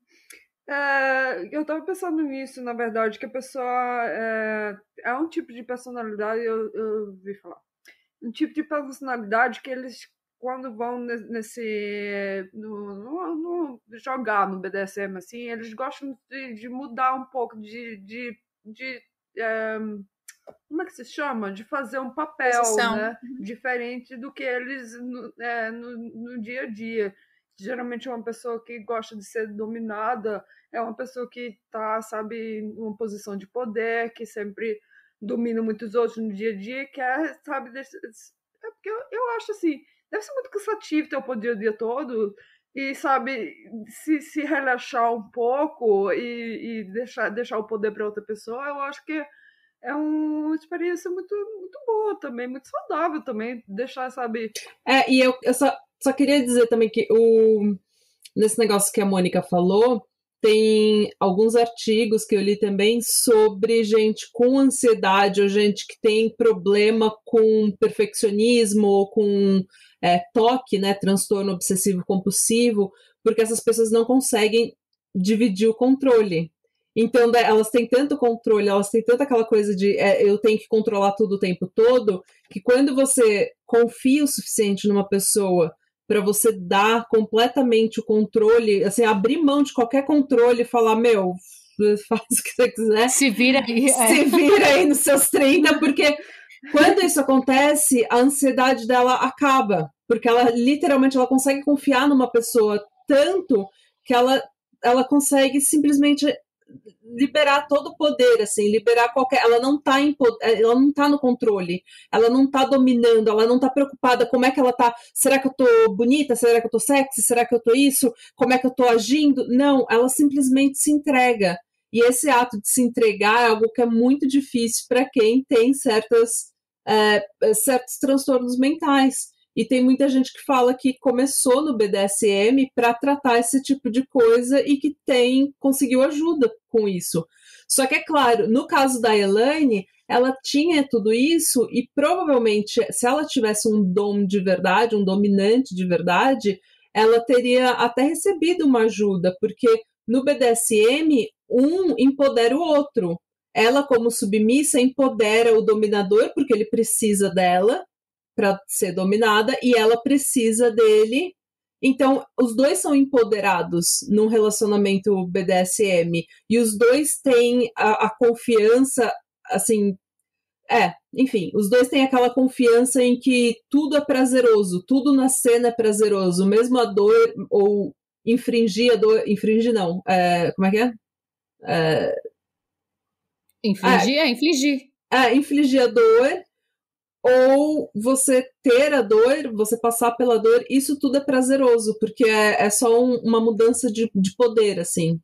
é, eu estava pensando nisso, na verdade, que a pessoa é, é um tipo de personalidade, eu, eu vi falar, um tipo de personalidade que eles, quando vão nesse. No, no, jogar no BDSM, assim, eles gostam de, de mudar um pouco, de. de, de é, como é que se chama? De fazer um papel né? Uhum. diferente do que eles no, é, no, no dia a dia geralmente é uma pessoa que gosta de ser dominada, é uma pessoa que está, sabe, em uma posição de poder, que sempre domina muitos outros no dia a dia, que é, sabe, é porque eu, eu acho assim, deve ser muito cansativo ter o poder o dia todo e, sabe, se, se relaxar um pouco e, e deixar, deixar o poder para outra pessoa, eu acho que é uma experiência muito, muito boa também, muito saudável também, deixar, sabe... É, e eu, eu só, só queria dizer também que o, nesse negócio que a Mônica falou, tem alguns artigos que eu li também sobre gente com ansiedade ou gente que tem problema com perfeccionismo ou com é, toque, né, transtorno obsessivo compulsivo, porque essas pessoas não conseguem dividir o controle. Então, elas têm tanto controle, elas têm tanta aquela coisa de é, eu tenho que controlar tudo o tempo todo, que quando você confia o suficiente numa pessoa para você dar completamente o controle, assim, abrir mão de qualquer controle e falar, meu, faz o que você quiser. Se vira aí. É. Se vira aí nos seus 30, porque quando isso acontece, a ansiedade dela acaba, porque ela literalmente ela consegue confiar numa pessoa tanto que ela ela consegue simplesmente liberar todo o poder, assim, liberar qualquer. Ela não tá em, ela não tá no controle, ela não tá dominando, ela não tá preocupada como é que ela tá. Será que eu tô bonita? Será que eu tô sexy? Será que eu tô isso? Como é que eu tô agindo? Não, ela simplesmente se entrega. E esse ato de se entregar é algo que é muito difícil para quem tem certas, é, certos transtornos mentais. E tem muita gente que fala que começou no BDSM para tratar esse tipo de coisa e que tem conseguiu ajuda com isso. Só que é claro, no caso da Elaine, ela tinha tudo isso e provavelmente, se ela tivesse um dom de verdade, um dominante de verdade, ela teria até recebido uma ajuda, porque no BDSM, um empodera o outro. Ela, como submissa, empodera o dominador, porque ele precisa dela, para ser dominada e ela precisa dele. Então, os dois são empoderados num relacionamento BDSM e os dois têm a, a confiança, assim, é, enfim, os dois têm aquela confiança em que tudo é prazeroso, tudo na cena é prazeroso, mesmo a dor ou infringir a dor, infringir não, é, como é que é? é infligir, é, é infligir. É, infligir a dor ou você ter a dor, você passar pela dor, isso tudo é prazeroso, porque é, é só um, uma mudança de, de poder, assim.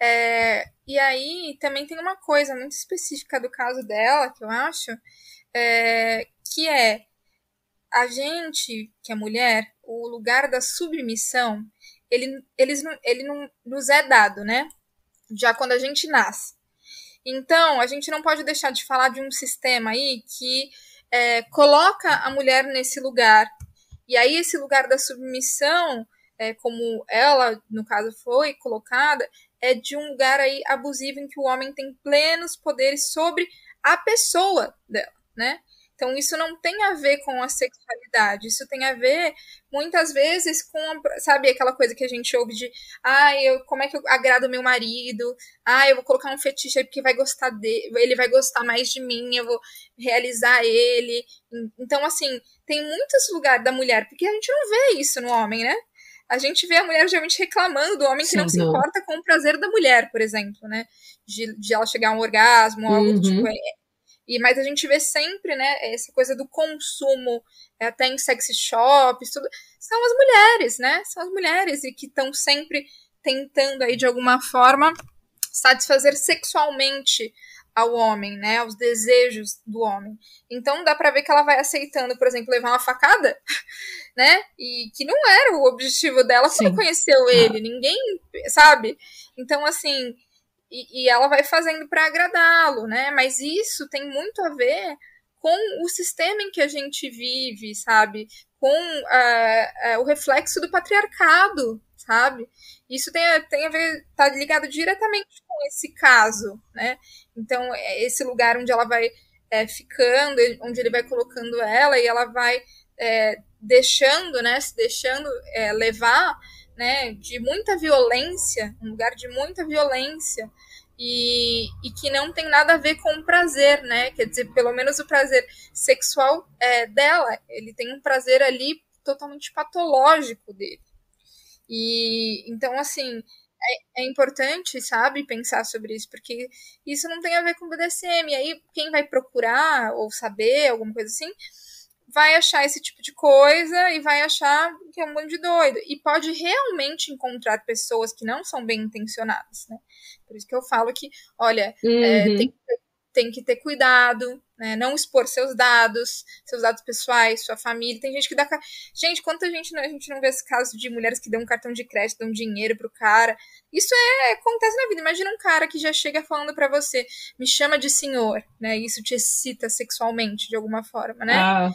É, e aí também tem uma coisa muito específica do caso dela, que eu acho, é, que é a gente, que é mulher, o lugar da submissão, ele, eles, ele não nos é dado, né? Já quando a gente nasce. Então, a gente não pode deixar de falar de um sistema aí que é, coloca a mulher nesse lugar. E aí, esse lugar da submissão, é, como ela, no caso, foi colocada, é de um lugar aí abusivo em que o homem tem plenos poderes sobre a pessoa dela, né? Então, isso não tem a ver com a sexualidade, isso tem a ver, muitas vezes, com, sabe, aquela coisa que a gente ouve de, ah, eu, como é que eu agrado meu marido? Ah, eu vou colocar um fetiche aí porque vai gostar dele, ele vai gostar mais de mim, eu vou realizar ele. Então, assim, tem muitos lugares da mulher, porque a gente não vê isso no homem, né? a gente vê a mulher geralmente reclamando do homem que Sim, não se importa com o prazer da mulher, por exemplo, né? De, de ela chegar a um orgasmo, algo uhum. do tipo. É, e, mas a gente vê sempre, né, essa coisa do consumo, é, até em sexy shops, tudo. São as mulheres, né? São as mulheres e que estão sempre tentando aí, de alguma forma, satisfazer sexualmente ao homem, né, aos desejos do homem. Então dá para ver que ela vai aceitando, por exemplo, levar uma facada, né, e que não era o objetivo dela Sim. quando conheceu ele, ninguém, sabe? Então assim, e, e ela vai fazendo para agradá-lo, né? Mas isso tem muito a ver com o sistema em que a gente vive, sabe? Com uh, uh, o reflexo do patriarcado, sabe? Isso tem, tem a ver, tá ligado diretamente com esse caso, né? Então, é esse lugar onde ela vai é, ficando, onde ele vai colocando ela e ela vai é, deixando, né? Se deixando é, levar, né? De muita violência, um lugar de muita violência e, e que não tem nada a ver com prazer, né? Quer dizer, pelo menos o prazer sexual é, dela, ele tem um prazer ali totalmente patológico dele. E então, assim, é, é, importante, sabe, pensar sobre isso, porque isso não tem a ver com BDSM. E aí, quem vai procurar ou saber alguma coisa assim, vai achar esse tipo de coisa e vai achar que é um bando de doido. E pode realmente encontrar pessoas que não são bem intencionadas, né? Por isso que eu falo que, olha, é, uhum. é, tem, tem, que ter cuidado, né? Não expor seus dados, seus dados pessoais, sua família. Tem gente que dá. Gente, quanta gente a gente não vê esse caso de mulheres que dão um cartão de crédito, dão dinheiro pro cara. Isso é acontece na vida. Imagina um cara que já chega falando para você, me chama de senhor, né? Isso te excita sexualmente de alguma forma, né? Ah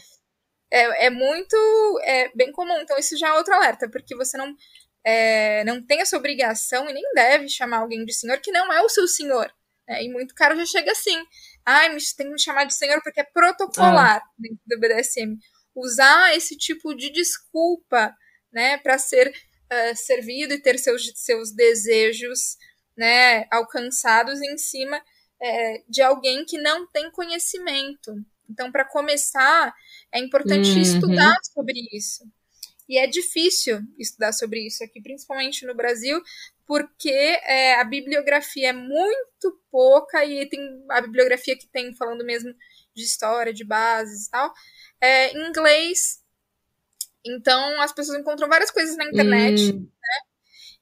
é, é muito é bem comum. Então, isso já é outro alerta, porque você não, é, não tem essa obrigação e nem deve chamar alguém de senhor que não é o seu senhor. Né? E muito cara já chega assim. Ai, me, tem que me chamar de senhor porque é protocolar ah. dentro do BDSM. Usar esse tipo de desculpa né, para ser uh, servido e ter seus, seus desejos né, alcançados em cima é, de alguém que não tem conhecimento. Então, para começar, é importante uhum. estudar sobre isso. E é difícil estudar sobre isso aqui, principalmente no Brasil, porque é, a bibliografia é muito pouca e tem a bibliografia que tem falando mesmo de história, de bases e tal, é em inglês. Então as pessoas encontram várias coisas na internet, uhum. né?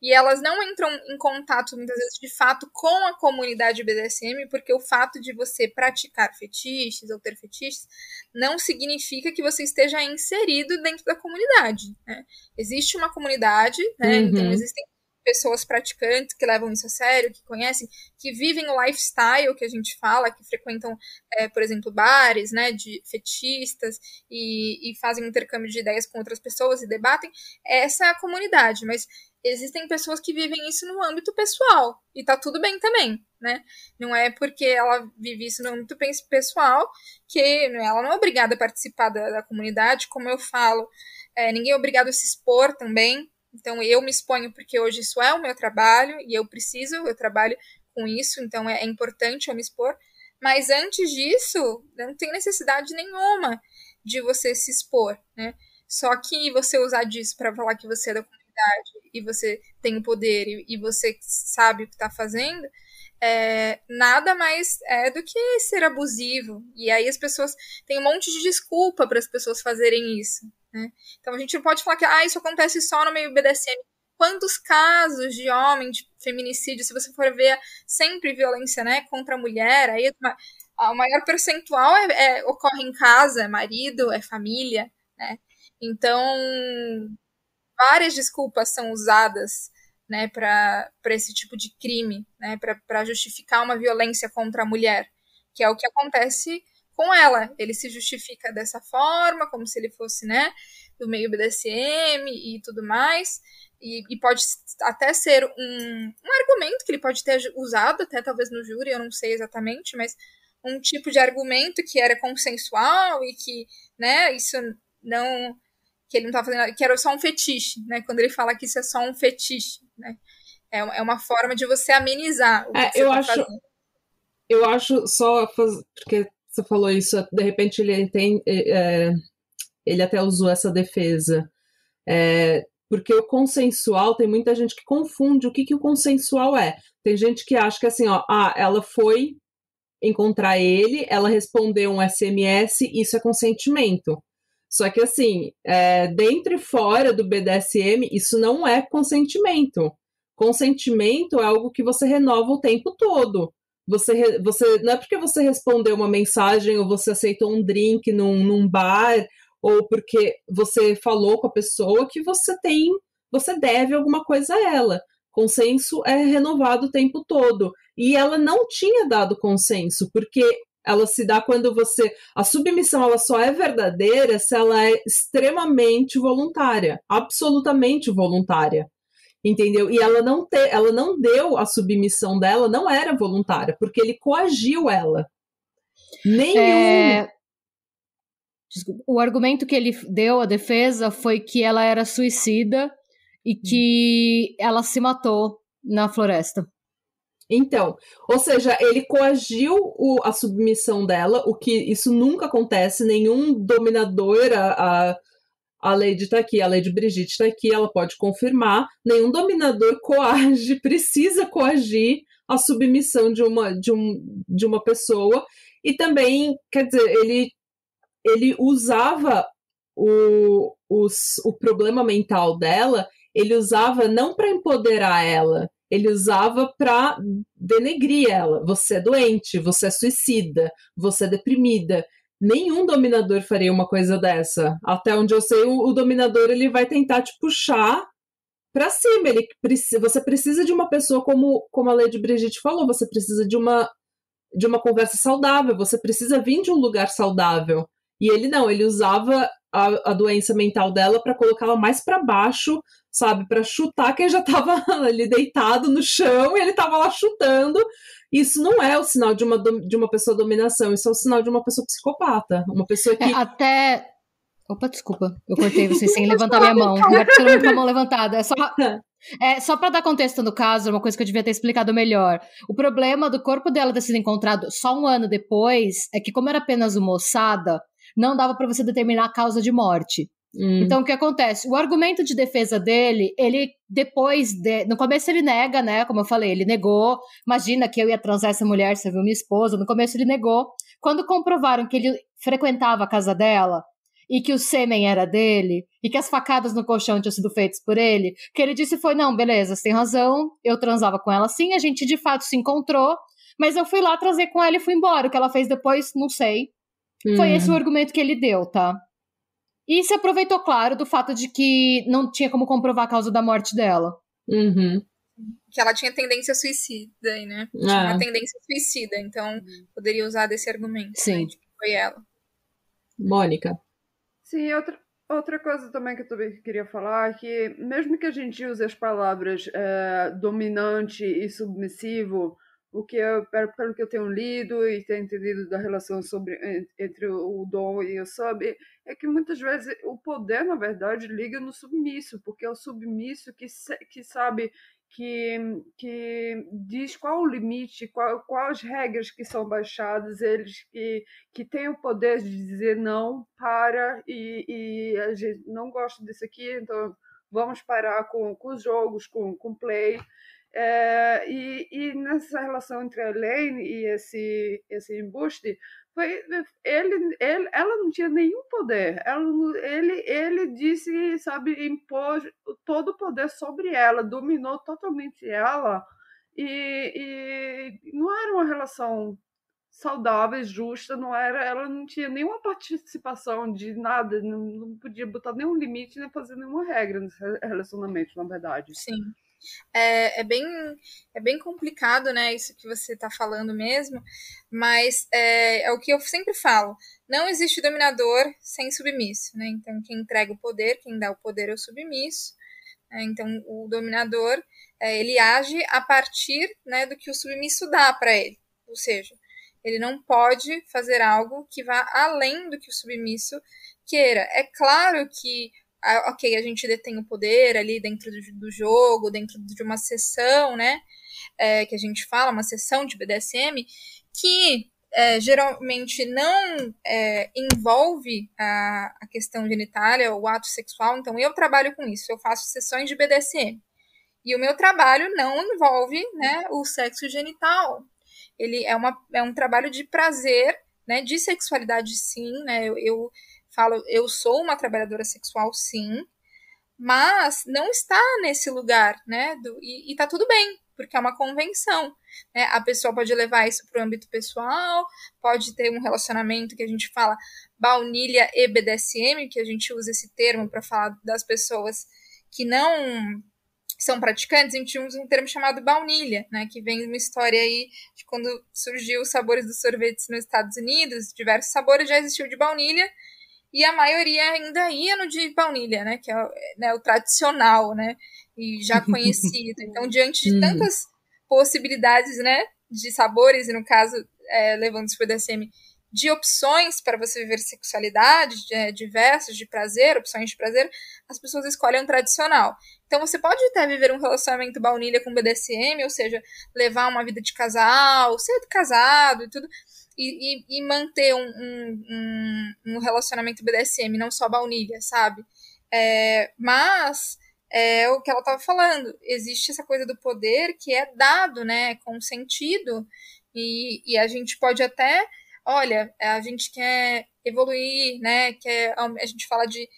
E elas não entram em contato muitas vezes de fato com a comunidade BDSM, porque o fato de você praticar fetiches ou ter fetiches não significa que você esteja inserido dentro da comunidade. Né? Existe uma comunidade, né? Uhum. então existem pessoas praticantes que levam isso a sério, que conhecem, que vivem o lifestyle que a gente fala, que frequentam, é, por exemplo, bares, né, de fetistas e, e fazem intercâmbio de ideias com outras pessoas e debatem, essa é a comunidade, mas existem pessoas que vivem isso no âmbito pessoal e tá tudo bem também, né? Não é porque ela vive isso no âmbito pessoal que ela não é obrigada a participar da, da comunidade, como eu falo, é, ninguém é obrigado a se expor também. Então eu me exponho porque hoje isso é o meu trabalho e eu preciso, eu trabalho com isso, então é, é importante eu me expor. Mas antes disso, não tem necessidade nenhuma de você se expor, né? Só que você usar disso para falar que você é da comunidade e você tem o poder e, e você sabe o que está fazendo, é, nada mais é do que ser abusivo. E aí as pessoas têm um monte de desculpa para as pessoas fazerem isso. Né? Então a gente não pode falar que ah, isso acontece só no meio BDSM. Quantos casos de homem, de feminicídio, se você for ver sempre violência né, contra a mulher, aí o maior percentual é, é, ocorre em casa, é marido, é família, né? Então, várias desculpas são usadas né, para esse tipo de crime, né, para justificar uma violência contra a mulher, que é o que acontece com ela. Ele se justifica dessa forma, como se ele fosse né, do meio BDSM e tudo mais, e, e pode até ser um, um argumento que ele pode ter usado, até talvez no júri, eu não sei exatamente, mas um tipo de argumento que era consensual e que né, isso não que ele não estava fazendo que era só um fetiche, né? Quando ele fala que isso é só um fetiche, né? É, é uma forma de você amenizar o que, é, que eu tá acho, fazendo. Eu acho só porque você falou isso, de repente ele tem, é, ele até usou essa defesa, é, porque o consensual tem muita gente que confunde o que, que o consensual é. Tem gente que acha que assim, ó, ah, ela foi encontrar ele, ela respondeu um SMS, isso é consentimento. Só que, assim, é, dentro e fora do BDSM, isso não é consentimento. Consentimento é algo que você renova o tempo todo. Você, você não é porque você respondeu uma mensagem ou você aceitou um drink num, num bar ou porque você falou com a pessoa que você tem, você deve alguma coisa a ela. Consenso é renovado o tempo todo. E ela não tinha dado consenso, porque ela se dá quando você. A submissão ela só é verdadeira se ela é extremamente voluntária, absolutamente voluntária. Entendeu? E ela não, te, ela não deu a submissão dela, não era voluntária, porque ele coagiu ela. Nenhum. É... O argumento que ele deu à defesa foi que ela era suicida e que ela se matou na floresta. Então, ou seja, ele coagiu o, a submissão dela, o que isso nunca acontece, nenhum dominador, a, a, a Lady tá aqui, a Lady Brigitte tá aqui, ela pode confirmar, nenhum dominador coage, precisa coagir a submissão de uma, de, um, de uma pessoa, e também, quer dizer, ele, ele usava o, os, o problema mental dela, ele usava não para empoderar ela, ele usava para denegrir ela. Você é doente, você é suicida, você é deprimida. Nenhum dominador faria uma coisa dessa. Até onde eu sei, o, o dominador ele vai tentar te puxar para cima. Ele você precisa de uma pessoa como, como a Lady Brigitte falou, você precisa de uma de uma conversa saudável, você precisa vir de um lugar saudável. E ele não, ele usava a, a doença mental dela para colocá-la mais para baixo, sabe, para chutar quem já estava ali deitado no chão e ele estava lá chutando. Isso não é o sinal de uma, de uma pessoa dominação, isso é o sinal de uma pessoa psicopata, uma pessoa que é, até Opa, desculpa, eu cortei você sem levantar minha mão. Não é porque eu não com a mão levantada, é só É, só para dar contexto no caso, uma coisa que eu devia ter explicado melhor. O problema do corpo dela ter sido encontrado só um ano depois é que, como era apenas uma ossada, não dava para você determinar a causa de morte. Hum. Então, o que acontece? O argumento de defesa dele, ele depois, de, no começo ele nega, né? Como eu falei, ele negou. Imagina que eu ia transar essa mulher, você viu minha esposa. No começo ele negou. Quando comprovaram que ele frequentava a casa dela e que o sêmen era dele e que as facadas no colchão tinham sido feitas por ele, o que ele disse foi: não, beleza, você tem razão, eu transava com ela sim, a gente de fato se encontrou, mas eu fui lá trazer com ela e fui embora. O que ela fez depois, não sei. Hum. Foi esse o argumento que ele deu, tá? E se aproveitou, claro, do fato de que não tinha como comprovar a causa da morte dela. Uhum. Que ela tinha tendência suicida, né? Tinha uma é. tendência suicida, então poderia usar desse argumento. Sim. Né, de que foi ela. Mônica. Sim, outra, outra coisa também que eu também queria falar é que, mesmo que a gente use as palavras é, dominante e submissivo, o que eu, pelo que eu tenho lido e tenho entendido da relação sobre, entre o dom e o sub, é que muitas vezes o poder, na verdade, liga no submisso, porque é o submisso que, que sabe que, que diz qual o limite, qual, quais regras que são baixadas, eles que, que têm o poder de dizer não, para, e, e a gente não gosta disso aqui, então vamos parar com, com os jogos, com o play. É, e, e, nessa relação entre a Elaine e esse, esse embuste, foi, ele, ele, ela não tinha nenhum poder. Ela, ele, ele disse, sabe, impôs todo o poder sobre ela, dominou totalmente ela. E, e não era uma relação saudável, justa, não era, ela não tinha nenhuma participação de nada, não, não podia botar nenhum limite nem fazer nenhuma regra nesse relacionamento, na verdade. Sim. É, é, bem, é bem complicado, né? Isso que você está falando mesmo, mas é, é, o que eu sempre falo: não existe dominador sem submisso, né? Então, quem entrega o poder, quem dá o poder é o submisso. Né? Então, o dominador é, ele age a partir né, do que o submisso dá para ele, ou seja, ele não pode fazer algo que vá além do que o submisso queira. É claro que ok, a gente detém o poder ali dentro do, do jogo, dentro de uma sessão, né? É, que a gente fala, uma sessão de BDSM, que é, geralmente não é, envolve a, a questão genitália, o ato sexual. Então, eu trabalho com isso, eu faço sessões de BDSM. E o meu trabalho não envolve né, o sexo genital. Ele é, uma, é um trabalho de prazer, né, de sexualidade, sim. Né, eu, eu falo, eu sou uma trabalhadora sexual, sim, mas não está nesse lugar, né? Do, e, e tá tudo bem, porque é uma convenção. Né? A pessoa pode levar isso para o âmbito pessoal, pode ter um relacionamento que a gente fala baunilha e BDSM, que a gente usa esse termo para falar das pessoas que não são praticantes, a gente usa um termo chamado baunilha, né, que vem de uma história aí de quando surgiu os sabores dos sorvetes nos Estados Unidos, diversos sabores já existiu de baunilha, e a maioria ainda ia no de baunilha, né, que é né, o tradicional, né, e já conhecido. Então, diante de uhum. tantas possibilidades, né, de sabores, e no caso, é, levando isso para o DSM, de opções para você viver sexualidade, é, diversas, de prazer, opções de prazer, as pessoas escolhem um tradicional. Então você pode até viver um relacionamento baunilha com BDSM, ou seja, levar uma vida de casal, ser casado e tudo, e, e, e manter um, um, um, relacionamento BDSM, não só baunilha, sabe? É, mas é o que ela estava falando, existe essa coisa do poder que é dado, né, com sentido, e, e a gente pode até olha, a gente quer evoluir, né? Quer, a gente fala de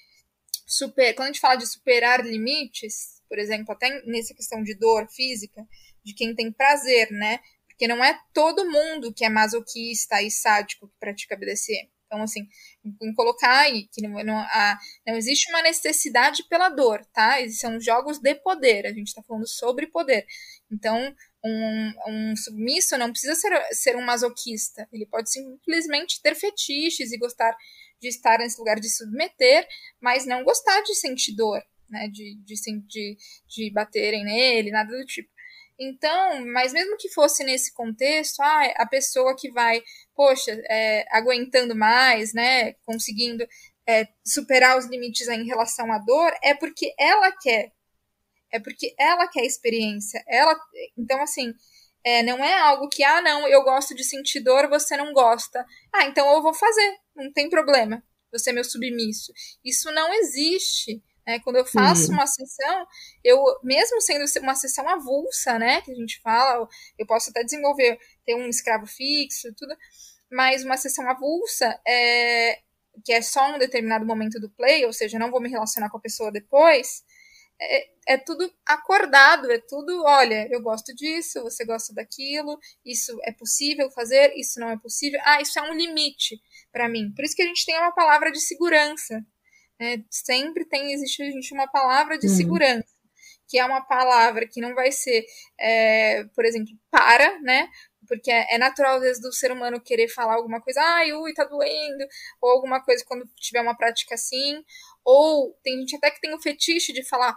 super, quando a gente fala de superar limites, por exemplo, até nessa questão de dor física, de quem tem prazer, né? Porque não é todo mundo que é masoquista e sádico que pratica BDSM. Então, assim, em colocar aí que não, não, a, não existe uma necessidade pela dor, tá? São jogos de poder, a gente tá falando sobre poder. Então, um, um submisso não precisa ser, ser um masoquista. Ele pode simplesmente ter fetiches e gostar de estar nesse lugar de submeter, mas não gostar de sentir dor, né? De, de, de, de baterem nele, nada do tipo. Então, mas mesmo que fosse nesse contexto, ah, a pessoa que vai, poxa, é, aguentando mais, né, conseguindo é, superar os limites em relação à dor, é porque ela quer, é porque ela quer experiência. Ela, então assim, é, não é algo que ah não, eu gosto de sentir dor, você não gosta. Ah, então eu vou fazer, não tem problema. Você é meu submisso. Isso não existe. Né? Quando eu faço uhum. uma sessão, eu mesmo sendo uma sessão avulsa, né, que a gente fala, eu posso até desenvolver ter um escravo fixo, tudo, mas uma sessão avulsa é que é só um determinado momento do play, ou seja, não vou me relacionar com a pessoa depois é, é, tudo acordado, é tudo, olha, eu gosto disso, você gosta daquilo, isso é possível fazer, isso não é possível. Ah, isso é um limite para mim. Por isso que a gente tem uma palavra de segurança. Né? Sempre tem, existe a gente uma palavra de uhum. segurança, que é uma palavra que não vai ser, é, por exemplo, para, né? Porque é, é natural, às vezes, do ser humano querer falar alguma coisa, ai, ui, tá doendo, ou alguma coisa quando tiver uma prática assim, ou tem gente até que tem o fetiche de falar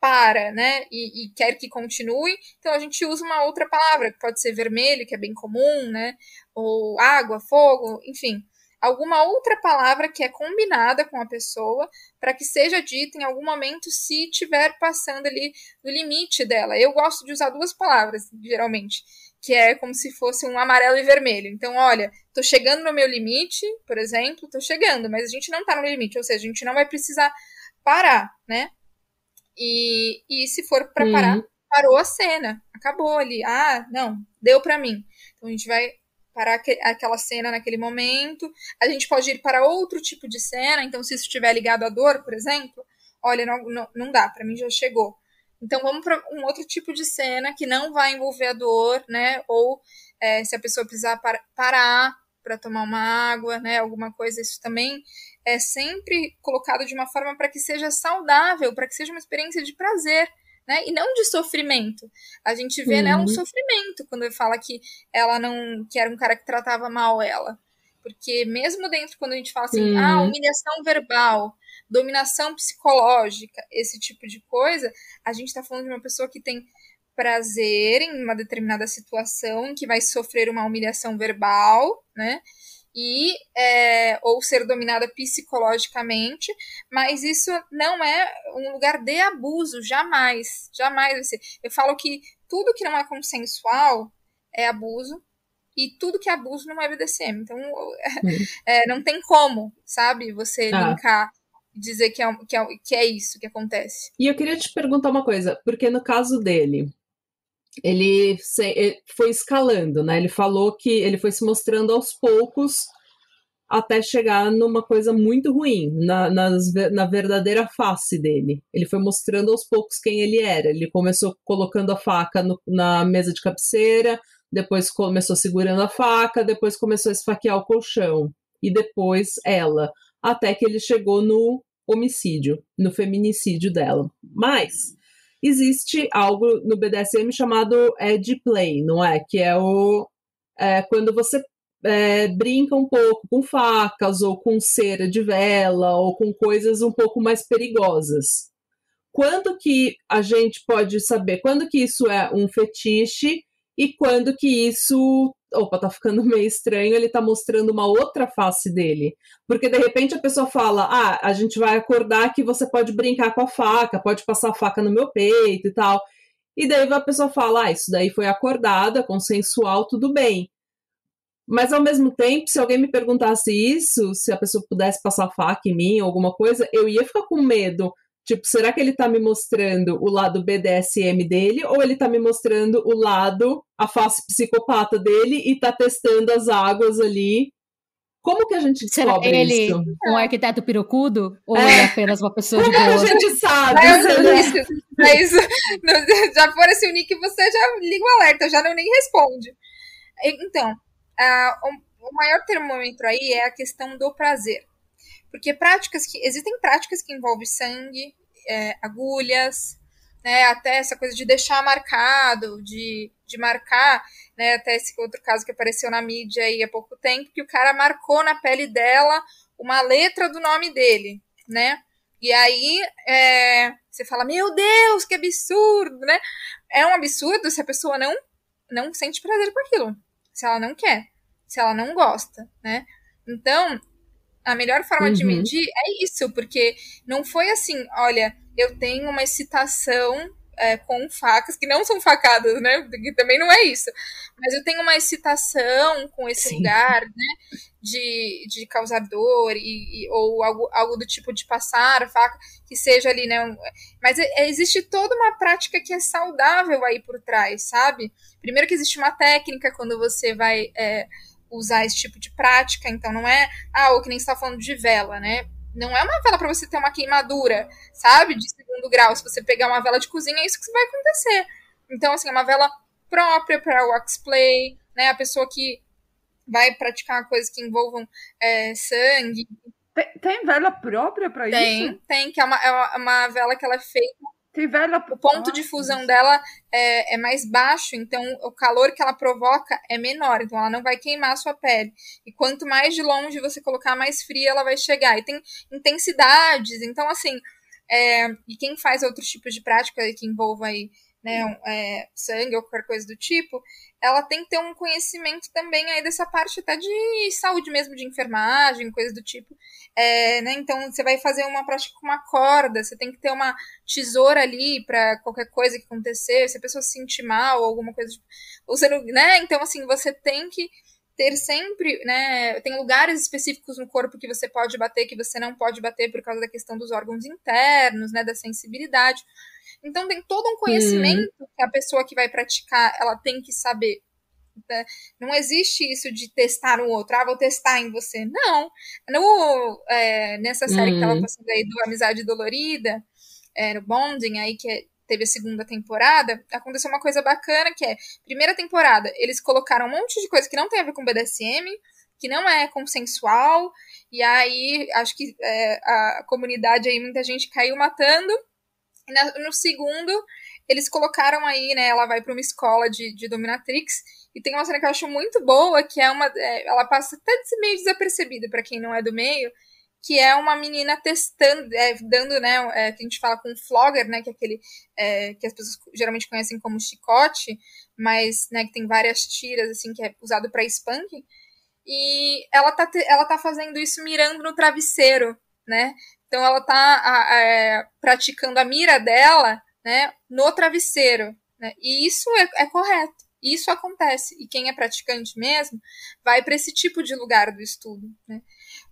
para, né, e, e, quer que continue, então a gente usa uma outra palavra, que pode ser vermelho, que é bem comum, né, ou água, fogo, enfim, alguma outra palavra que é combinada com a pessoa para que seja dita em algum momento se estiver passando ali no limite dela. Eu gosto de usar duas palavras, geralmente, que é como se fosse um amarelo e vermelho. Então, olha, tô chegando no meu limite, por exemplo, tô chegando, mas a gente não tá no limite, ou seja, a gente não vai precisar parar, né? E, e se for para uhum. parar, parou a cena, acabou ali. Ah, não, deu para mim. Então a gente vai parar aquela cena naquele momento. A gente pode ir para outro tipo de cena. Então, se isso estiver ligado à dor, por exemplo, olha, não, não, não dá, para mim já chegou. Então, vamos para um outro tipo de cena que não vai envolver a dor, né? Ou é, se a pessoa precisar par parar para tomar uma água, né? Alguma coisa, isso também é sempre colocado de uma forma para que seja saudável, para que seja uma experiência de prazer. Né? E não de sofrimento. A gente vê uhum. nela um sofrimento quando fala que ela não. que era um cara que tratava mal ela. Porque mesmo dentro, quando a gente fala assim, uhum. ah, humilhação verbal, dominação psicológica, esse tipo de coisa, a gente está falando de uma pessoa que tem prazer em uma determinada situação, que vai sofrer uma humilhação verbal, né? E é, ou ser dominada psicologicamente, mas isso não é um lugar de abuso, jamais, jamais. Eu falo que tudo que não é consensual é abuso e tudo que é abuso não é BDSM. Então, é, não tem como, sabe, você ah. linkar dizer que é, que, é, que é isso que acontece. E eu queria te perguntar uma coisa, porque no caso dele, ele, foi escalando, né? Ele falou que ele foi se mostrando aos poucos até chegar numa coisa muito ruim, na, nas, na verdadeira face dele. Ele foi mostrando aos poucos quem ele era. Ele começou colocando a faca no, na mesa de cabeceira, depois começou segurando a faca, depois começou a esfaquear o colchão, e depois ela, até que ele chegou no homicídio, no feminicídio dela. Mas existe algo no BDSM chamado edge play, não é? Que é o é, quando você é, brinca um pouco com facas ou com cera de vela ou com coisas um pouco mais perigosas. Quando que a gente pode saber quando que isso é um fetiche e quando que isso opa, tá ficando meio estranho, ele tá mostrando uma outra face dele. Porque de repente a pessoa fala: "Ah, a gente vai acordar que você pode brincar com a faca, pode passar a faca no meu peito e tal". E daí a pessoa fala: "Ah, isso daí foi acordado, consensual, tudo bem". Mas ao mesmo tempo, se alguém me perguntasse isso, se a pessoa pudesse passar faca em mim ou alguma coisa, eu ia ficar com medo. Tipo, será que ele tá me mostrando o lado BDSM dele ou ele tá me mostrando o lado, a face psicopata dele e tá testando as águas ali? Como que a gente descobre será ele isso? um arquiteto pirocudo ou é. apenas uma pessoa de Como boa? a gente sabe? Mas, Será? mas já for esse o nick, você já liga o alerta, já não nem responde. Então, o, o maior termômetro aí é a questão do prazer. Porque práticas que. Existem práticas que envolvem sangue, é, agulhas, né? Até essa coisa de deixar marcado, de, de marcar, né? Até esse outro caso que apareceu na mídia aí há pouco tempo, que o cara marcou na pele dela uma letra do nome dele, né? E aí é, você fala, meu Deus, que absurdo, né? É um absurdo se a pessoa não, não sente prazer com aquilo. Se ela não quer, se ela não gosta, né? Então, a melhor forma de Uhum. medir é isso, porque não foi assim, olha, eu tenho uma excitação é, com facas, que não são facadas, né? Que também não é isso. Mas eu tenho uma excitação com esse Sim. lugar, né? De, de causar dor, e, e- ou algo, algo do tipo de passar a faca, que seja ali, né? Mas é- existe toda uma prática que é saudável aí por trás, sabe? Primeiro que existe uma técnica quando você vai é, usar esse tipo de prática, então não é, ah, o que nem você tá falando de vela, né? Não é uma vela para você ter uma queimadura, sabe? De segundo grau. Se você pegar uma vela de cozinha, é isso que vai acontecer. Então, assim, é uma vela própria para waxplay, né? A pessoa que vai praticar coisas que envolvam é, sangue. Tem, tem vela própria para Tem, isso? tem, que é uma, é uma- vela que ela é feita Tem. O ponto de fusão dela é, é mais baixo, então o calor que ela provoca é menor, então ela não vai queimar a sua pele. E quanto mais de longe você colocar, mais fria ela vai chegar. E tem intensidades, então assim, é, e quem faz outros tipos de prática que envolvam aí, né, é, sangue ou qualquer coisa do tipo, ela tem que ter um conhecimento também aí dessa parte até de saúde mesmo, de enfermagem, coisa do tipo. É, né, então você vai fazer uma prática com uma corda, você tem que ter uma tesoura ali para qualquer coisa que acontecer, se a pessoa se sentir mal alguma coisa, tipo, você não, né? Então assim, você tem que ter sempre, né, tem lugares específicos no corpo que você pode bater, que você não pode bater por causa da questão dos órgãos internos, né, da sensibilidade. Então tem todo um conhecimento que a pessoa que vai praticar, ela tem que saber. né? Não existe isso de testar o outro, ah, vou testar em você. Não. No, é, nessa série que tava Uhum. passando aí do Amizade Dolorida, é, no Bonding, aí que é- teve a segunda temporada, aconteceu uma coisa bacana que é, primeira temporada, eles colocaram um monte de coisa que não tem a ver com BDSM, que não é consensual, e aí acho que é, a comunidade aí, muita gente caiu matando. E no segundo, eles colocaram aí, né, ela vai para uma escola de, de dominatrix, e tem uma cena que eu acho muito boa, que é uma. é, ela passa até meio desapercebida para quem não é do meio, que é uma menina testando, é, dando, né, é, que a gente fala com flogger, né, que é aquele é, que as pessoas geralmente conhecem como chicote, mas, né, que tem várias tiras, assim, que é usado para spanking, e ela tá, ela tá fazendo isso mirando no travesseiro, né, então ela tá a- é, praticando a mira dela, né, no travesseiro, né, e isso é, é correto, isso acontece, e quem é praticante mesmo vai para esse tipo de lugar do estudo, né,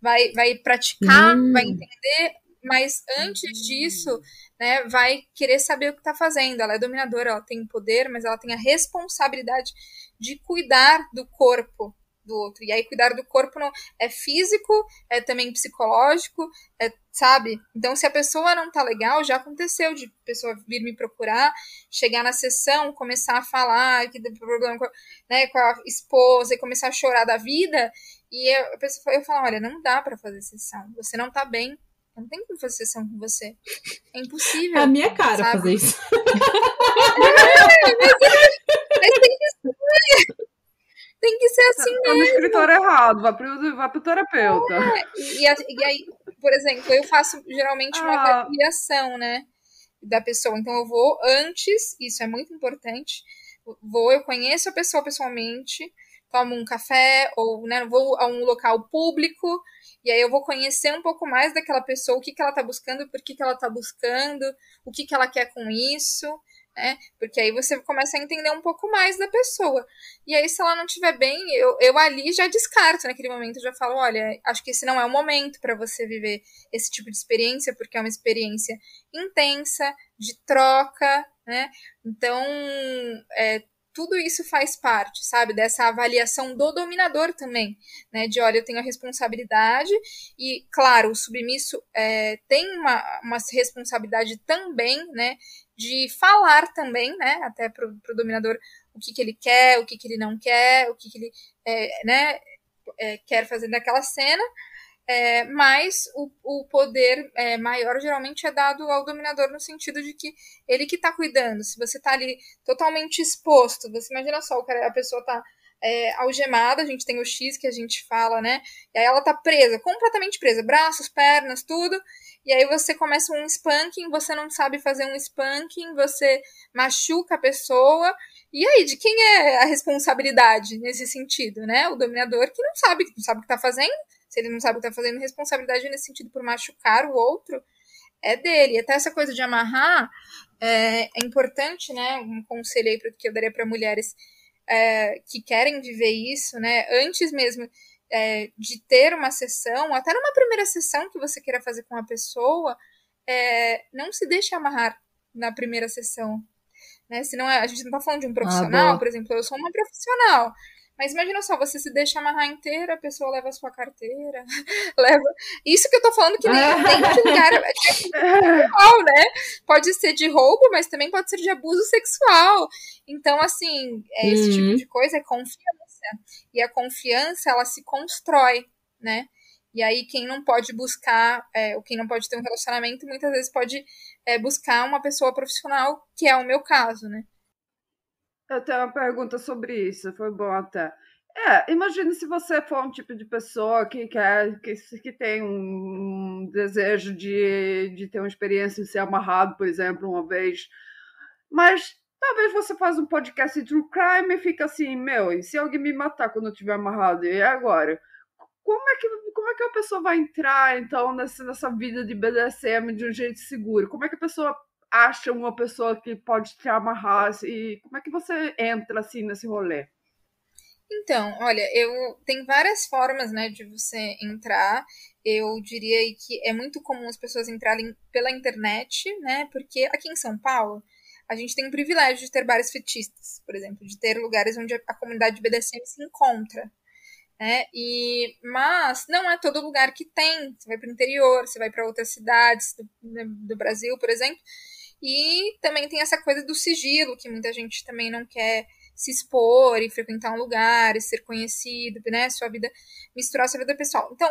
vai, vai praticar, Hum. vai entender, mas antes disso, né, vai querer saber o que está fazendo. Ela é dominadora, ela tem poder, mas ela tem a responsabilidade de cuidar do corpo do outro. E aí cuidar do corpo não é físico, é também psicológico, é, sabe? Então se a pessoa não tá legal, já aconteceu de pessoa vir me procurar, chegar na sessão, começar a falar que tem problema com, né, com a esposa e começar a chorar da vida, e eu, a pessoa eu falo, olha, não dá para fazer sessão. Você não tá bem. Não tem como fazer sessão com você. É impossível. É a minha cara sabe? fazer isso. É, mas, mas tem que tem que ser assim tá, mesmo. Tá no escritor errado, vá pro, vá pro terapeuta. É, e, e, aí, por exemplo, eu faço geralmente uma ah. avaliação, né? Da pessoa. Então eu vou antes, isso é muito importante. Vou, eu conheço a pessoa pessoalmente, tomo um café, ou né, vou a um local público, e aí eu vou conhecer um pouco mais daquela pessoa, o que, que ela tá buscando, por que, que ela tá buscando, o que, que ela quer com isso né? Porque aí você começa a entender um pouco mais da pessoa. E aí, se ela não estiver bem, eu, eu ali já descarto naquele momento, já falo, olha, acho que esse não é o momento para você viver esse tipo de experiência, porque é uma experiência intensa, de troca, né? Então, é, tudo isso faz parte, sabe, dessa avaliação do dominador também, né, de olha, eu tenho a responsabilidade e, claro, o submisso é, tem uma, uma responsabilidade também, né, de falar também, né, até para o dominador o que, que ele quer, o que, que ele não quer, o que, que ele é, né, é, quer fazer naquela cena, é, mas o, o poder é, maior geralmente é dado ao dominador no sentido de que ele que está cuidando. Se você está ali totalmente exposto, você imagina só, a pessoa está é, algemada, a gente tem o X que a gente fala, né? E aí ela tá presa, completamente presa, braços, pernas, tudo. E aí você começa um spanking, você não sabe fazer um spanking, você machuca a pessoa. E aí, de quem é a responsabilidade nesse sentido, né? O dominador que não sabe, não sabe o que tá fazendo. Se ele não sabe o que tá fazendo, responsabilidade nesse sentido por machucar o outro é dele. E até essa coisa de amarrar é, é importante, né? Um conselho aí que eu daria para mulheres é, que querem viver isso, né? Antes mesmo é, de ter uma sessão, até numa primeira sessão que você queira fazer com a pessoa, é, não se deixe amarrar na primeira sessão. Né? Senão a gente não está falando de um profissional, ah, por exemplo, eu sou uma profissional. Mas imagina só, você se deixa amarrar inteira, a pessoa leva a sua carteira, leva. Isso que eu tô falando que nem, nem de lugar é sexual, né? Pode ser de roubo, mas também pode ser de abuso sexual. Então, assim, é esse tipo uhum. tipo de coisa é confiança. E a confiança, ela se constrói, né? E aí, quem não pode buscar, é, ou quem não pode ter um relacionamento, muitas vezes pode é, buscar uma pessoa profissional, que é o meu caso, né? Eu tenho uma pergunta sobre isso, foi bom até. É, imagine se você for um tipo de pessoa que quer, que, que tem um desejo de, de ter uma experiência de ser amarrado, por exemplo, uma vez. Mas talvez você faz um podcast de true crime e fica assim, meu, e se alguém me matar quando eu estiver amarrado? E agora? Como é, que, como é que a pessoa vai entrar, então, nessa, nessa vida de BDSM de um jeito seguro? Como é que a pessoa acha uma pessoa que pode te amarrar? E como é que você entra assim nesse rolê? Então, olha, eu tem várias formas, né, de você entrar. Eu diria que é muito comum as pessoas entrarem pela internet, né? Porque aqui em São Paulo a gente tem o privilégio de ter bares fetistas, por exemplo, de ter lugares onde a comunidade BDSM se encontra. Né? E, mas não é todo lugar que tem. Você vai para o interior, você vai para outras cidades do, do Brasil, por exemplo, e também tem essa coisa do sigilo, que muita gente também não quer se expor e frequentar um lugar e ser conhecido, né? Sua vida, misturar sua vida pessoal. Então,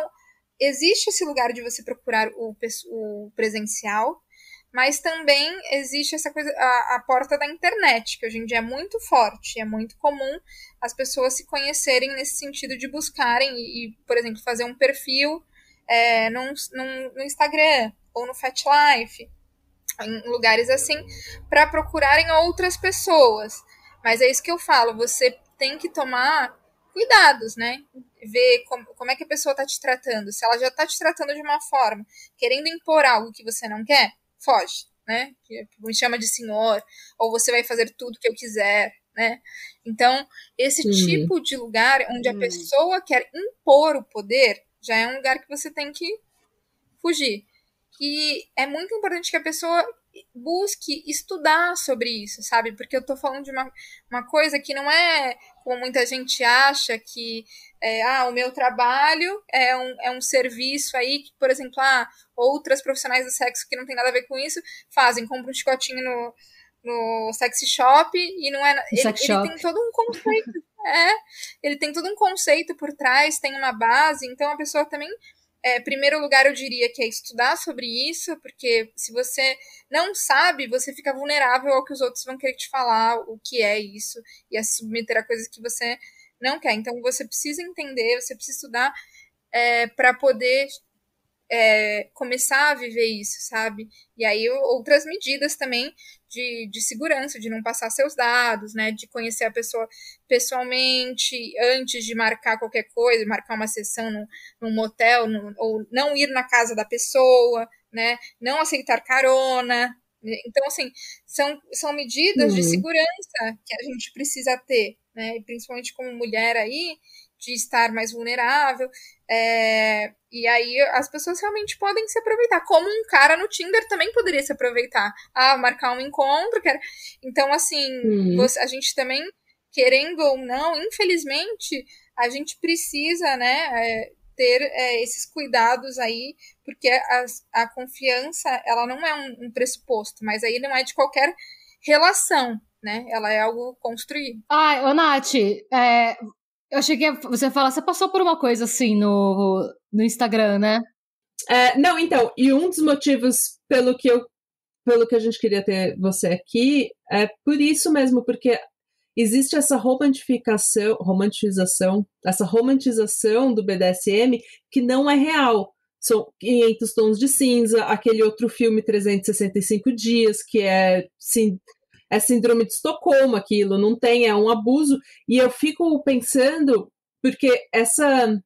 existe esse lugar de você procurar o, o presencial, mas também existe essa coisa, a, a, porta da internet, que hoje em dia é muito forte, é muito comum as pessoas se conhecerem nesse sentido de buscarem e, e por exemplo, fazer um perfil é, num, num, no Instagram ou no Fat Life em lugares assim, para procurarem outras pessoas. Mas é isso que eu falo, você tem que tomar cuidados, né? Ver como, como é que a pessoa tá te tratando. Se ela já tá te tratando de uma forma, querendo impor algo que você não quer, foge, né? Que me chama de senhor, ou você vai fazer tudo que eu quiser, né? Então, esse uhum. tipo de lugar onde a uhum. pessoa quer impor o poder, já é um lugar que você tem que fugir que é muito importante que a pessoa busque estudar sobre isso, sabe? Porque eu tô falando de uma, uma coisa que não é como muita gente acha que é, ah, o meu trabalho é um, é um serviço aí que, por exemplo, ah, outras profissionais do sexo que não tem nada a ver com isso fazem, compram um chicotinho no, no sexy shop e não é. Ele, ele tem todo um conceito. é, ele tem todo um conceito por trás, tem uma base, então a pessoa também. É, primeiro lugar, eu diria que é estudar sobre isso, porque se você não sabe, você fica vulnerável ao que os outros vão querer te falar, o que é isso, e a submeter a coisas que você não quer. Então você precisa entender, você precisa estudar é, para poder é, começar a viver isso, sabe? E aí outras medidas também de, de segurança, de não passar seus dados, né? De conhecer a pessoa pessoalmente antes de marcar qualquer coisa, marcar uma sessão num, num motel, num, ou não ir na casa da pessoa, né? Não aceitar carona. Então, assim, são, são medidas uhum. de segurança que a gente precisa ter, né? Principalmente como mulher aí, de estar mais vulnerável. É, e aí as pessoas realmente podem se aproveitar. Como um cara no Tinder também poderia se aproveitar. Ah, marcar um encontro. Quer... Então, assim, uhum. você, a gente também, querendo ou não, infelizmente, a gente precisa, né, é, ter é, esses cuidados aí, porque a, a confiança, ela não é um, um pressuposto, mas aí não é de qualquer relação, né? Ela é algo construído. Ai, ô Nath, é, eu cheguei a você falar, você passou por uma coisa assim no, no Instagram, né? É, não, então, e um dos motivos pelo que eu pelo que a gente queria ter você aqui é por isso mesmo, porque existe essa romantificação, romantização, essa romantização do BDSM que não é real. São 500 tons de cinza, aquele outro filme 365 dias, que é sim, é síndrome de Estocolmo aquilo, não tem, é um abuso. E eu fico pensando, porque essa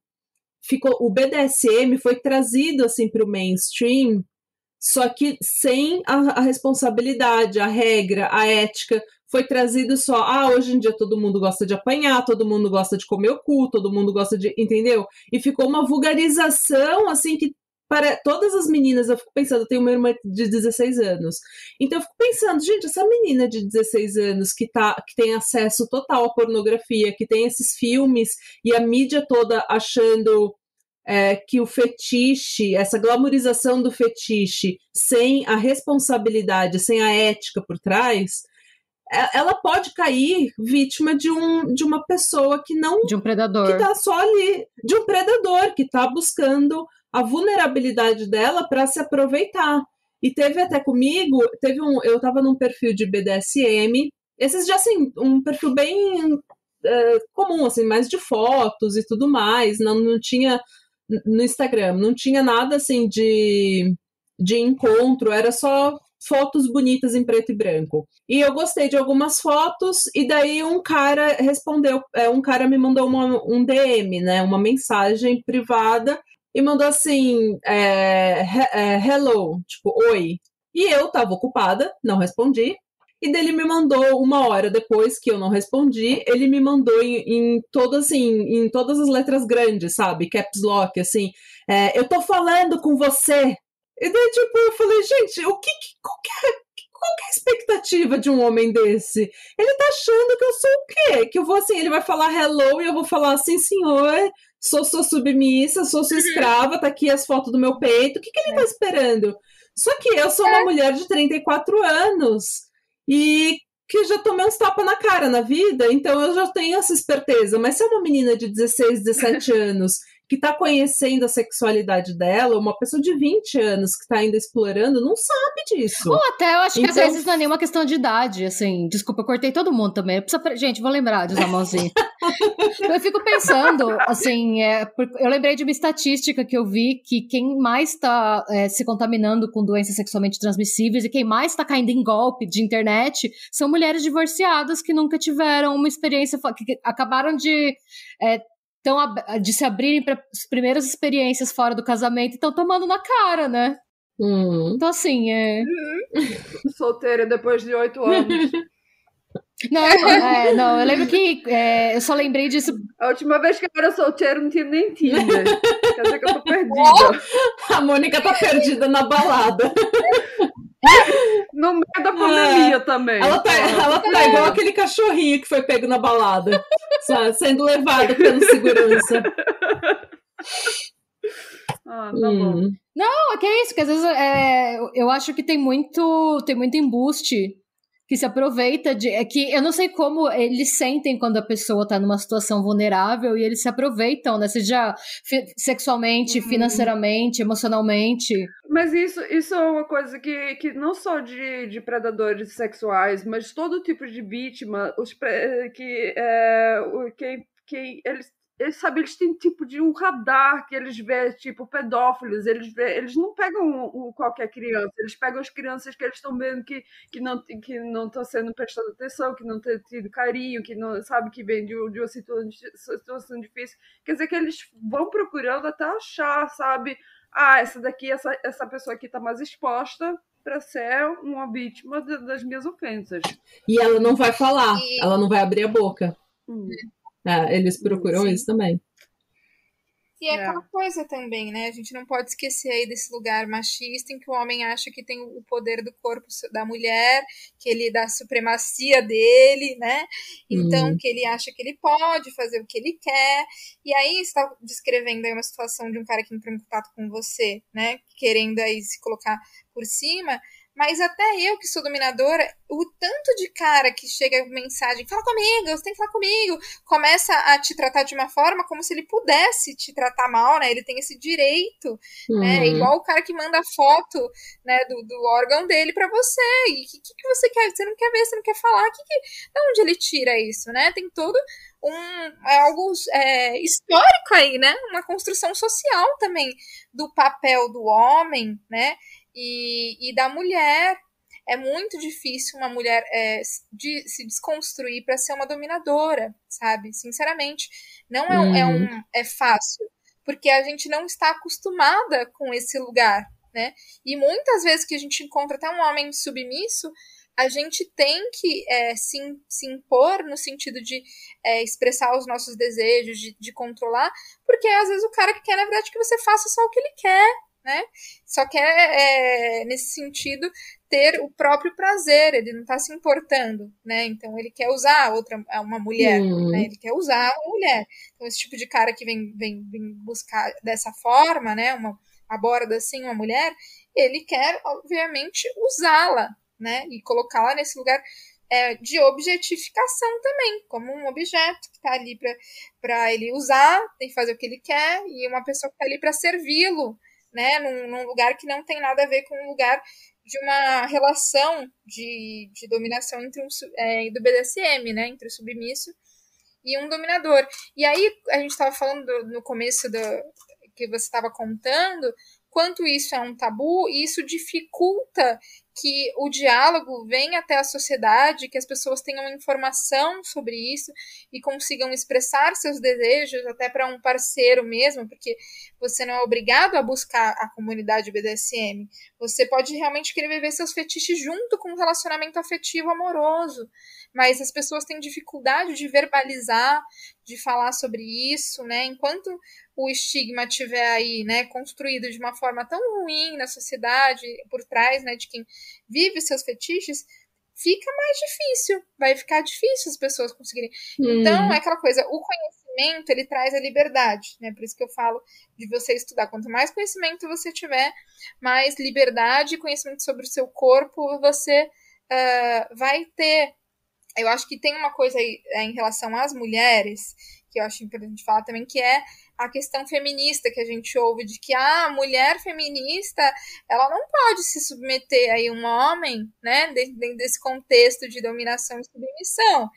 ficou o BDSM foi trazido assim para o mainstream, só que sem a, a, responsabilidade, a regra, a ética, foi trazido só, ah, hoje em dia todo mundo gosta de apanhar, todo mundo gosta de comer o cu, todo mundo gosta de, entendeu? E ficou uma vulgarização assim que para todas as meninas, eu fico pensando, eu tenho uma irmã de 16 anos. Então eu fico pensando, gente, essa menina de 16 anos que, tá, que tem acesso total à pornografia, que tem esses filmes e a mídia toda achando é, que o fetiche, essa glamorização do fetiche, sem a responsabilidade, sem a ética por trás, é, ela pode cair vítima de, um, de uma pessoa que não. De um predador. Que tá só ali. De um predador que tá buscando a vulnerabilidade dela para se aproveitar. E teve até comigo, teve um, eu estava num perfil de BDSM, esses já assim, um perfil bem é, comum, assim, mais de fotos e tudo mais, não, não tinha no Instagram, não tinha nada assim de, de encontro, era só fotos bonitas em preto e branco. E eu gostei de algumas fotos, e daí um cara respondeu, é, um cara me mandou uma, um DM, né, uma mensagem privada, e mandou assim: é, é, hello, tipo, oi. E eu tava ocupada, não respondi. E dele me mandou uma hora depois que eu não respondi, ele me mandou em, em todas assim, em todas as letras grandes, sabe? Caps lock, assim. É, eu tô falando com você. E daí, tipo, eu falei, gente, o que. Qual que, é, qual que é a expectativa de um homem desse? Ele tá achando que eu sou o quê? Que eu vou assim, ele vai falar hello e eu vou falar assim, senhor, sou sua submissa, sou sua uhum. escrava, tá aqui as fotos do meu peito. O que, que ele tá é. esperando? Só que eu sou uma é. mulher de 34 anos e que já tomei uns tapas na cara na vida, então eu já tenho essa esperteza. Mas se é uma menina de 16, 17 anos que está conhecendo a sexualidade dela, uma pessoa de 20 anos que está ainda explorando, não sabe disso. Ou até eu acho então... que às então vezes não é nenhuma questão de idade, assim. Desculpa, eu cortei todo mundo também. Precisa... Gente, vou lembrar de usar a mãozinha. eu fico pensando, assim, é, eu lembrei de uma estatística que eu vi que quem mais está é, se contaminando com doenças sexualmente transmissíveis e quem mais está caindo em golpe de internet são mulheres divorciadas que nunca tiveram uma experiência, que acabaram de é, estão de se abrirem para as primeiras experiências fora do casamento e estão tomando na cara, né? Hum. Então, assim, é. Solteira depois de oito anos. Não, é, não, eu lembro que é, eu só lembrei disso. A última vez que eu era solteira não tinha nem Tinder. Quer dizer que eu tô perdida. A Mônica tá perdida na balada. no meio da pandemia é. também. Ela tá, ela tá igual aquele cachorrinho que foi pego na balada, sabe? sendo levado pelo segurança. Ah, tá hum. bom. Não, é que é isso, que às vezes é, eu acho que tem muito, tem muito embuste que se aproveita de. É que eu não sei como eles sentem quando a pessoa tá numa situação vulnerável e eles se aproveitam, né? Seja sexualmente, uhum. financeiramente, emocionalmente. Mas isso, isso é uma coisa que, que não só de, de predadores sexuais, mas todo tipo de vítima, os que, é, quem, quem eles eles sabem, eles têm tipo de um radar que eles vê, tipo, pedófilos, eles vê, eles não pegam um, qualquer criança, eles pegam as crianças que eles estão vendo que, que não que não estão sendo prestado atenção, que não têm tido carinho, que não sabe que vem de, de uma situação, situação difícil. Quer dizer que eles vão procurando até achar, sabe? Ah, essa daqui, essa, essa pessoa aqui está mais exposta para ser uma vítima de, das minhas ofensas. E ela não vai falar, e... ela não vai abrir a boca. Hum. É, eles procuram Sim. isso também. E é, é aquela coisa também, né? A gente não pode esquecer aí desse lugar machista em que o homem acha que tem o poder do corpo da mulher, que ele dá a supremacia dele, né? Então, uhum. que ele acha que ele pode fazer o que ele quer. E aí está descrevendo aí uma situação de um cara que entrou em contato com você, né? Querendo aí se colocar por cima. Mas até eu que sou dominadora, o tanto de cara que chega mensagem, fala comigo, você tem que falar comigo, começa a te tratar de uma forma como se ele pudesse te tratar mal, né? Ele tem esse direito, né? uhum. né? Igual o cara que manda foto, né, do, do órgão dele para você. E o que, que, você quer? Você não quer ver, você não quer falar? Que, que, de onde ele tira isso, né? Tem todo um é algo é, histórico aí, né? Uma construção social também do papel do homem, né? E, e da mulher. É muito difícil uma mulher é, de, se desconstruir para ser uma dominadora, sabe? Sinceramente, não é, um, é, um, uhum. é fácil, porque a gente não está acostumada com esse lugar, né? E muitas vezes que a gente encontra até um homem submisso, a gente tem que é, se, se impor no sentido de é, expressar os nossos desejos, de, de controlar, porque às vezes o cara que quer, na verdade, que você faça só o que ele quer, né? Só quer, é, nesse sentido, ter o próprio prazer, ele não está se importando, né? Então ele quer usar outra, uma mulher, uhum. né? Ele quer usar uma mulher. Então esse tipo de cara que vem, vem, vem buscar dessa forma, né? Uma aborda assim uma mulher, ele quer, obviamente, usá-la, né? E colocá-la nesse lugar é, de objetificação também, como um objeto que está ali para ele usar e fazer o que ele quer, e uma pessoa que está ali para servi-lo, né, num, num, lugar que não tem nada a ver com um lugar de uma relação de, de dominação entre um, é, do BDSM, né, entre o submisso e um dominador. E aí a gente estava falando do, no começo do que você estava contando quanto isso é um tabu e isso dificulta que o diálogo venha até a sociedade, que as pessoas tenham informação sobre isso e consigam expressar seus desejos até para um parceiro mesmo, porque você não é obrigado a buscar a comunidade BDSM. Você pode realmente querer viver seus fetiches junto com um relacionamento afetivo amoroso, mas as pessoas têm dificuldade de verbalizar, de falar sobre isso, né? Enquanto o estigma tiver aí, né, construído de uma forma tão ruim na sociedade, por trás, né, de quem vive seus fetiches, fica mais difícil, vai ficar difícil as pessoas conseguirem. Hum. Então, é aquela coisa, o conhecimento, ele traz a liberdade, né, por isso que eu falo de você estudar, quanto mais conhecimento você tiver, mais liberdade e conhecimento sobre o seu corpo você uh, vai ter. Eu acho que tem uma coisa aí é, em relação às mulheres, que eu acho importante falar também, que é a questão feminista que a gente ouve de que ah, a mulher feminista ela não pode se submeter a um homem, né, dentro desse contexto de dominação e submissão.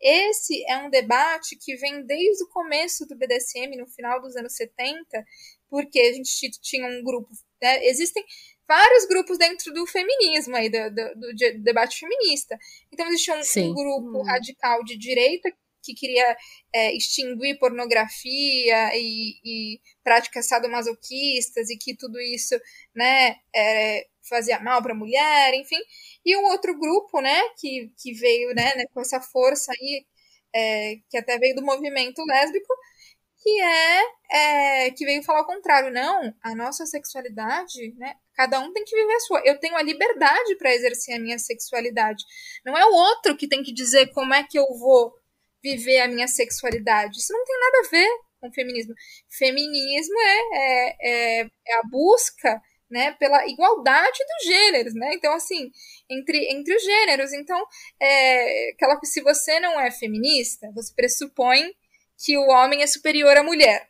Esse é um debate que vem desde o começo do BDSM, no final dos anos 70, porque a gente tinha um grupo. Né, existem vários grupos dentro do feminismo, aí, do, do, do debate feminista. Então, existia um, um grupo hum. radical de direita que queria é, extinguir pornografia e, e, práticas sadomasoquistas e que tudo isso né, é, fazia mal para a mulher, enfim. E um outro grupo né, que, que veio né, né com essa força aí, é, que até veio do movimento lésbico, que é, é, que veio falar o contrário. Não, a nossa sexualidade, né, Cada um tem que viver a sua. Eu tenho a liberdade para exercer a minha sexualidade. Não é o outro que tem que dizer como é que eu vou viver a minha sexualidade. Isso não tem nada a ver com feminismo. Feminismo é, é, é, é a busca né, pela igualdade dos gêneros, né? Então, assim, entre, entre os gêneros. Então, é, aquela, se você não é feminista, você pressupõe que o homem é superior à mulher.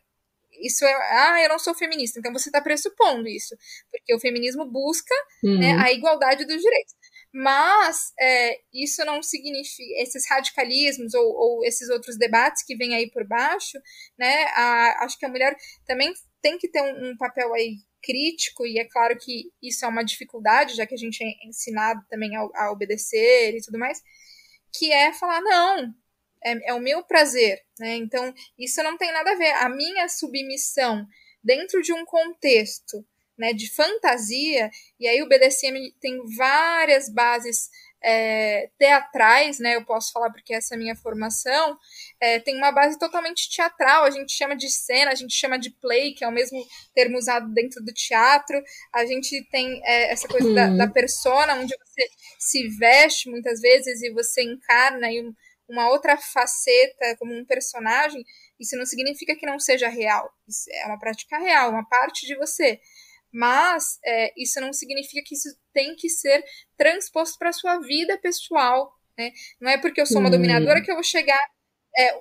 Isso é, ah, eu não sou feminista, então você está pressupondo isso, porque o feminismo busca né, uhum. né, a igualdade dos direitos. Mas é, isso não significa esses radicalismos ou, ou, esses outros debates que vêm aí por baixo, né? A, acho que a mulher também tem que ter um, um, papel aí crítico e é claro que isso é uma dificuldade, já que a gente é ensinado também a, a obedecer e tudo mais, que é falar não, é, é o meu prazer, né? Então isso não tem nada a ver. A minha submissão dentro de um contexto né, de fantasia, e aí o BDSM tem várias bases é, teatrais, né? Eu posso falar porque essa é a minha formação. É, tem uma base totalmente teatral, a gente chama de cena, a gente chama de play, que é o mesmo termo usado dentro do teatro. A gente tem é, essa coisa da, da, persona, onde você se veste muitas vezes e você encarna em uma outra faceta como um personagem. Isso não significa que não seja real. Isso é uma prática real, uma parte de você mas é, isso não significa que isso tem que ser transposto para a sua vida pessoal. Né? Não é porque eu sou uma hum. dominadora que eu vou chegar é,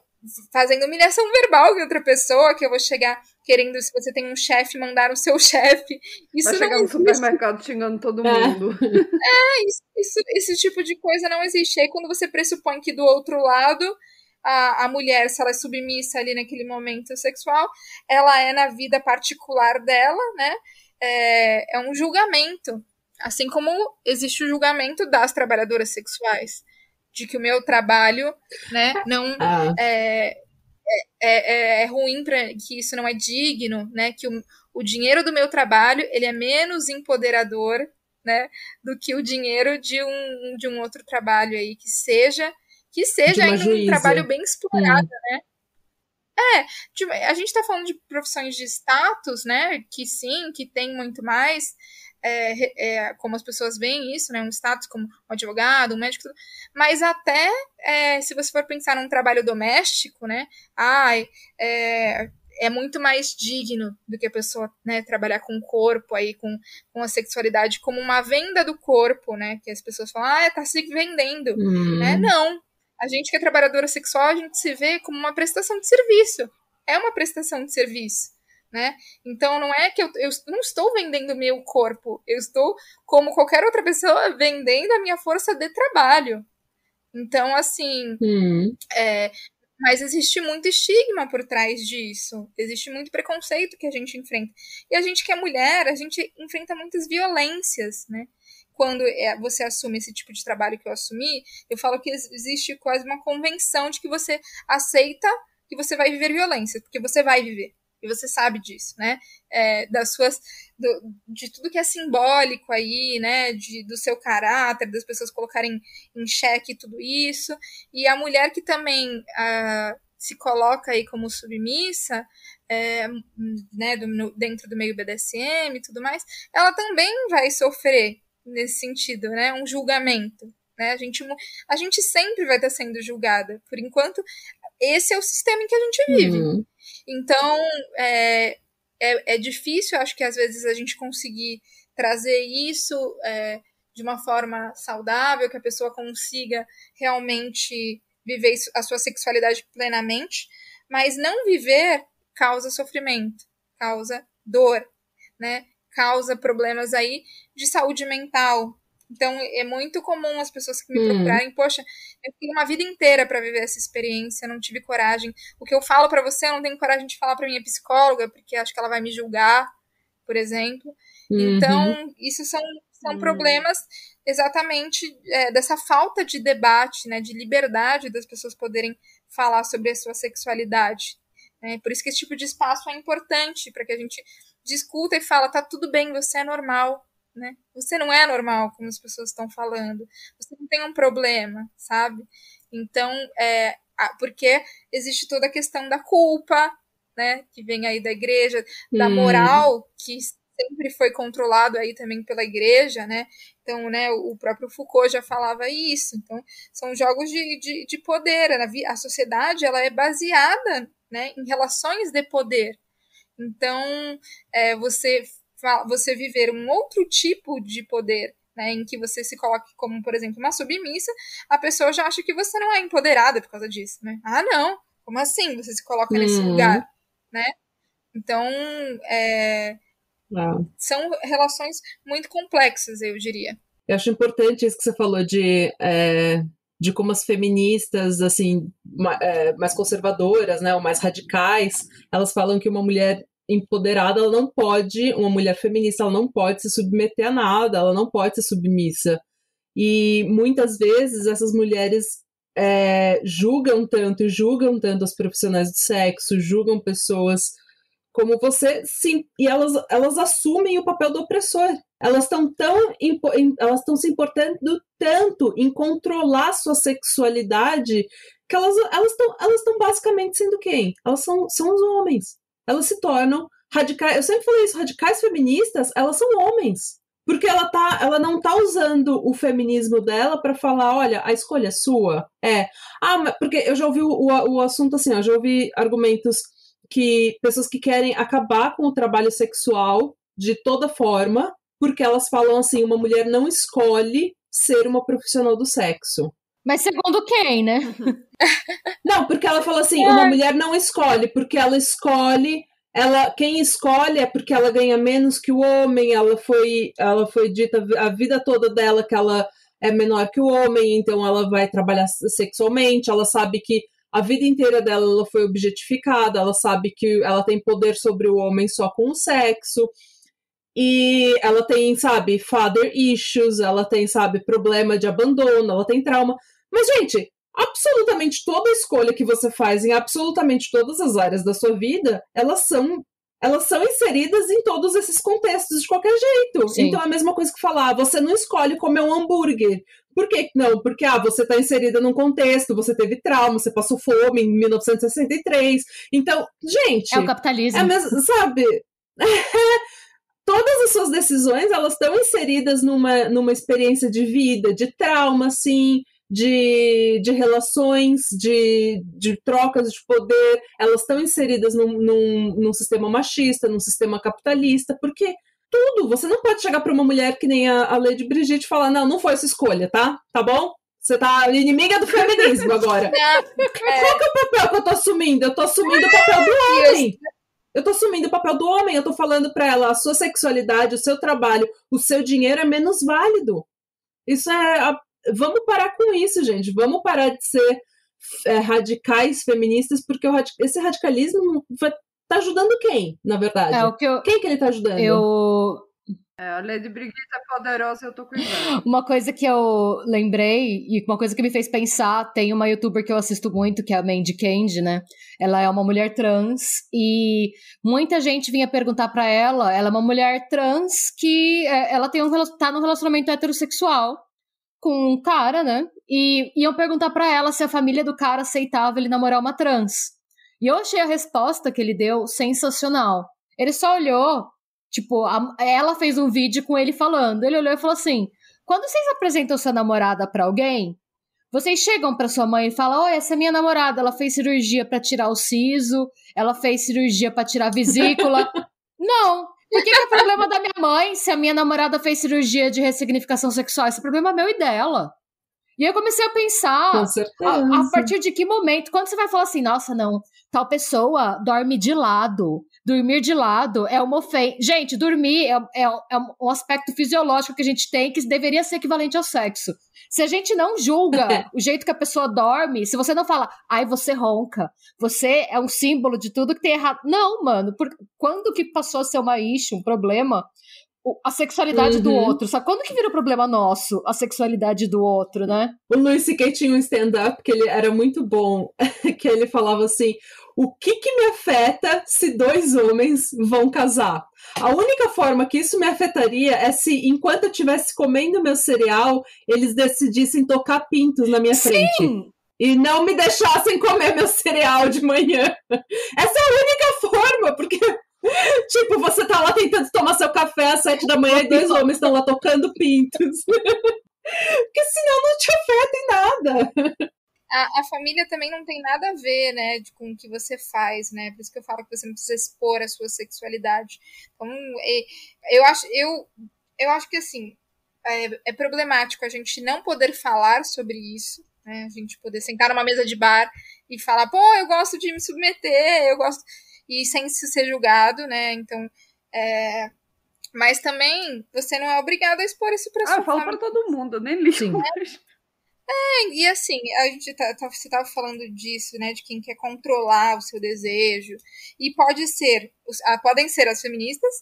fazendo humilhação verbal com outra pessoa, que eu vou chegar querendo, se você tem um chefe, mandar o seu chefe. Isso Vai chegar no supermercado xingando todo é. mundo. É, isso, isso, esse tipo de coisa não existe. Aí quando você pressupõe que do outro lado a, a mulher, se ela é submissa ali naquele momento sexual, ela é na vida particular dela, né? É, é um julgamento. Assim como existe o julgamento das trabalhadoras sexuais. De que o meu trabalho né, não ah. é, é, é, é, ruim, pra, que isso não é digno, né? Que o, o dinheiro do meu trabalho ele é menos empoderador né, do que o dinheiro de um, de um outro trabalho aí que seja que seja ainda um trabalho bem explorado, hum. né? É, tipo, a gente está falando de profissões de status, né? Que sim, que tem muito mais. É, é, como as pessoas veem isso, né? Um status como um advogado, um médico, mas até é, se você for pensar num trabalho doméstico, né? Ai, é, é muito mais digno do que a pessoa né, trabalhar com o corpo aí, com, com a sexualidade, como uma venda do corpo, né? Que as pessoas falam, ah, tá se vendendo. Hum. Né? Não, a gente que é trabalhadora sexual, a gente se vê como uma prestação de serviço. É uma prestação de serviço. Né? Então não é que eu, eu não estou vendendo meu corpo, eu estou, como qualquer outra pessoa, vendendo a minha força de trabalho. Então, assim, hum. é, mas existe muito estigma por trás disso. Existe muito preconceito que a gente enfrenta. E a gente que é mulher, a gente enfrenta muitas violências, né? Quando é, você assume esse tipo de trabalho que eu assumi, eu falo que existe quase uma convenção de que você aceita que você vai viver violência, porque você vai viver. E você sabe disso, né? É, das suas. Do, de tudo que é simbólico aí, né? De, do seu caráter, das pessoas colocarem em xeque tudo isso. E a mulher que também uh, se coloca aí como submissa, é, né, do, no, dentro do meio BDSM e tudo mais, ela também vai sofrer nesse sentido, né? Um julgamento. Né? A, gente, a gente sempre vai estar sendo julgada. Por enquanto, esse é o sistema em que a gente vive. Uhum. Então, é, é, é, difícil, acho que às vezes a gente conseguir trazer isso é, de uma forma saudável, que a pessoa consiga realmente viver a sua sexualidade plenamente, mas não viver causa sofrimento, causa dor, né? Causa problemas aí de saúde mental. Então, é muito comum as pessoas que me hum. procurarem, poxa, eu tenho uma vida inteira para viver essa experiência, não tive coragem. O que eu falo para você, eu não tenho coragem de falar para minha psicóloga, porque acho que ela vai me julgar, por exemplo. Uhum. Então, isso são, são uhum. problemas exatamente é, dessa falta de debate, né, de liberdade das pessoas poderem falar sobre a sua sexualidade. Né? Por isso que esse tipo de espaço é importante, para que a gente discuta e fala, tá tudo bem, você é normal, né? Você não é normal, como as pessoas estão falando. Você não tem um problema, sabe? Então, é, porque existe toda a questão da culpa, né? Que vem aí da igreja, da hum. moral que sempre foi controlado aí também pela igreja, né? Então, né, o próprio Foucault já falava isso. Então, são jogos de, de, de poder. A sociedade ela é baseada né, em relações de poder. Então, é, você, você viver um outro tipo de poder, né, em que você se coloque como, por exemplo, uma submissa, a pessoa já acha que você não é empoderada por causa disso, né? Ah, não, como assim você se coloca uhum. nesse lugar, né? Então, é, são relações muito complexas, eu diria. Eu acho importante isso que você falou de, é, de como as feministas, assim, é, mais conservadoras, né, ou mais radicais, elas falam que uma mulher empoderada, ela não pode, uma mulher feminista, ela não pode se submeter a nada, ela não pode ser submissa. E muitas vezes essas mulheres é, julgam tanto, julgam tanto as profissionais do sexo, julgam pessoas como você, sim, e elas, elas assumem o papel do opressor. Elas estão tão elas estão se importando tanto em controlar sua sexualidade que elas elas estão elas estão basicamente sendo quem? Elas são, são os homens. Elas se tornam radicais. Eu sempre falei isso, radicais feministas, elas são homens. Porque ela, tá, ela não tá usando o feminismo dela para falar, olha, a escolha é sua. É. Ah, porque eu já ouvi o, o, o assunto assim, eu já ouvi argumentos que pessoas que querem acabar com o trabalho sexual de toda forma, porque elas falam assim, uma mulher não escolhe ser uma profissional do sexo. Mas segundo quem, né? não, porque ela fala assim, é. uma mulher não escolhe, porque ela escolhe, ela quem escolhe é porque ela ganha menos que o homem, ela foi, ela foi dita a vida toda dela que ela é menor que o homem, então ela vai trabalhar sexualmente, ela sabe que a vida inteira dela ela foi objetificada, ela sabe que ela tem poder sobre o homem só com o sexo. E ela tem, sabe, father issues, ela tem, sabe, problema de abandono, ela tem trauma. Mas, gente, absolutamente toda escolha que você faz em absolutamente todas as áreas da sua vida, elas são elas são inseridas em todos esses contextos de qualquer jeito. Sim. Então é a mesma coisa que falar, você não escolhe comer um hambúrguer. Por que não? Porque ah, você está inserida num contexto, você teve trauma, você passou fome em 1963. Então, gente. É o capitalismo. É mesmo, sabe? Todas as suas decisões, elas estão inseridas numa, numa experiência de vida, de trauma, sim, de, de relações, de, de trocas de poder, elas estão inseridas num, num, num sistema machista, num sistema capitalista, porque tudo. Você não pode chegar para uma mulher que nem a, a Lady Brigitte e falar: não, não foi essa escolha, tá? Tá bom? Você tá inimiga do feminismo agora. é. Qual que é o papel que eu tô assumindo? Eu tô assumindo o papel do homem. Eu tô assumindo o papel do homem, eu tô falando para ela, a sua sexualidade, o seu trabalho, o seu dinheiro é menos válido. Isso é. A... Vamos parar com isso, gente. Vamos parar de ser é, radicais feministas, porque radic... esse radicalismo vai tá ajudando quem, na verdade? É, o que eu, quem que ele tá ajudando? Eu. É, a Lady Brigitte é poderosa eu tô cuidando. Uma coisa que eu lembrei, e uma coisa que me fez pensar, tem uma youtuber que eu assisto muito, que é a Mandy Candy, né? Ela é uma mulher trans, e muita gente vinha perguntar para ela, ela é uma mulher trans que é, ela tem um, tá num relacionamento heterossexual com um cara, né? E iam perguntar para ela se a família do cara aceitava ele namorar uma trans. E eu achei a resposta que ele deu sensacional. Ele só olhou, tipo, a, ela fez um vídeo com ele falando. Ele olhou e falou assim: quando vocês apresentam sua namorada para alguém, vocês chegam para sua mãe e falam: Oi, essa é minha namorada, ela fez cirurgia para tirar o siso, ela fez cirurgia para tirar a vesícula. Não! Por que, que é problema da minha mãe se a minha namorada fez cirurgia de ressignificação sexual? Esse é problema meu e dela. E aí eu comecei a pensar, a, a, partir de que momento, quando você vai falar assim, nossa, não, tal pessoa dorme de lado. Dormir de lado é uma ofensa. Gente, dormir é, é, é, um aspecto fisiológico que a gente tem que deveria ser equivalente ao sexo. Se a gente não julga o jeito que a pessoa dorme, se você não fala, ai, você ronca, você é um símbolo de tudo que tem errado. Não, mano, por, quando que passou a ser uma issue, um problema, a sexualidade uhum. do outro. Sabe quando que vira problema nosso, a sexualidade do outro, né? O Luis C.K. tinha um stand-up que ele era muito bom, que ele falava assim, o que que me afeta se dois homens vão casar? A única forma que isso me afetaria é se, enquanto eu estivesse comendo meu cereal, eles decidissem tocar pintos na minha Sim. frente e não me deixassem comer meu cereal de manhã. Essa é a única forma, porque tipo, você tá lá tentando tomar seu café sete da manhã e dois homens estão lá tocando pintos. Porque senão não te afeta em nada. A, a, família também não tem nada a ver, né, com o que você faz, né? Por isso que eu falo que você não precisa expor a sua sexualidade. Então, eu acho, eu, eu acho que assim é, é problemático a gente não poder falar sobre isso, né? A gente poder sentar numa mesa de bar e falar, pô, eu gosto de me submeter, eu gosto e sem ser julgado, né? Então, é, mas também você não é obrigado a expor isso pra ah, sua Ah, fala pra todo mundo, nem ligo. É, e assim, a gente tá, tá, você tava falando disso, né, de quem quer controlar o seu desejo, e pode ser, ah, podem ser as feministas,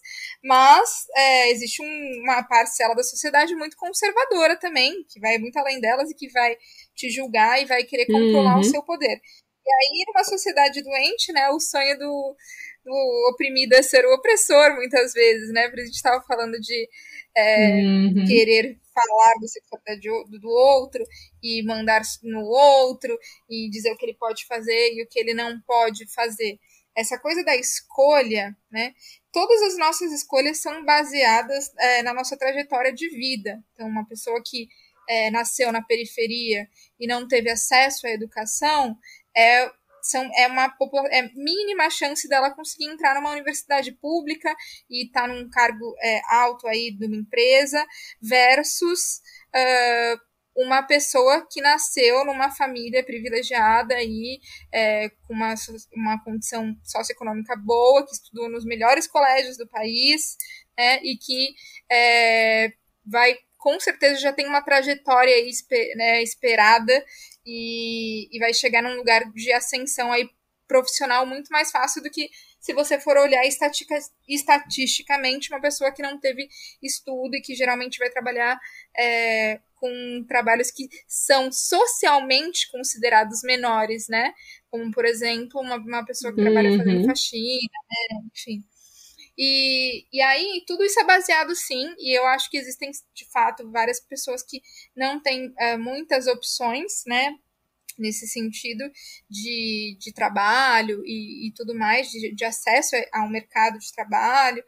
mas é, existe um, uma parcela da sociedade muito conservadora também, que vai muito além delas e que vai te julgar e vai querer controlar uhum. o seu poder. E aí, numa sociedade doente, né, o sonho do, do oprimido é ser o opressor, muitas vezes, né, porque a gente estava falando de é, uhum. querer falar do sexualidade do, do outro e mandar no outro e dizer o que ele pode fazer e o que ele não pode fazer. Essa coisa da escolha, né? Todas as nossas escolhas são baseadas é, na nossa trajetória de vida. Então, uma pessoa que é, nasceu na periferia e não teve acesso à educação, é são, é uma é mínima chance dela conseguir entrar numa universidade pública e estar tá num cargo é, alto aí de uma empresa, versus uh, uma pessoa que nasceu numa família privilegiada e é, com uma, uma condição socioeconômica boa, que estudou nos melhores colégios do país, né, e que é, vai com certeza já tem uma trajetória né, esperada e, e vai chegar num lugar de ascensão aí profissional muito mais fácil do que se você for olhar estatica, estatisticamente uma pessoa que não teve estudo e que geralmente vai trabalhar é, com trabalhos que são socialmente considerados menores, né? Como, por exemplo, uma, uma pessoa que trabalha uhum. fazendo faxina, né? Enfim. E, e aí, tudo isso é baseado sim, e eu acho que existem, de fato, várias pessoas que não têm uh, muitas opções, né? Nesse sentido de, de trabalho e, e tudo mais, de, de acesso ao mercado de trabalho.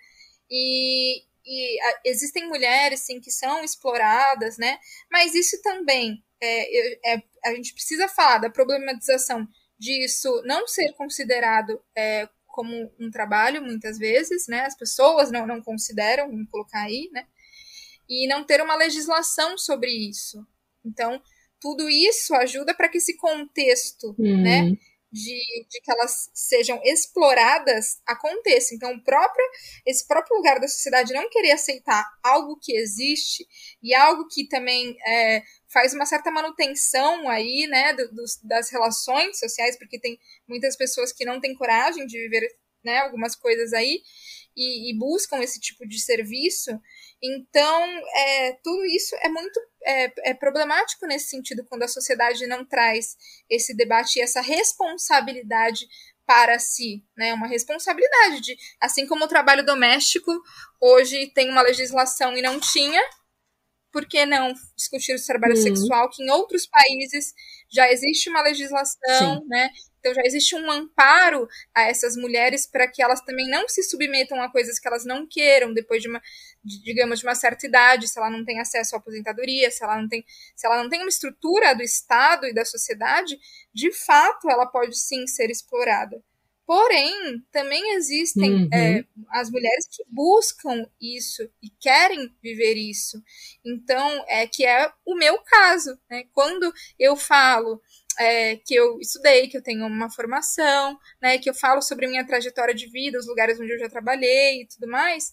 E, e a, existem mulheres, sim, que são exploradas, né? Mas isso também, é, é, a gente precisa falar da problematização disso não ser considerado é, como um trabalho, muitas vezes, né? As pessoas não, não consideram, vamos colocar aí, né? E não ter uma legislação sobre isso. Então, tudo isso ajuda para que esse contexto, uhum. né? De, de, que elas sejam exploradas aconteça. Então, próprio, esse próprio lugar da sociedade não querer aceitar algo que existe e algo que também é, faz uma certa manutenção aí, né, do, dos, das relações sociais, porque tem muitas pessoas que não têm coragem de viver, né, algumas coisas aí e, e buscam esse tipo de serviço. Então, é, tudo isso é muito é, é problemático nesse sentido quando a sociedade não traz esse debate e essa responsabilidade para si, né? Uma responsabilidade de, assim como o trabalho doméstico hoje tem uma legislação e não tinha, por que não discutir o trabalho uhum. sexual, que em outros países já existe uma legislação, Sim. né? Então já existe um amparo a essas mulheres para que elas também não se submetam a coisas que elas não queiram depois de uma, de, digamos, de uma certa idade, se ela não tem acesso à aposentadoria, se ela não tem, se ela não tem uma estrutura do Estado e da sociedade, de fato ela pode sim ser explorada. Porém, também existem uhum. é, as mulheres que buscam isso e querem viver isso. Então, é que é o meu caso. Né? Quando eu falo é, que eu estudei, que eu tenho uma formação, né, que eu falo sobre minha trajetória de vida, os lugares onde eu já trabalhei e tudo mais,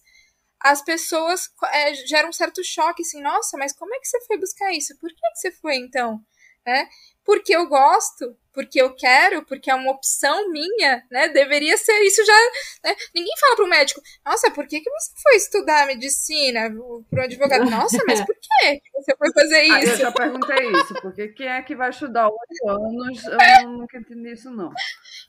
as pessoas é, geram um certo choque, assim, nossa, mas como é que você foi buscar isso? Por que, que você foi então? Né? porque eu gosto, porque eu quero, porque é uma opção minha, né? Deveria ser isso já. Né? Ninguém fala para o médico, nossa, por que, que você foi estudar medicina para um advogado? Nossa, mas por que você foi fazer isso? Ah, eu já perguntei isso, porque quem é que vai estudar oito anos? Eu nunca entendi isso, não.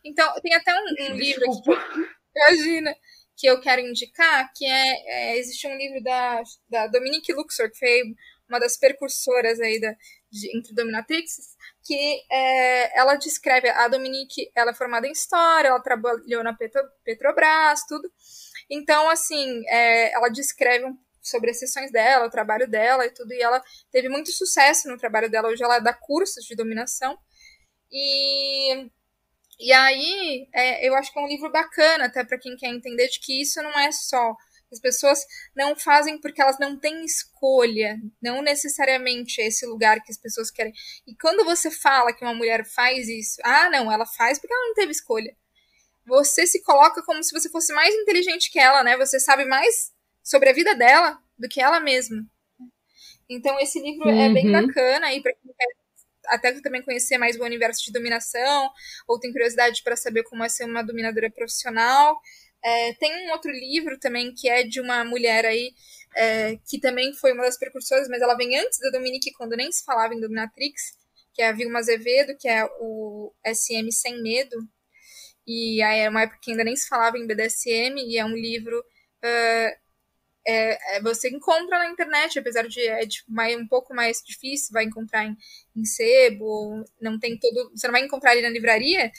Então, tem até um, um livro aqui, imagina, que eu quero indicar, que é, é, existe um livro da, da Dominique Luxor, que foi uma das percursoras aí da, de, entre dominatrixes, que é, ela descreve, a Dominique, ela é formada em História, ela trabalhou na Petro, Petrobras, tudo, então, assim, é, ela descreve sobre as sessões dela, o trabalho dela e tudo, e ela teve muito sucesso no trabalho dela. Hoje ela dá cursos de dominação. E, e aí, é, eu acho que é um livro bacana, até para quem quer entender de que isso não é só. As pessoas não fazem porque elas não têm escolha, não necessariamente é esse lugar que as pessoas querem. E quando você fala que uma mulher faz isso, ah, não, ela faz porque ela não teve escolha. Você se coloca como se você fosse mais inteligente que ela, né? Você sabe mais sobre a vida dela do que ela mesma. Então esse livro uhum. é bem uhum. bacana aí para quem quer até também conhecer mais o universo de dominação, ou tem curiosidade para saber como é ser uma dominadora profissional. É, tem um outro livro também que é de uma mulher aí é, que também foi uma das precursoras, mas ela vem antes da Dominique, quando nem se falava em Dominatrix, que é a Vilma Azevedo, que é o SM Sem Medo. E aí é uma época que ainda nem se falava em BDSM, e é um livro uh, é, você encontra na internet, apesar de é de, mais, um pouco mais difícil, vai encontrar em, em sebo, não tem todo. Você não vai encontrar ali na livraria,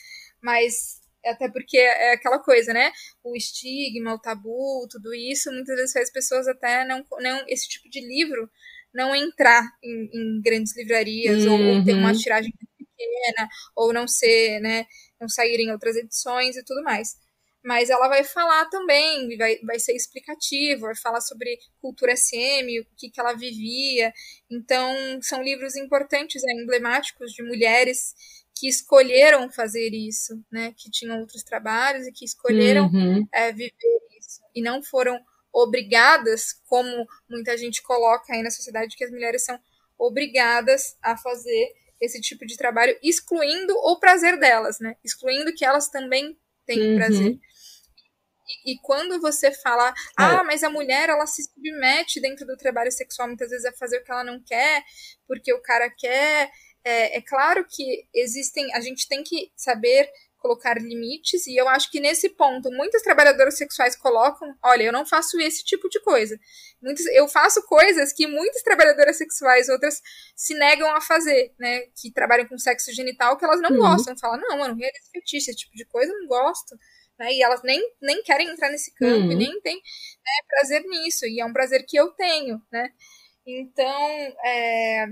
mas até porque é aquela coisa, né? O estigma, o tabu, tudo isso, muitas vezes faz pessoas até não, não esse tipo de livro não entrar em, em grandes livrarias uhum. ou ter uma tiragem pequena ou não ser, né? Não sair em outras edições e tudo mais mas ela vai falar também, vai, vai ser explicativo, vai falar sobre cultura SM, o que, que ela vivia. Então, são livros importantes, né, emblemáticos de mulheres que escolheram fazer isso, né, que tinham outros trabalhos e que escolheram uhum. é, viver isso, e não foram obrigadas, como muita gente coloca aí na sociedade, que as mulheres são obrigadas a fazer esse tipo de trabalho, excluindo o prazer delas, né? Excluindo que elas também têm uhum. prazer. E, quando você fala, é. ah, mas a mulher ela se submete dentro do trabalho sexual muitas vezes a fazer o que ela não quer, porque o cara quer. É, é claro que existem, a gente tem que saber colocar limites, e eu acho que nesse ponto muitas trabalhadoras sexuais colocam, olha, eu não faço esse tipo de coisa. Muitas, eu faço coisas que muitas trabalhadoras sexuais, outras se negam a fazer, né? Que trabalham com sexo genital, que elas não uhum. gostam. Falam, não, eu não realizo fetiche, esse tipo de coisa eu não gosto né? E elas nem, nem querem entrar nesse campo uhum. e nem têm né, prazer nisso. E é um prazer que eu tenho, né? Então, é,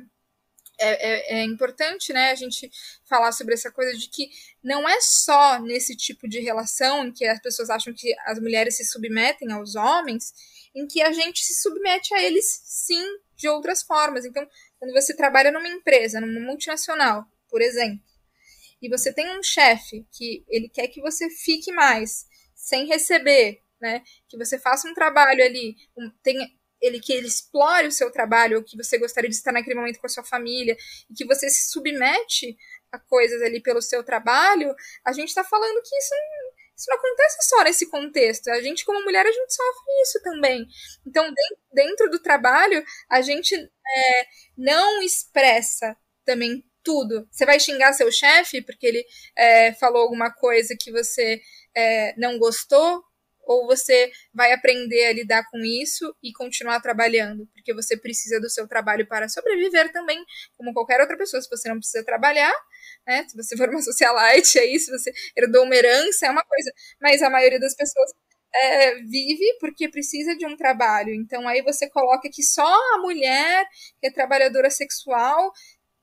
é, é, é, importante né, a gente falar sobre essa coisa de que não é só nesse tipo de relação em que as pessoas acham que as mulheres se submetem aos homens, em que a gente se submete a eles sim de outras formas. Então, quando você trabalha numa empresa, numa multinacional, por exemplo, e você tem um chefe que ele quer que você fique mais sem receber, né? Que você faça um trabalho ali, um, tenha, ele que ele explore o seu trabalho, ou que você gostaria de estar naquele momento com a sua família, e que você se submete a coisas ali pelo seu trabalho, a gente está falando que isso não, isso não acontece só nesse contexto. A gente, como mulher, a gente sofre isso também. Então, dentro do trabalho, a gente é, não expressa também tudo. Você vai xingar seu chefe porque ele é, falou alguma coisa que você é, não gostou? Ou você vai aprender a lidar com isso e continuar trabalhando? Porque você precisa do seu trabalho para sobreviver também, como qualquer outra pessoa. Se você não precisa trabalhar, né? Se você for uma socialite, aí, se você herdou uma herança, é uma coisa. Mas a maioria das pessoas é, vive porque precisa de um trabalho. Então aí você coloca que só a mulher que é trabalhadora sexual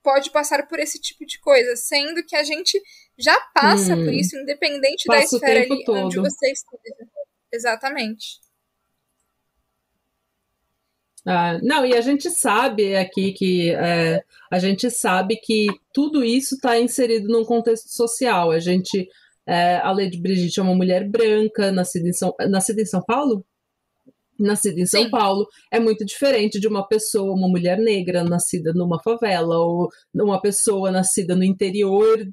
pode passar por esse tipo de coisa, sendo que a gente já passa hum, por isso, independente da esfera ali todo. onde você esteja. Exatamente. Ah, não, e a gente sabe aqui que é, a gente sabe que tudo isso está inserido num contexto social. A gente, é, a Lady Brigitte é uma mulher branca, nascida em São, nascida em São Paulo? Nascida em São Sim. Paulo é muito diferente de uma pessoa, uma mulher negra nascida numa favela ou uma pessoa nascida no interior,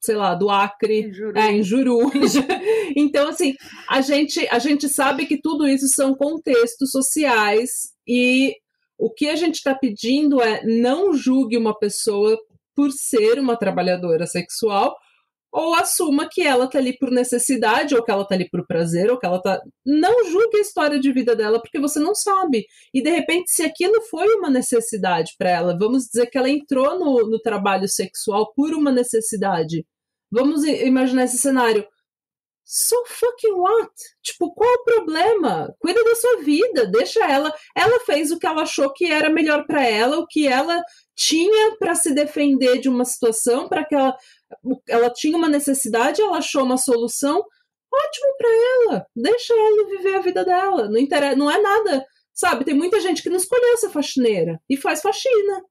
sei lá, do Acre, em Juru. É, em Juru. então assim, a gente a gente sabe que tudo isso são contextos sociais e o que a gente está pedindo é não julgue uma pessoa por ser uma trabalhadora sexual ou assuma que ela tá ali por necessidade, ou que ela tá ali por prazer, ou que ela tá. Não julgue a história de vida dela, porque você não sabe. E de repente, se aquilo foi uma necessidade para ela, vamos dizer que ela entrou no, no trabalho sexual por uma necessidade. Vamos imaginar esse cenário. So fucking what? Tipo, qual o problema? Cuida da sua vida, deixa ela. Ela fez o que ela achou que era melhor para ela, o que ela tinha para se defender de uma situação, para que ela ela tinha uma necessidade, ela achou uma solução. Ótimo para ela. Deixa ela viver a vida dela. Não interessa, não é nada, sabe? Tem muita gente que não escolheu ser faxineira e faz faxina.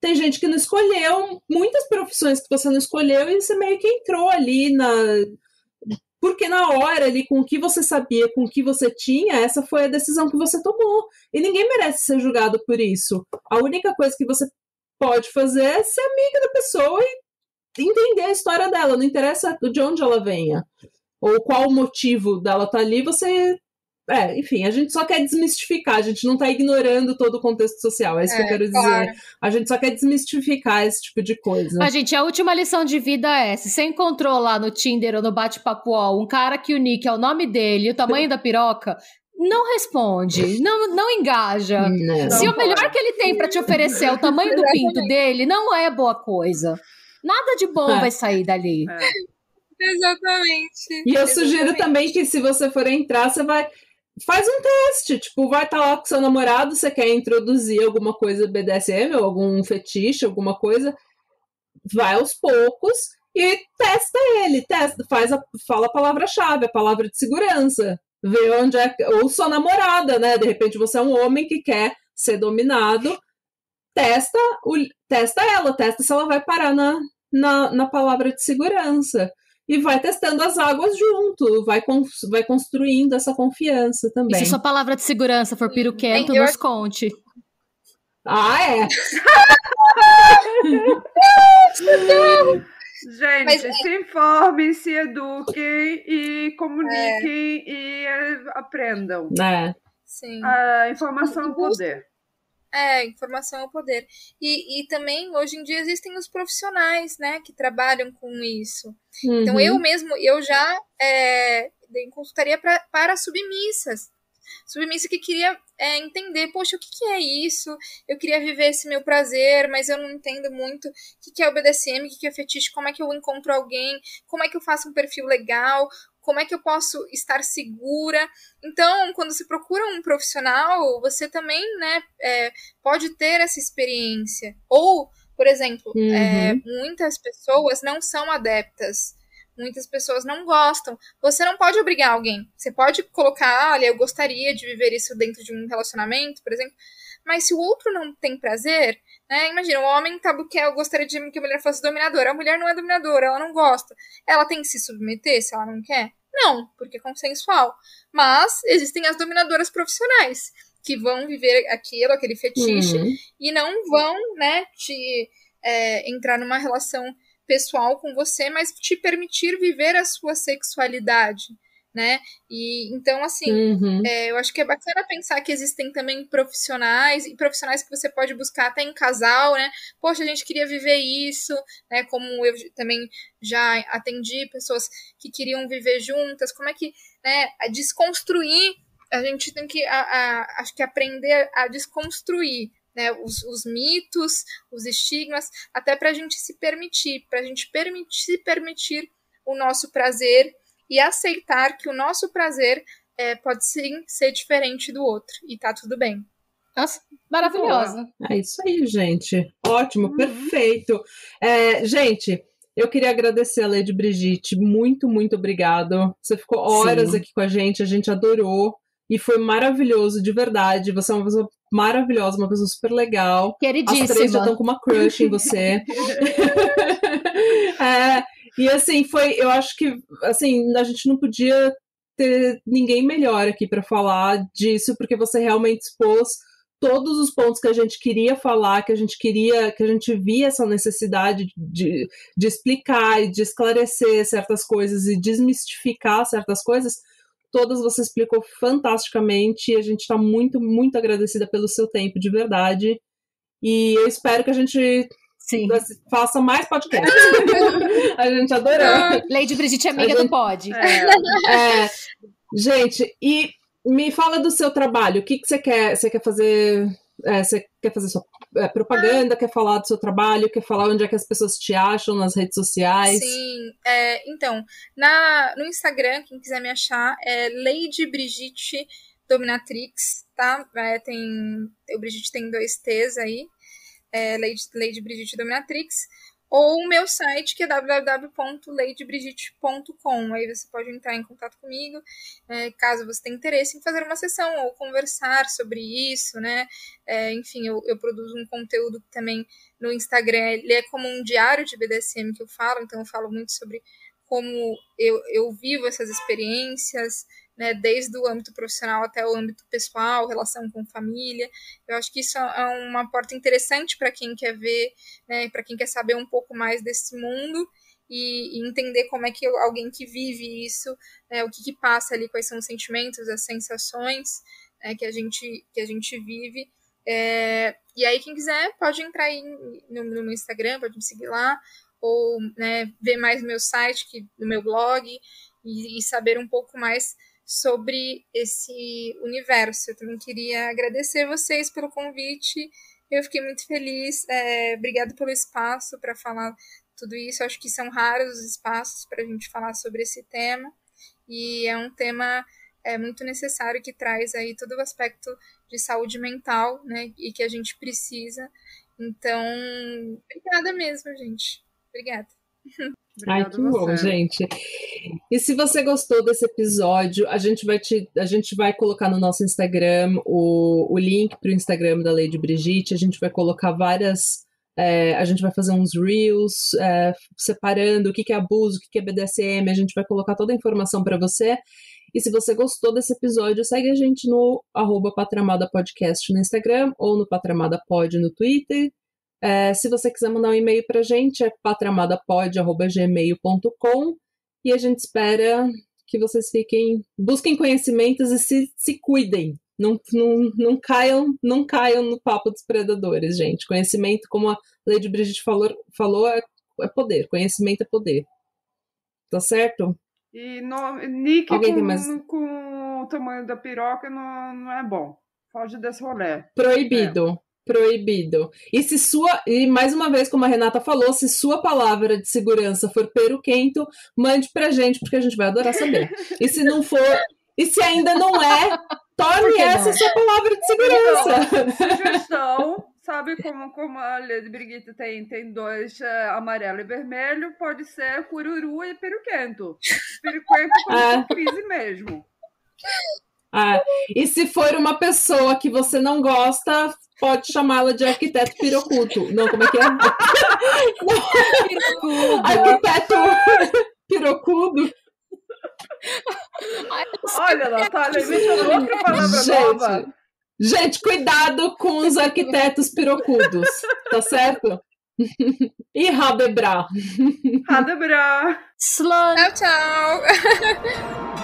Tem gente que não escolheu, muitas profissões que você não escolheu e você meio que entrou ali na porque na hora ali, com o que você sabia, com o que você tinha, essa foi a decisão que você tomou. E ninguém merece ser julgado por isso. A única coisa que você pode fazer é ser amiga da pessoa e entender a história dela. Não interessa de onde ela venha. Ou qual o motivo dela estar tá ali, você é, enfim, a gente só quer desmistificar, a gente não tá ignorando todo o contexto social, é isso é, que eu é, quero claro. dizer. A gente só quer desmistificar esse tipo de coisa. A gente, a última lição de vida é: se você encontrou lá no Tinder ou no bate-papo um cara que o nick é o nome dele e o tamanho da piroca, não responde, não, não engaja. Não, Se não o melhor que ele tem para te oferecer é o tamanho do pinto dele, não é boa coisa. Nada de bom é. vai sair dali. É. Exatamente. E eu Exatamente. sugiro também que se você for entrar, você vai faz um teste, tipo, vai estar tá lá com seu namorado, você quer introduzir alguma coisa BDSM ou algum fetiche, alguma coisa, vai aos poucos e testa ele, testa, faz a, fala a palavra-chave, a palavra de segurança, vê onde é, ou sua namorada, né? De repente você é um homem que quer ser dominado, testa, o, testa ela, testa se ela vai parar na, na, na palavra de segurança e vai testando as águas junto, vai, vai construindo essa confiança também. E se sua palavra de segurança for piruquento, nos eu... conte. Ah, é? Gente, Mas, é se informem, se eduquem e comuniquem é. e aprendam. É. Sim. A informação é o poder. É, informação é o poder. E, e também, hoje em dia, existem os profissionais, né, que trabalham com isso. Uhum. Então, eu mesmo, eu já é, dei consultoria pra, para submissas. Submissa que queria é, entender, poxa, o que, que, é isso? Eu queria viver esse meu prazer, mas eu não entendo muito o que, que é o BDSM, o que, que é fetiche, como é que eu encontro alguém, como é que eu faço um perfil legal, como é que eu posso estar segura. Então, quando se procura um profissional, você também né, é, pode ter essa experiência. Ou, por exemplo, é, uhum. é, muitas pessoas não são adeptas. Muitas pessoas não gostam. Você não pode obrigar alguém. Você pode colocar, olha, eu gostaria de viver isso dentro de um relacionamento, por exemplo. Mas se o outro não tem prazer, né? Imagina, o homem quer, eu gostaria de que a mulher fosse dominadora. A mulher não é dominadora, ela não gosta. Ela tem que se submeter se ela não quer? Não, porque é consensual. Mas existem as dominadoras profissionais que vão viver aquilo, aquele fetiche, uhum. e não vão, né, te é, entrar numa relação pessoal com você, mas te permitir viver a sua sexualidade né? E então, assim, uhum. é, eu acho que é bacana pensar que existem também profissionais e profissionais que você pode buscar até em casal, né? Poxa, a gente queria viver isso, né? Como eu também já atendi pessoas que queriam viver juntas, como é que, né? Desconstruir, a gente tem que, a, a, acho que aprender a desconstruir. Né, os, os mitos, os estigmas, até para a gente se permitir, para a gente permitir, se permitir o nosso prazer e aceitar que o nosso prazer é, pode sim ser diferente do outro e tá tudo bem. Nossa, maravilhosa. É isso aí, gente. Ótimo, uhum. perfeito. É, gente, eu queria agradecer a Lady Brigitte. Muito, muito obrigado. Você ficou horas Sim. aqui com a gente, a gente adorou. E foi maravilhoso, de verdade. Você é uma pessoa maravilhosa, uma pessoa super legal. Queridíssima. As três já estão com uma crush em você. é, e assim, foi, eu acho que assim, a gente não podia ter ninguém melhor aqui para falar disso, porque você realmente expôs todos os pontos que a gente queria falar, que a gente queria, que a gente via essa necessidade de, de explicar e de esclarecer certas coisas e desmistificar certas coisas, todas você explicou fantasticamente e a gente está muito, muito agradecida pelo seu tempo, de verdade. E eu espero que a gente Sim. Faça mais podcast. a gente adorou. Lady Brigitte é amiga gente, do pod. É, é, gente, e me fala do seu trabalho. O que, que você quer? Você quer fazer É, você quer fazer sua é, propaganda, quer falar do seu trabalho, quer falar onde é que as pessoas te acham nas redes sociais? Sim, é, então, na, no Instagram, quem quiser me achar, é Lady Brigitte Dominatrix, tá? É, tem, o Brigitte tem dois T's aí, é, Lady, Lady Brigitte Dominatrix ou o meu site que é www.ladybrigitte.com. Aí você pode entrar em contato comigo, é, caso você tenha interesse em fazer uma sessão ou conversar sobre isso, né? É, enfim, eu, eu produzo um conteúdo também no Instagram, ele é como um diário de BDSM que eu falo, então eu falo muito sobre como eu, eu vivo essas experiências, né, desde o âmbito profissional até o âmbito pessoal, relação com família. Eu acho que isso é uma porta interessante para quem quer ver, né, para quem quer saber um pouco mais desse mundo e, e, entender como é que alguém que vive isso, né, o que, que, passa ali, quais são os sentimentos, as sensações né, que, a gente, que a gente vive. É, e aí, quem quiser, pode entrar aí no, no meu Instagram, pode me seguir lá, ou né, ver mais meu site, que, no meu blog, e, e saber um pouco mais sobre esse universo. Eu também queria agradecer vocês pelo convite. Eu fiquei muito feliz. É, obrigado pelo espaço para falar tudo isso. Acho que são raros os espaços para a gente falar sobre esse tema. E é um tema é, muito necessário que traz aí todo o aspecto de saúde mental, né? E que a gente precisa. Então, obrigada mesmo, gente. Obrigada. Ai, que bom, gente. E se você gostou desse episódio, a gente vai te, a gente vai colocar no nosso Instagram o, o link para o Instagram da Lady Brigitte. A gente vai colocar várias. É, a gente vai fazer uns reels é, separando o que, que é abuso, o que, que é BDSM. A gente vai colocar toda a informação para você. E se você gostou desse episódio, segue a gente no arroba Patramada Podcast no Instagram ou no Patramada Pod no Twitter. É, se você quiser mandar um e-mail para a gente, é patramadapod.gmail.com e a gente espera que vocês fiquem, busquem conhecimentos e se, se cuidem. Não, não, não, caiam, não caiam no papo dos predadores, gente. Conhecimento, como a Lady Brigitte falou, falou é, é poder. Conhecimento é poder. Tá certo? E no, Nick com, mais... com o tamanho da piroca não, não é bom. Foge desse rolê. Proibido. É proibido. E se sua, e mais uma vez, como a Renata falou, se sua palavra de segurança for peruquento, mande pra gente, porque a gente vai adorar saber. E se não for, e se ainda não é, torne essa sua palavra de segurança. Sugestão, sabe como, como a Lady Brigitte tem, tem dois uh, amarelo e vermelho, pode ser cururu e peruquento. Peruquento como ah. crise mesmo. Ah, e se for uma pessoa que você não gosta, pode chamá-la de arquiteto pirocuto. Não, como é que é? Pirocudo. Arquiteto pirocudo. Olha, Natália, inventou outra palavra gente, nova. Gente, cuidado com os arquitetos pirocudos, tá certo? E Radebra. Radebra. Tchau, tchau.